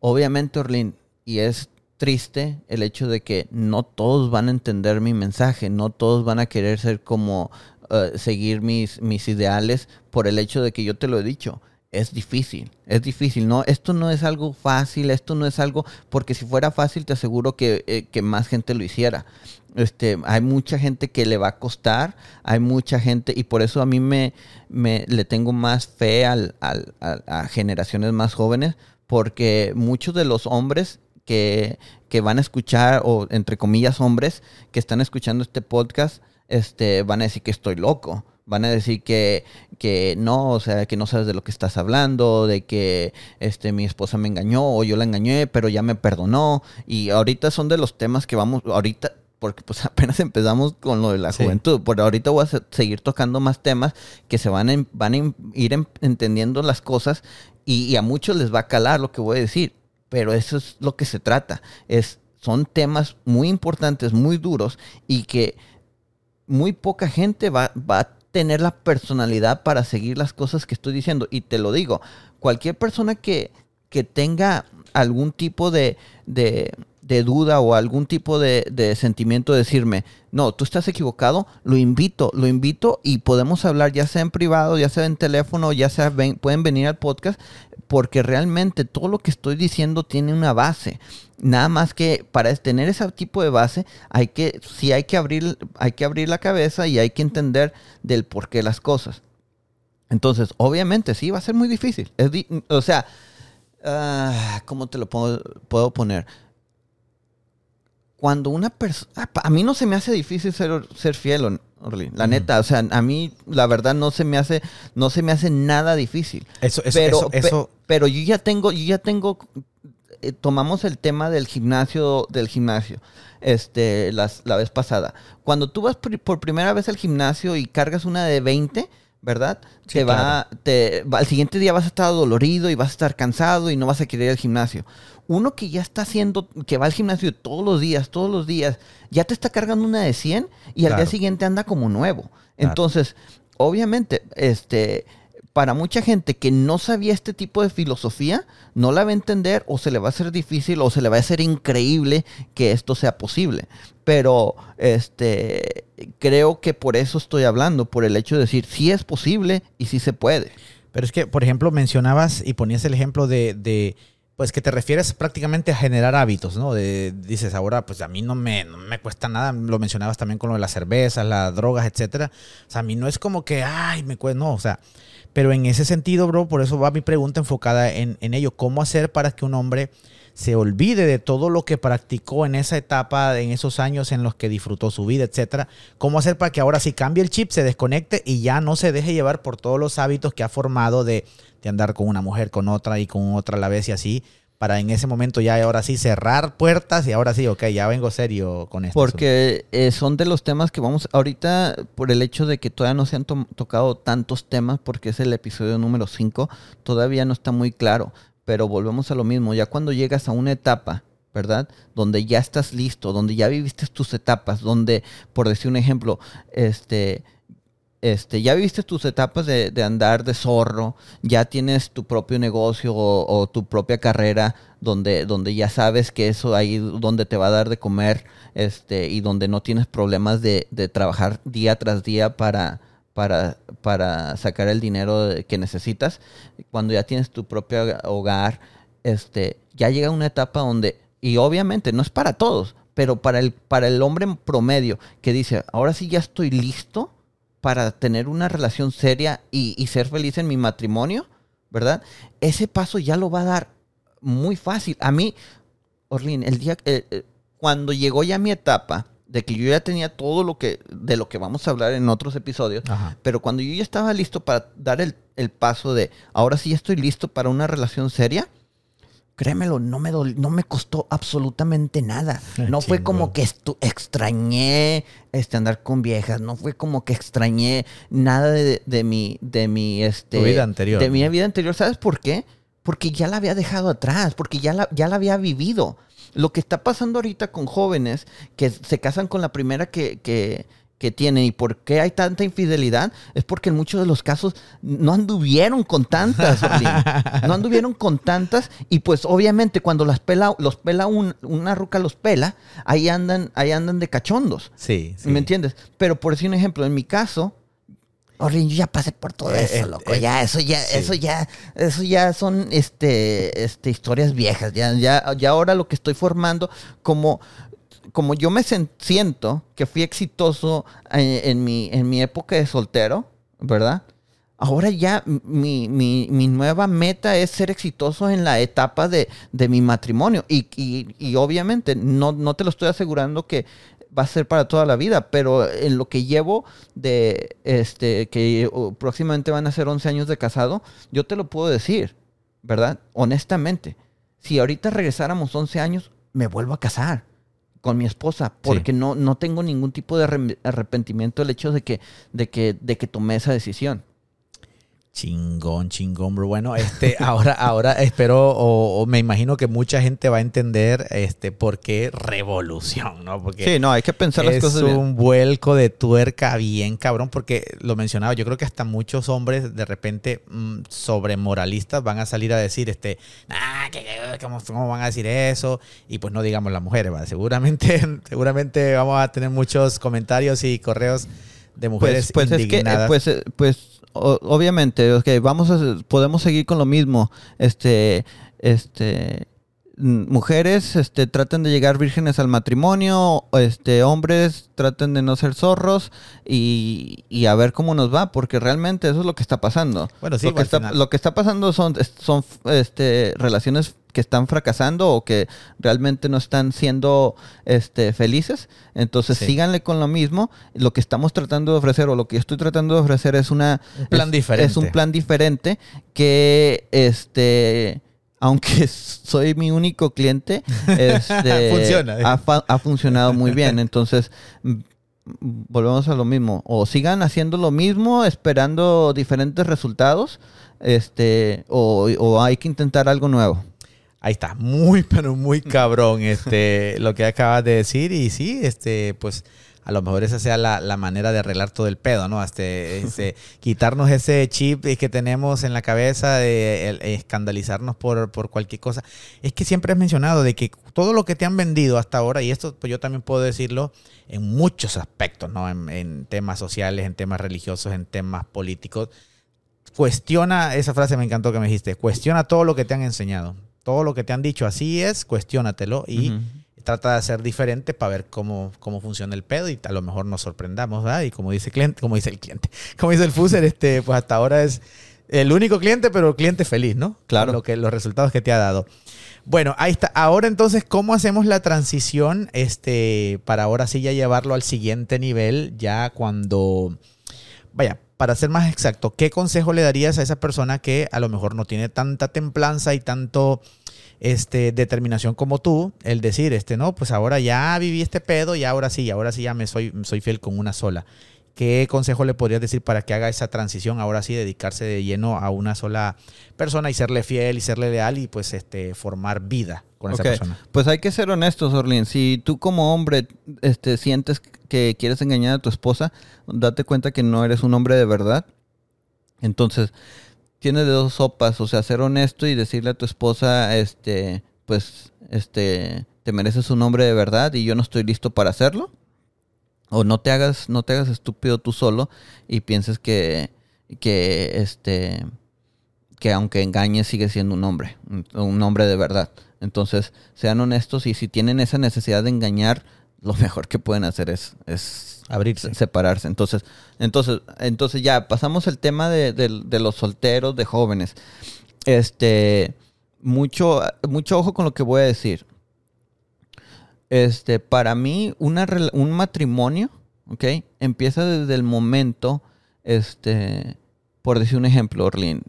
obviamente, Orlin, y es triste el hecho de que no todos van a entender mi mensaje, no todos van a querer ser como eh, seguir mis, mis ideales por el hecho de que yo te lo he dicho. Es difícil, es difícil, ¿no? Esto no es algo fácil, esto no es algo, porque si fuera fácil te aseguro que, eh, que más gente lo hiciera. Este, hay mucha gente que le va a costar, hay mucha gente, y por eso a mí me, me le tengo más fe al, al, a generaciones más jóvenes, porque muchos de los hombres que, van a escuchar, o entre comillas hombres, que están escuchando este podcast, este, van a decir que estoy loco. Van a decir que, que no, o sea, que no sabes de lo que estás hablando, de que este, mi esposa me engañó o yo la engañé, pero ya me perdonó. Y ahorita son de los temas que vamos, ahorita, porque pues apenas empezamos con lo de la juventud. Por ahorita voy a seguir tocando más temas que se van a, van a ir entendiendo las cosas y, y, a muchos les va a calar lo que voy a decir pero eso es lo que se trata. Es, son temas muy importantes, muy duros y que muy poca gente va, a tener la personalidad para seguir las cosas que estoy diciendo. Y te lo digo, cualquier persona que, que tenga algún tipo de, de, duda o algún tipo de, sentimiento, decirme, no, tú estás equivocado, lo invito, lo invito y podemos hablar ya sea en privado, ya sea en teléfono, ya sea, pueden venir al podcast porque realmente todo lo que estoy diciendo tiene una base. Nada más que para tener ese tipo de base hay que, sí hay que abrir, hay que abrir la cabeza y hay que entender del por qué las cosas. Entonces, obviamente, sí, va a ser muy difícil. o sea, ah, ¿cómo te lo puedo, puedo poner? Cuando una persona... A mí no se me hace difícil ser, ser fiel, la neta, o sea, a mí la verdad no se me hace, no se me hace nada difícil. Eso, eso, pero, eso, pero yo ya tengo, yo ya tengo, eh, tomamos el tema del gimnasio, del gimnasio, este, las, la vez pasada. Cuando tú vas por, primera vez al gimnasio y cargas una de 20, ¿verdad? te va, te, al siguiente día vas a estar dolorido y vas a estar cansado y no vas a querer ir al gimnasio uno que ya está haciendo, que va al gimnasio todos los días, todos los días, ya te está cargando una de 100 y al día siguiente anda como nuevo. Entonces, obviamente, este, para mucha gente que no sabía este tipo de filosofía, no la va a entender o se le va a hacer difícil o se le va a hacer increíble que esto sea posible. Pero este creo que por eso estoy hablando, por el hecho de decir sí es posible y sí se puede. Pero es que, por ejemplo, mencionabas y ponías el ejemplo de, de pues que te refieres prácticamente a generar hábitos, ¿no? De, dices, ahora, pues a mí no me, no me cuesta nada, lo mencionabas también con lo de las cervezas, las drogas, etcétera. O sea, a mí no es como que, ay, me cuesta, no, o sea, pero en ese sentido, bro, por eso va mi pregunta enfocada en, ello, ¿cómo hacer para que un hombre se olvide de todo lo que practicó en esa etapa, en esos años en los que disfrutó su vida, etcétera. ¿Cómo hacer para que ahora sí cambie el chip, se desconecte y ya no se deje llevar por todos los hábitos que ha formado de, de andar con una mujer, con otra y con otra a la vez y así? Para en ese momento ya ahora sí cerrar puertas y ahora sí, ok, ya vengo serio con esto. Porque eh, son de los temas que vamos, ahorita por el hecho de que todavía no se han to tocado tantos temas, porque es el episodio número 5, todavía no está muy claro pero volvemos a lo mismo, ya cuando llegas a una etapa, ¿verdad? Donde ya estás listo, donde ya viviste tus etapas, donde, por decir un ejemplo, este, este, ya viviste tus etapas de, andar de zorro, ya tienes tu propio negocio o, tu propia carrera donde, donde ya sabes que eso ahí donde te va a dar de comer, este, y donde no tienes problemas de, de trabajar día tras día para, para, para sacar el dinero que necesitas. Cuando ya tienes tu propio hogar, este, ya llega una etapa donde, y obviamente no es para todos, pero para el, para el hombre promedio que dice, ahora sí ya estoy listo para tener una relación seria y, ser feliz en mi matrimonio, ¿verdad? Ese paso ya lo va a dar muy fácil. A mí, Orlin, el día, eh, eh, cuando llegó ya mi etapa, de que yo ya tenía todo lo que, de lo que vamos a hablar en otros episodios, pero cuando yo ya estaba listo para dar el, paso de, ahora sí ya estoy listo para una relación seria, créemelo, no me, no me costó absolutamente nada. Ah, no fue como que extrañé este, andar con viejas, no fue como que extrañé nada de, mi, de mi, este, vida anterior. De mi vida anterior. ¿Sabes por qué? Porque ya la había dejado atrás, porque ya la, ya la había vivido. Lo que está pasando ahorita con jóvenes que se casan con la primera que, que, que tienen y por qué hay tanta infidelidad es porque en muchos de los casos no anduvieron con tantas, no anduvieron con tantas y pues obviamente cuando las pela, los pela una ruca los pela, ahí andan, ahí andan de cachondos. Sí, sí. ¿Me entiendes? Pero por decir un ejemplo, en mi caso, Orlin, yo ya pasé por todo eh, eso, loco. Eh, ya, eso ya, eso ya, eso ya son este, este, historias viejas. Ya, ya, ya ahora lo que estoy formando, como, como yo me siento que fui exitoso eh, en, mi, en mi época de soltero, ¿verdad? Ahora ya mi, mi, mi, nueva meta es ser exitoso en la etapa de, de mi matrimonio. Y, y, y, obviamente no, no te lo estoy asegurando que va a ser para toda la vida, pero en lo que llevo de, este, que próximamente van a ser 11 años de casado, yo te lo puedo decir, ¿verdad? Honestamente, si ahorita regresáramos 11 años, me vuelvo a casar con mi esposa, porque no, no tengo ningún tipo de arrepentimiento del hecho de que, de que, de que tomé esa decisión. Chingón, chingón, bro. Bueno, este, ahora, ahora espero o, me imagino que mucha gente va a entender este por qué revolución, ¿no? Porque sí, no, hay que pensar las cosas. Es un vuelco de tuerca bien cabrón, porque lo mencionaba, yo creo que hasta muchos hombres de repente mm, sobre moralistas van a salir a decir, este, ah, ¿cómo, van a decir eso? Y pues no digamos las mujeres. Seguramente, seguramente vamos a tener muchos comentarios y correos de pues, mujeres pues, indignadas. Es que, pues, pues obviamente, okay, vamos a, podemos seguir con lo mismo. Este, este, mujeres, este, traten de llegar vírgenes al matrimonio, este, hombres traten de no ser zorros y, y, a ver cómo nos va, porque realmente eso es lo que está pasando. Bueno, sí, lo que, está, lo que está pasando son, son este, relaciones que están fracasando o que realmente no están siendo este, felices. Entonces síganle con lo mismo. Lo que estamos tratando de ofrecer o lo que estoy tratando de ofrecer es una un plan diferente. Es un plan diferente que este aunque soy mi único cliente, este, Funciona, ha, ha, funcionado muy bien. Entonces, volvemos a lo mismo. O sigan haciendo lo mismo, esperando diferentes resultados, este, o, o hay que intentar algo nuevo. Ahí está, muy, pero muy cabrón este, lo que acabas de decir. Y sí, este, pues a lo mejor esa sea la, la manera de arreglar todo el pedo, ¿no? Hasta este, quitarnos ese chip que tenemos en la cabeza de el- escandalizarnos por, por cualquier cosa. Es que siempre has mencionado de que todo lo que te han vendido hasta ahora, y esto pues yo también puedo decirlo en muchos aspectos, ¿no? En, en temas sociales, en temas religiosos, en temas políticos. Cuestiona, esa frase me encantó que me dijiste, cuestiona todo lo que te han enseñado. Todo lo que te han dicho, así es, cuestiónatelo y trata de ser diferente para ver cómo, cómo funciona el pedo y a lo mejor nos sorprendamos, ¿verdad? Y como dice el cliente, como dice el cliente, como dice el Fuser, este, pues hasta ahora es el único cliente, pero el cliente feliz, ¿no? Claro. Con Lo que, los resultados que te ha dado. Bueno, ahí está. Ahora entonces, ¿cómo hacemos la transición este, para ahora sí ya llevarlo al siguiente nivel? Ya cuando, vaya, para ser más exacto, ¿qué consejo le darías a esa persona que a lo mejor no tiene tanta templanza y tanto este, determinación como tú? El decir, este, no, pues ahora ya viví este pedo y ahora sí, ahora sí ya me soy, soy fiel con una sola. ¿Qué consejo le podrías decir para que haga esa transición? Ahora sí, dedicarse de lleno a una sola persona y serle fiel y serle leal y pues este formar vida con esa persona. Pues hay que ser honestos, Orlin. Si tú como hombre este, sientes que quieres engañar a tu esposa, date cuenta que no eres un hombre de verdad. Entonces, tienes de dos sopas, o sea, ser honesto y decirle a tu esposa, este, pues, este, te mereces un hombre de verdad y yo no estoy listo para hacerlo. O no te hagas, no te hagas estúpido tú solo y pienses que, que, este, que aunque engañes sigue siendo un hombre, un, hombre de verdad. Entonces, sean honestos y si tienen esa necesidad de engañar, lo mejor que pueden hacer es, es Abrirse. se- separarse. Entonces, entonces, entonces ya pasamos el tema de, de- de los solteros, de jóvenes. Este, mucho, mucho ojo con lo que voy a decir. Este, para mí, una, un matrimonio, ¿ok? Empieza desde el momento, este, por decir un ejemplo, Orlin,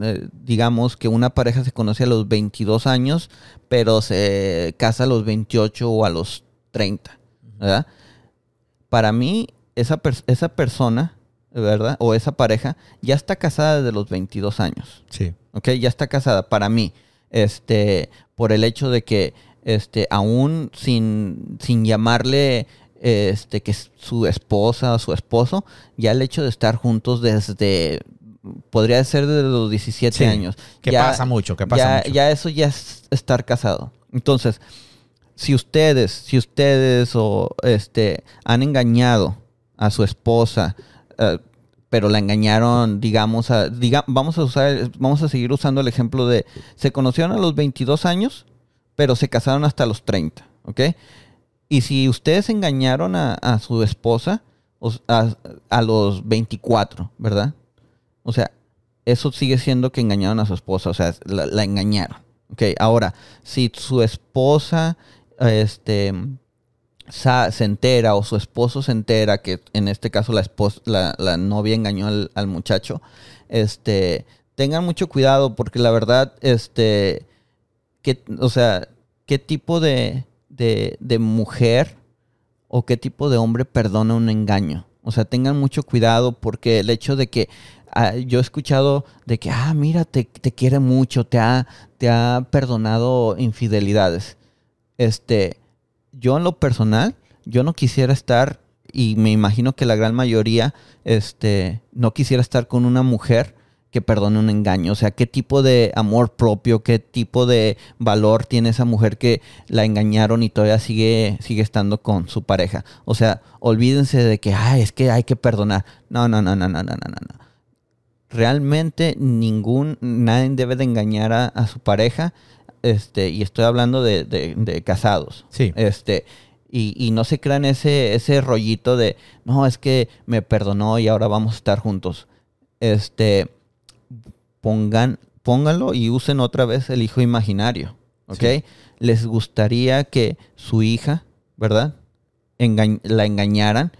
eh, digamos que una pareja se conoce a los 22 años, pero se casa a los 28 o a los 30, ¿verdad? Para mí, esa, esa persona, ¿verdad? O esa pareja ya está casada desde los 22 años. Sí. ¿ok? Ya está casada. Para mí, este, por el hecho de que, este, aún sin, sin llamarle, este, que es su esposa o su esposo, ya el hecho de estar juntos desde, podría ser desde los 17 Sí, años. Que Ya- pasa mucho, que pasa ya, mucho. ya eso ya es estar casado. Entonces, si ustedes, si ustedes o este han engañado a su esposa, eh, pero la engañaron, digamos, a, diga, vamos a usar, vamos a seguir usando el ejemplo de se conocieron a los 22 años, pero se casaron hasta los 30, ¿ok? Y si ustedes engañaron a, su esposa a, los 24, ¿verdad? O sea, eso sigue siendo que engañaron a su esposa, o sea, la, engañaron. Ok, ahora, si su esposa este, se entera o su esposo se entera que en este caso la, esposa, la novia engañó al, al muchacho, este, tengan mucho cuidado porque la verdad, este, que, o sea, qué tipo de, de, de mujer o qué tipo de hombre perdona un engaño. O sea, tengan mucho cuidado porque el hecho de que ah, yo he escuchado de que, ah, mira, te, te quiere mucho, te ha, te ha perdonado infidelidades. Este, yo en lo personal, yo no quisiera estar, y me imagino que la gran mayoría, este, no quisiera estar con una mujer que perdone un engaño. O sea, qué tipo de amor propio, qué tipo de valor tiene esa mujer que la engañaron y todavía sigue, sigue estando con su pareja. O sea, olvídense de que, ay, es que hay que perdonar. No, no, no, no, no, no, no, no. Realmente ningún, nadie debe de engañar a, a su pareja. Este, y estoy hablando de, de- de casados. Sí. Este, y, y no se crean ese, ese rollito de, no, es que me perdonó y ahora vamos a estar juntos. Este, pongan, pónganlo y usen otra vez el hijo imaginario, ¿ok? Sí. Les gustaría que su hija, ¿verdad? La engañaran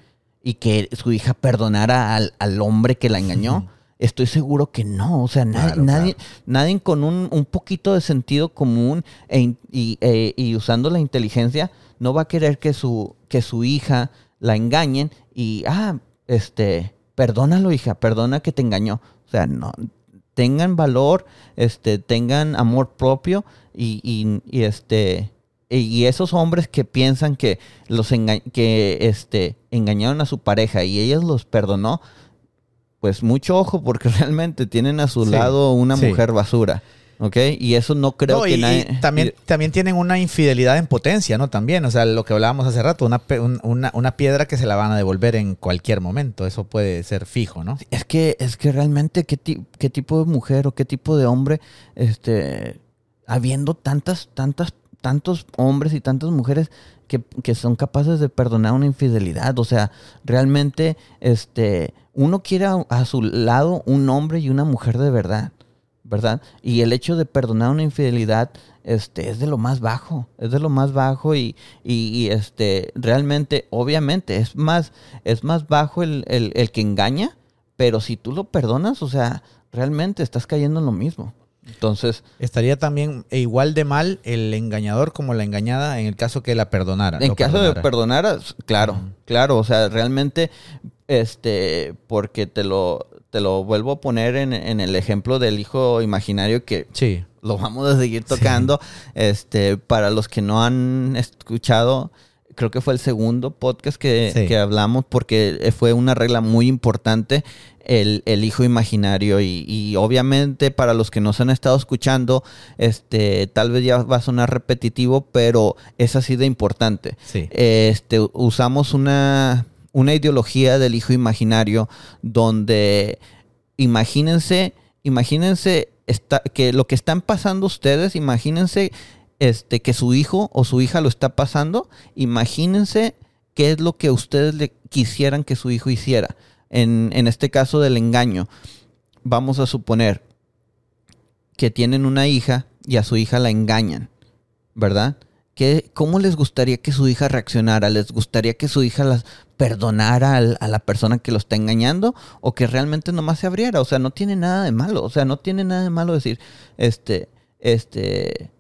y que su hija perdonara al, al hombre que la engañó. Estoy seguro que no, o sea, Claro, nadie, claro. nadie con un, un poquito de sentido común e y, e- y usando la inteligencia no va a querer que su, que su hija la engañen y, ah, este, perdónalo, hija, perdona que te engañó. O sea, no, tengan valor, este, tengan amor propio y, y- y, este, y esos hombres que piensan que los enga- que este engañaron a su pareja y ella los perdonó, pues mucho ojo porque realmente tienen a su Sí, lado una sí. mujer basura, ¿ok? Y eso no creo No, que y, y nadie... también, también tienen una infidelidad en potencia, ¿no? También, o sea, lo que hablábamos hace rato, una, una, una piedra que se la van a devolver en cualquier momento, eso puede ser fijo, ¿no? Es que, es que realmente qué, ti- qué tipo de mujer o qué tipo de hombre, este, habiendo tantas, tantas, tantos hombres y tantas mujeres que, que son capaces de perdonar una infidelidad. O sea, realmente, este, uno quiere a, a su lado un hombre y una mujer de verdad, ¿verdad? Y el hecho de perdonar una infidelidad, este, es de lo más bajo, es de lo más bajo y, y, y, este, realmente, obviamente, es más, es más bajo el, el, el que engaña, pero si tú lo perdonas, o sea, realmente estás cayendo en lo mismo. Entonces, Estaría también e igual de mal el engañador como la engañada en el caso que la perdonara. en lo caso de perdonar, claro, claro, o sea, realmente, este, porque te lo, te lo vuelvo a poner en, en el ejemplo del hijo imaginario que Sí. lo vamos a seguir tocando. Este, para los que no han escuchado, creo que fue el segundo podcast que, Sí. que hablamos, porque fue una regla muy importante. El, el hijo imaginario y, y obviamente para los que nos han estado escuchando este tal vez ya va a sonar repetitivo pero es así de importante Sí. este, usamos una, una ideología del hijo imaginario donde imagínense, imagínense esta- que lo que están pasando ustedes, imagínense este, que su hijo o su hija lo está pasando, imagínense qué es lo que ustedes le quisieran que su hijo hiciera. En, en este caso del engaño, vamos a suponer que tienen una hija y a su hija la engañan, ¿verdad? ¿Qué, ¿Cómo les gustaría que su hija reaccionara? ¿Les gustaría que su hija las perdonara a la persona que lo está engañando? ¿O que realmente nomás se abriera? O sea, no tiene nada de malo. O sea, no tiene nada de malo decir, este, este,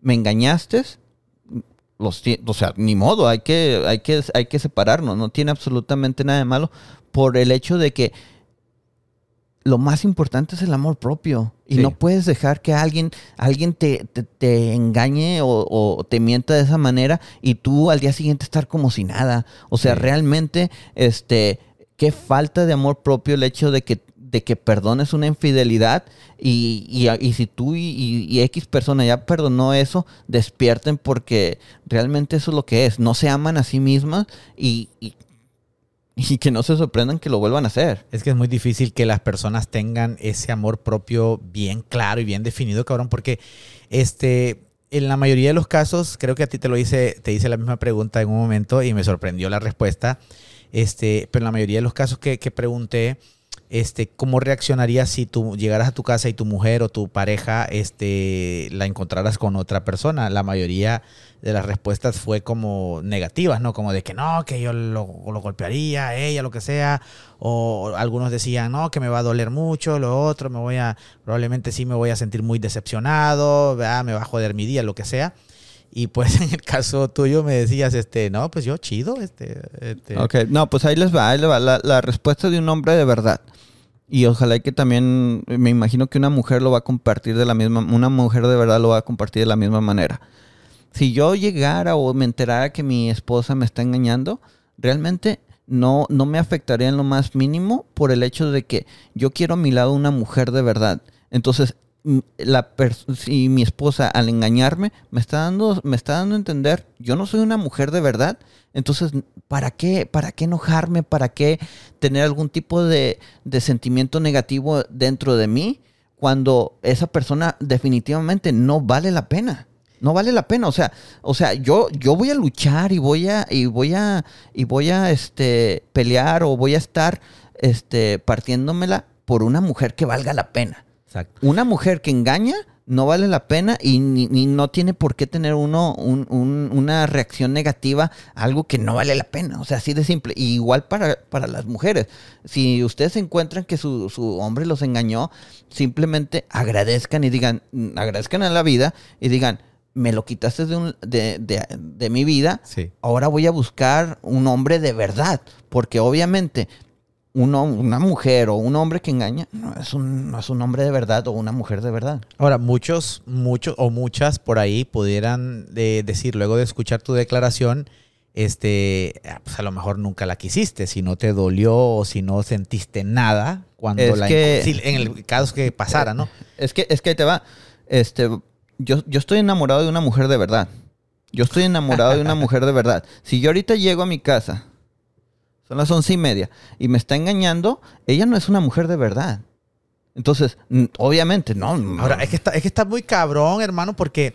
me engañaste. Los, o sea, ni modo, hay que, hay, que, hay que separarnos. No tiene absolutamente nada de malo por el hecho de que lo más importante es el amor propio. Y Sí. no puedes dejar que alguien, alguien te, te- te engañe o, o te mienta de esa manera y tú al día siguiente estar como si nada. O sea, Sí. realmente, este, qué falta de amor propio el hecho de que, de que perdones una infidelidad y, y, y si tú y, X persona ya perdonó eso, despierten porque realmente eso es lo que es. No se aman a sí mismas y, y, y que no se sorprendan que lo vuelvan a hacer. Es que es muy difícil que las personas tengan ese amor propio bien claro y bien definido, cabrón, porque este, en la mayoría de los casos, creo que a ti te lo hice, te hice la misma pregunta en un momento y me sorprendió la respuesta. Este, pero en la mayoría de los casos que, que pregunté, este, ¿cómo reaccionarías si tú llegaras a tu casa y tu mujer o tu pareja este, la encontraras con otra persona? La mayoría de las respuestas fue como negativas, ¿no? Como de que no, que yo lo, golpearía, ella, lo que sea. O algunos decían, no, que me va a doler mucho, lo otro, me voy a, probablemente sí me voy a sentir muy decepcionado, ¿verdad? me va a joder mi día, lo que sea. Y pues en el caso tuyo me decías, este, no, pues yo chido, este, este Ok, no, pues ahí les va, ahí les va la, la respuesta de un hombre de verdad. Y ojalá que también, me imagino que una mujer lo va a compartir de la misma, una mujer de verdad lo va a compartir de la misma manera. Si yo llegara o me enterara que mi esposa me está engañando, realmente no, no me afectaría en lo más mínimo por el hecho de que yo quiero a mi lado una mujer de verdad. Entonces, la si mi esposa al engañarme me está dando me está dando a entender yo no soy una mujer de verdad entonces para qué para qué enojarme para qué tener algún tipo de, de sentimiento negativo dentro de mí cuando esa persona definitivamente no vale la pena no vale la pena o sea o sea yo yo voy a luchar y voy a y voy a y voy a este pelear o voy a estar este partiéndomela por una mujer que valga la pena exacto. una mujer que engaña no vale la pena y ni, ni no tiene por qué tener uno un- un- una reacción negativa a algo que no vale la pena. O sea, así de simple. Y igual para, para las mujeres. Si ustedes encuentran que su, su hombre los engañó, simplemente agradezcan y digan, agradezcan a la vida y digan, me lo quitaste de, un- de, de- de mi vida, Sí. ahora voy a buscar un hombre de verdad. Porque obviamente uno, una mujer o un hombre que engaña no es, un, no es un hombre de verdad o una mujer de verdad. Ahora, muchos, muchos o muchas por ahí pudieran de decir, luego de escuchar tu declaración, este, ah, pues a lo mejor nunca la quisiste, si no te dolió o si no sentiste nada cuando Es la que- en el caso que pasara, ¿no? Es que, es que ahí te va. Este, yo, yo estoy enamorado de una mujer de verdad. Yo estoy enamorado de una mujer de verdad. Si yo ahorita llego a mi casa, son las once y media, y me está engañando, ella no es una mujer de verdad. Entonces, obviamente, no. Ahora, es que está, es que está muy cabrón, hermano, porque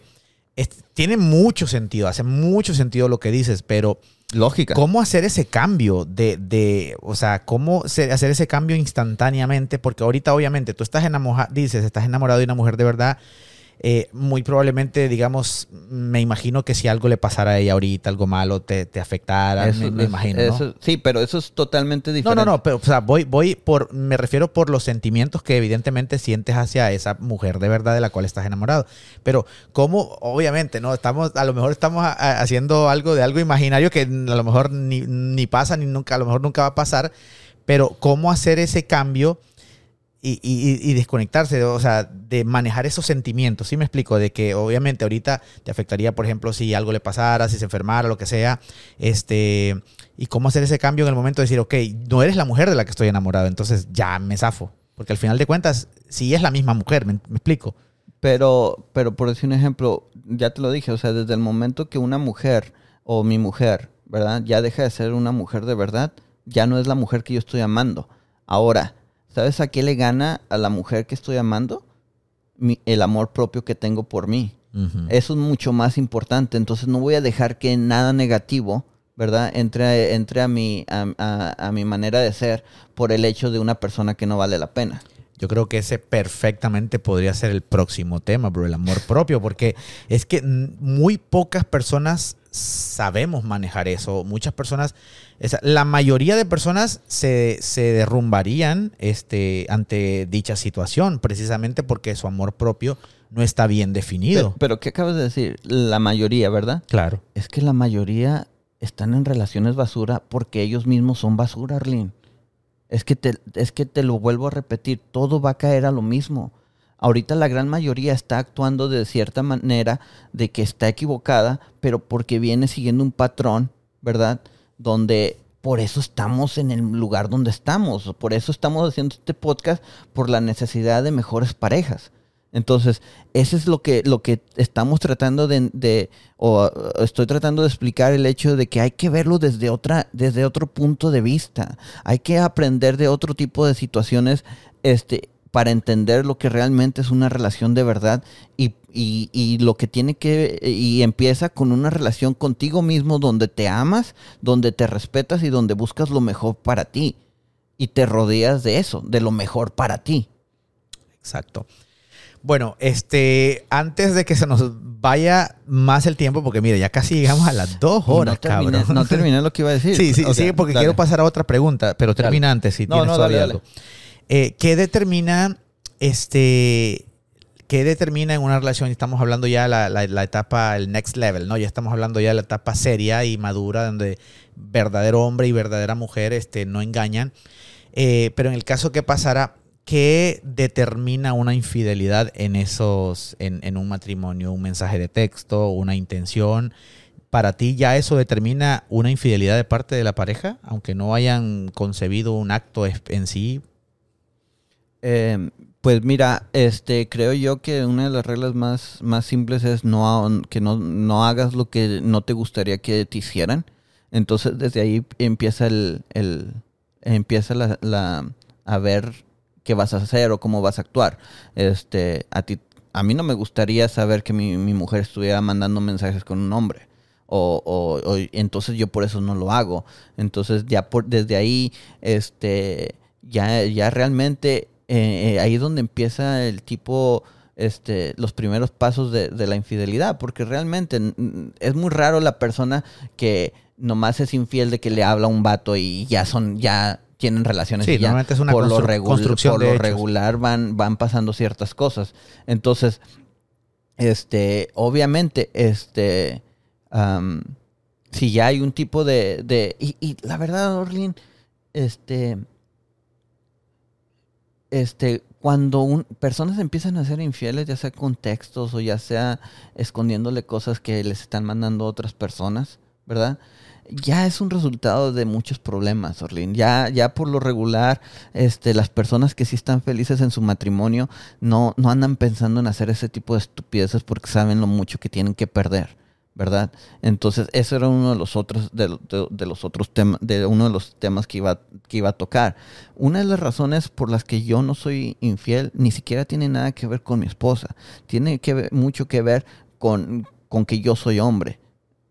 es- tiene mucho sentido, hace mucho sentido lo que dices, pero lógica. ¿cómo hacer ese cambio de, de o sea, cómo hacer ese cambio instantáneamente? Porque ahorita, obviamente, tú estás enamorado, dices, estás enamorado de una mujer de verdad. Eh, muy probablemente, digamos, me imagino que si algo le pasara a ella ahorita, algo malo, te, te afectara, Eso- me, me eso- imagino. ¿no? eso- sí, pero eso es totalmente No, diferente. no, no, pero o sea, voy, voy por, me refiero por los sentimientos que evidentemente sientes hacia esa mujer de verdad de la cual estás enamorado. Pero cómo, obviamente, no, estamos, a lo mejor estamos a- a- haciendo algo de algo imaginario que a lo mejor ni, ni pasa ni nunca, a lo mejor nunca va a pasar. Pero cómo hacer ese cambio y, y- y desconectarse, o sea, de manejar esos sentimientos. ¿Sí me explico? De que obviamente ahorita te afectaría, por ejemplo, si algo le pasara, si se enfermara, lo que sea. Este, y cómo hacer ese cambio en el momento de decir, ok, no eres la mujer de la que estoy enamorado, entonces ya me zafo. Porque al final de cuentas, sí es la misma mujer, ¿me, me explico? Pero, pero por decir un ejemplo, ya te lo dije, o sea, desde el momento que una mujer o mi mujer, ¿verdad? Ya deja de ser una mujer de verdad, ya no es la mujer que yo estoy amando. Ahora, ¿sabes a qué le gana a la mujer que estoy amando? Mi- el amor propio que tengo por mí. Eso es mucho más importante. Entonces no voy a dejar que nada negativo, ¿verdad? Entre, entre a, mi, a, a- a mi manera de ser por el hecho de una persona que no vale la pena. Yo creo que ese perfectamente podría ser el próximo tema, bro, el amor propio, porque es que muy pocas personas sabemos manejar eso. Muchas personas, la mayoría de personas se, se derrumbarían este, ante dicha situación, precisamente porque su amor propio no está bien definido. Pero, pero ¿qué acabas de decir? La mayoría, ¿verdad? claro. Es que la mayoría están en relaciones basura porque ellos mismos son basura, Arlene. Es que, te, es que te lo vuelvo a repetir, todo va a caer a lo mismo. Ahorita la gran mayoría está actuando de cierta manera de que está equivocada, pero porque viene siguiendo un patrón, ¿verdad? Donde por eso estamos en el lugar donde estamos, por eso estamos haciendo este podcast, por la necesidad de mejores parejas. Entonces, eso es lo que, lo que estamos tratando de, de- o uh, estoy tratando de explicar el hecho de que hay que verlo desde otra, desde otro punto de vista. Hay que aprender de otro tipo de situaciones, este, para entender lo que realmente es una relación de verdad y, y- y lo que tiene que, y empieza con una relación contigo mismo donde te amas, donde te respetas y donde buscas lo mejor para ti. Y te rodeas de eso, de lo mejor para ti. Exacto. Bueno, este, antes de que se nos vaya más el tiempo, porque mira, ya casi llegamos a las dos horas, no terminé, cabrón. no terminé lo que iba a decir. Sí, sí, sí, porque dale. quiero pasar a otra pregunta, pero termina antes si No, tienes no, todavía dale, algo. Eh, ¿Qué determina, este, qué determina en una relación? Estamos hablando ya la, la, etapa, el next level, ¿no? Ya estamos hablando ya de la etapa seria y madura, donde verdadero hombre y verdadera mujer, este, no engañan. Eh, pero en el caso que pasara, ¿qué determina una infidelidad en esos, en, un matrimonio? ¿Un mensaje de texto, una intención? ¿Para ti ya eso determina una infidelidad de parte de la pareja? Aunque no hayan concebido un acto en sí. Eh, pues mira, este, creo yo que una de las reglas más, más simples es no, que no, no hagas lo que no te gustaría que te hicieran. Entonces desde ahí empieza el, el- empieza la, la- a ver qué vas a hacer o cómo vas a actuar. Este, a ti, a mí no me gustaría saber que mi, mi mujer estuviera mandando mensajes con un hombre. O, o- o- entonces yo por eso no lo hago. Entonces ya por, desde ahí, este, ya, ya realmente eh, eh, ahí es donde empieza el tipo, este, los primeros pasos de, de la infidelidad, porque realmente es muy raro la persona que nomás es infiel de que le habla a un vato y ya son, ya tienen relaciones Sí, y ya normalmente es una por lo, construcción por lo regular van, van pasando ciertas cosas. Entonces, este, obviamente, este, si ya hay un tipo de, de y, y la verdad, Orlin, este, este, cuando un, personas empiezan a ser infieles, ya sea con textos o ya sea escondiéndole cosas que les están mandando otras personas, ¿verdad? Ya es un resultado de muchos problemas, Orlin. Ya, ya por lo regular, este, las personas que sí están felices en su matrimonio no, no andan pensando en hacer ese tipo de estupideces porque saben lo mucho que tienen que perder. ¿Verdad? Entonces, eso era uno de los otros, de, los otros temas, de uno de los temas que iba, que iba a tocar. Una de las razones por las que yo no soy infiel ni siquiera tiene nada que ver con mi esposa. Tiene que ver, mucho que ver con, con que yo soy hombre,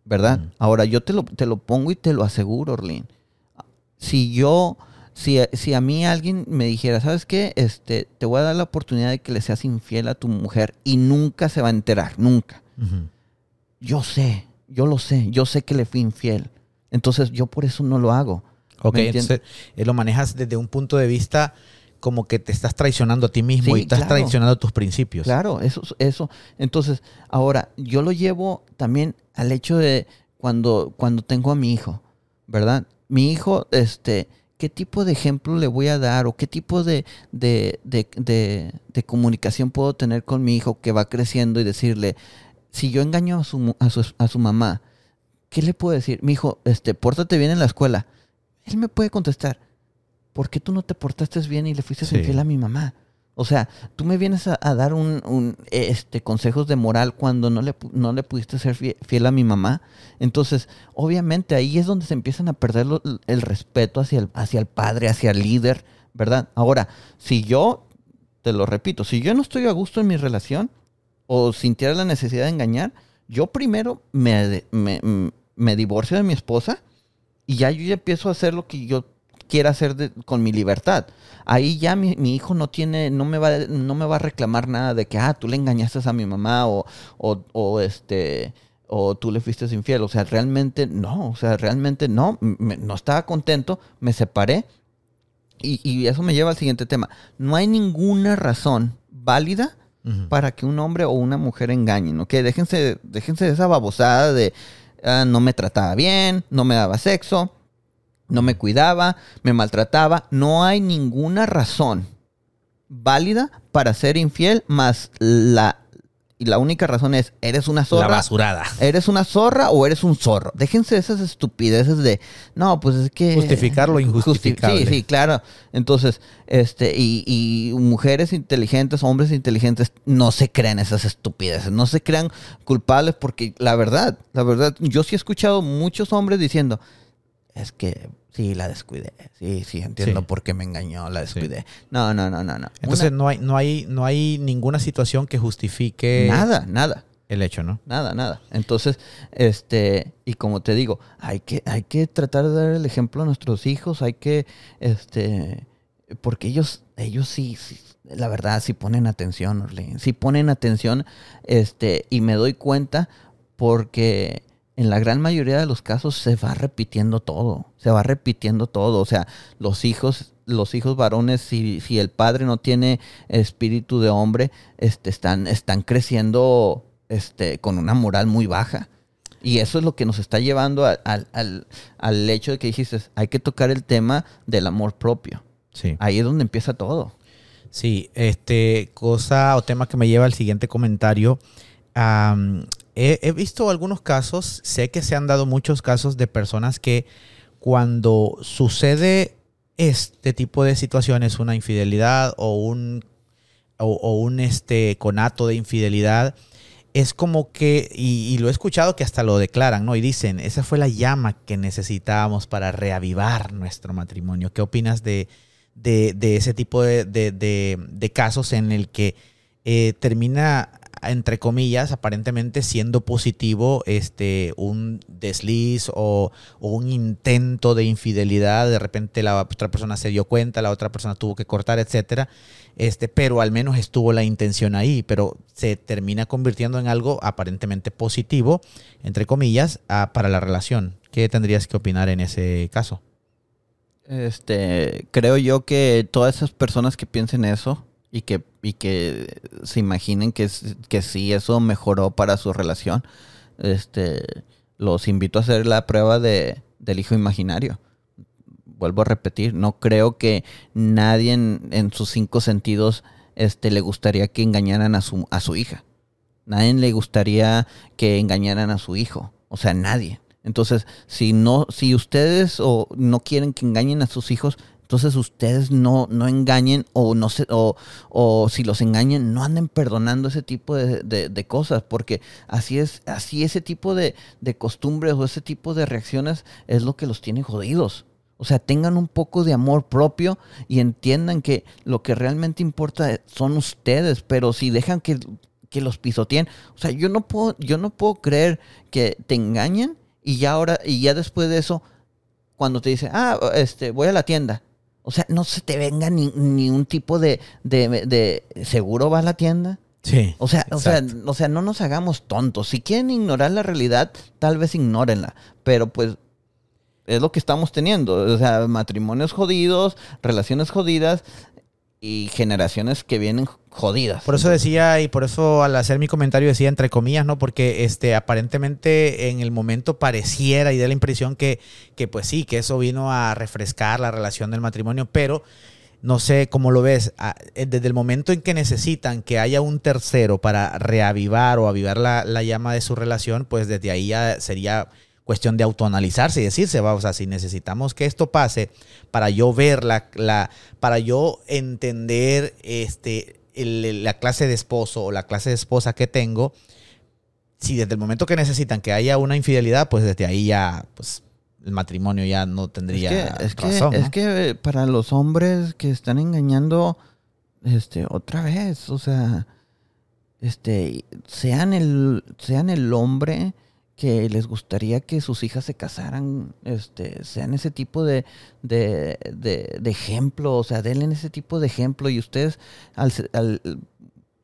¿verdad? Ahora, yo te lo, te lo pongo y te lo aseguro, Orlin. Si yo, si, si, a mí alguien me dijera, ¿sabes qué? Este, te voy a dar la oportunidad de que le seas infiel a tu mujer y nunca se va a enterar, nunca yo sé, yo lo sé, yo sé que le fui infiel. Entonces yo por eso no lo hago. Ok, entonces eh, lo manejas desde un punto de vista como que te estás traicionando a ti mismo y estás traicionando tus principios. Claro, eso, eso. Entonces, ahora, yo lo llevo también al hecho de cuando, cuando tengo a mi hijo, ¿verdad? Mi hijo, este, ¿qué tipo de ejemplo le voy a dar o qué tipo de, de, de comunicación puedo tener con mi hijo que va creciendo y decirle, si yo engaño a su, a su, a su mamá, ¿qué le puedo decir? Mi hijo, este, pórtate bien en la escuela. Él me puede contestar, ¿por qué tú no te portaste bien y le fuiste infiel a mi mamá? O sea, tú me vienes a, dar un, este, consejos de moral cuando no le, no le pudiste ser fiel, a mi mamá. Entonces, obviamente ahí es donde se empiezan a perder el respeto hacia el, hacia el padre, hacia el líder, ¿verdad? Ahora, si yo, te lo repito, si yo no estoy a gusto en mi relación, o sintiera la necesidad de engañar, yo primero me, me, divorcio de mi esposa y ya yo ya empiezo a hacer lo que yo quiera hacer con mi libertad. Ahí ya mi, hijo no tiene, no me, va, no me va a reclamar nada de que, ah, tú le engañaste a mi mamá o, o, este, o tú le fuiste infiel. O sea, realmente no, o sea, realmente no, no estaba contento, me separé. Y, y eso me lleva al siguiente tema. No hay ninguna razón válida para que un hombre o una mujer engañen, ¿ok? Déjense, déjense de esa babosada de ah, no me trataba bien, no me daba sexo, no me cuidaba, me maltrataba. No hay ninguna razón válida para ser infiel más la y la única razón es, eres una zorra. La basurada. ¿Eres una zorra o eres un zorro? Déjense esas estupideces de, no, pues es que... Justificar lo injustificable. sí, sí, claro. Entonces, este, y, y, mujeres inteligentes, hombres inteligentes, no se crean esas estupideces, no se crean culpables porque la verdad, la verdad, yo sí he escuchado muchos hombres diciendo, es que Sí, la descuidé. Sí, sí, entiendo por qué me engañó, la descuidé. No, no, no, no, no. Entonces no hay, no hay, no hay ninguna situación que justifique nada, nada. El hecho, ¿no? Nada, nada. Entonces, este, y como te digo, hay que, hay que tratar de dar el ejemplo a nuestros hijos, hay que, este, porque ellos, ellos sí, la verdad, sí ponen atención, sí ponen atención, este, y me doy cuenta porque en la gran mayoría de los casos se va repitiendo todo, se va repitiendo todo, o sea, los hijos, los hijos varones, si, si el padre no tiene espíritu de hombre, este, están, están creciendo este, con una moral muy baja. Y eso es lo que nos está llevando al, al, hecho de que dijiste, hay que tocar el tema del amor propio. Sí. Ahí es donde empieza todo. Sí, este, cosa o tema que me lleva al siguiente comentario he, visto algunos casos, sé que se han dado muchos casos de personas que cuando sucede este tipo de situaciones, una infidelidad o un, o, un este, conato de infidelidad, es como que, y, lo he escuchado que hasta lo declaran, ¿no? Y dicen, esa fue la llama que necesitábamos para reavivar nuestro matrimonio. ¿Qué opinas de, ese tipo de, casos en el que eh, termina entre comillas, aparentemente siendo positivo este, un desliz o, un intento de infidelidad, de repente la otra persona se dio cuenta, la otra persona tuvo que cortar, etcétera, este, pero al menos estuvo la intención ahí, pero se termina convirtiendo en algo aparentemente positivo, entre comillas, para la relación. ¿Qué tendrías que opinar en ese caso? Este, creo yo que todas esas personas que piensen eso, y que, y que se imaginen que, que sí eso mejoró para su relación, este, los invito a hacer la prueba de, del hijo imaginario. vuelvo a repetir, no creo que nadie en, en sus cinco sentidos este, le gustaría que engañaran a su, a su hija. Nadie le gustaría que engañaran a su hijo. O sea, nadie. Entonces, si no, si ustedes o no quieren que engañen a sus hijos, entonces ustedes no, no engañen o no se, o, o si los engañen, no anden perdonando ese tipo de, de- de cosas, porque así es, así ese tipo de, de costumbres o ese tipo de reacciones es lo que los tiene jodidos. O sea, tengan un poco de amor propio y entiendan que lo que realmente importa son ustedes, pero si dejan que, que los pisoteen, o sea, yo no puedo, yo no puedo creer que te engañen y ya ahora, y ya después de eso, cuando te dicen, ah, este, voy a la tienda. O sea, no se te venga ni, ni un tipo de, de, de, ¿seguro vas a la tienda? Sí. O sea, o sea, o sea, no nos hagamos tontos. Si quieren ignorar la realidad, tal vez ignórenla. Pero pues es lo que estamos teniendo. O sea, matrimonios jodidos, relaciones jodidas y generaciones que vienen jodidas. Por eso decía, y por eso al hacer mi comentario decía entre comillas, ¿no? Porque este, aparentemente en el momento pareciera y da la impresión que, que pues sí, que eso vino a refrescar la relación del matrimonio, pero no sé cómo lo ves, a- eh, desde el momento en que necesitan que haya un tercero para reavivar o avivar la, la llama de su relación, pues desde ahí ya sería cuestión de autoanalizarse y decirse, va, o sea, si necesitamos que esto pase para yo ver la, la para yo entender este el- la clase de esposo o la clase de esposa que tengo, si desde el momento que necesitan que haya una infidelidad, pues desde ahí ya, pues el matrimonio ya no tendría es que, es que- razón. es ¿no? que, eh, para los hombres que están engañando, este, otra vez, o sea, este, sean el, sean el hombre que les gustaría que sus hijas se casaran, este, sean ese tipo de, de, de, ejemplo, o sea, denle ese tipo de ejemplo y ustedes al, al,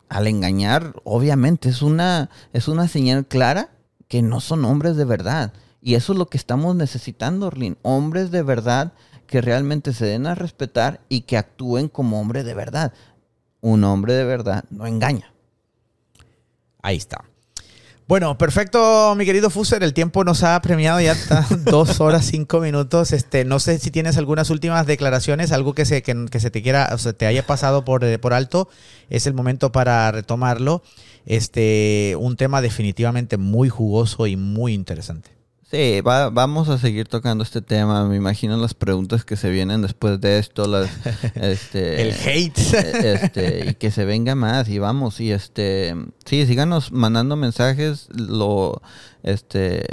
al engañar, obviamente, es una, es una señal clara que no son hombres de verdad. Y eso es lo que estamos necesitando, Orlin. Hombres de verdad que realmente se den a respetar y que actúen como hombre de verdad. Un hombre de verdad no engaña. Ahí está. Bueno, perfecto, mi querido Fuser. El tiempo nos ha premiado ya está dos horas, cinco minutos. Este, no sé si tienes algunas últimas declaraciones, algo que se, que, que se te quiera, o sea, te haya pasado por, eh, por alto. Es el momento para retomarlo. Este, un tema definitivamente muy jugoso y muy interesante. Sí, va- vamos a seguir tocando este tema. Me imagino las preguntas que se vienen después de esto, las, este, El hate. eh, este, y que se venga más y vamos y este sí síganos mandando mensajes lo este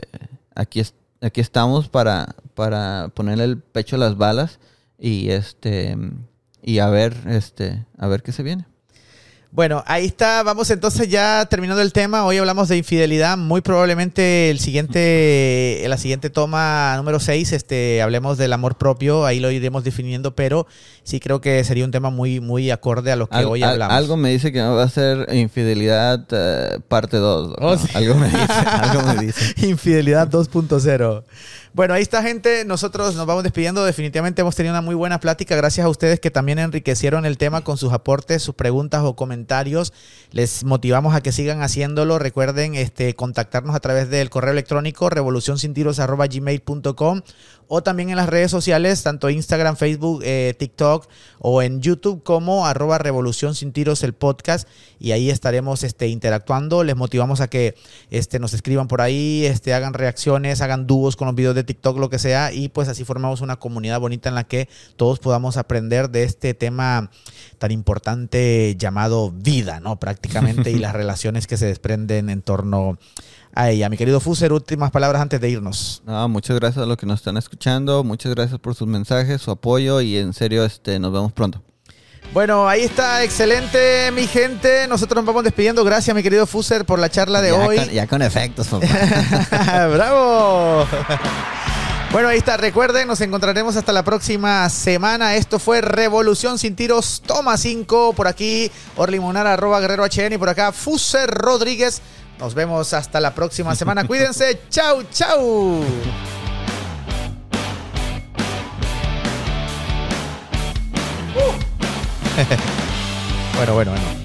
aquí aquí estamos para para ponerle el pecho a las balas y este y a ver este a ver qué se viene Bueno, ahí está. Vamos entonces ya terminando el tema. Hoy hablamos de infidelidad. Muy probablemente el siguiente, la siguiente toma número 6, este, hablemos del amor propio. Ahí lo iremos definiendo, pero sí creo que sería un tema muy, muy acorde a lo que Al- hoy al- hablamos. algo me dice que va a ser infidelidad eh, parte 2 Oh, sí. algo me dice algo me dice Infidelidad 2.0. Bueno, ahí está, gente. Nosotros nos vamos despidiendo. Definitivamente hemos tenido una muy buena plática. Gracias a ustedes que también enriquecieron el tema con sus aportes, sus preguntas o comentarios. Les motivamos a que sigan haciéndolo. Recuerden este, contactarnos a través del correo electrónico revolucionsintiros.gmail.com o también en las redes sociales, tanto Instagram, Facebook, eh, TikTok o en YouTube como arroba Revolución Sin Tiros el podcast y ahí estaremos este, interactuando. Les motivamos a que este, nos escriban por ahí, este, hagan reacciones, hagan dúos con los videos de TikTok, lo que sea y pues así formamos una comunidad bonita en la que todos podamos aprender de este tema tan importante llamado vida, ¿no? Prácticamente y las relaciones que se desprenden en torno a ella. Mi querido Fuser, últimas palabras antes de irnos. No, muchas gracias a los que nos están escuchando, muchas gracias por sus mensajes, su apoyo y en serio, este, nos vemos pronto. Bueno, ahí está, excelente, mi gente. Nosotros nos vamos despidiendo. Gracias, mi querido Fuser, por la charla de ya hoy. Con, ya con efectos. ¡Bravo! Bueno, ahí está. Recuerden, nos encontraremos hasta la próxima semana. Esto fue Revolución Sin Tiros, toma 5. Por aquí, Orly Monar, arroba Guerrero HN. Y por acá, Fuser Rodríguez. Nos vemos hasta la próxima semana. Cuídense. Chau, chau. bueno, bueno, bueno.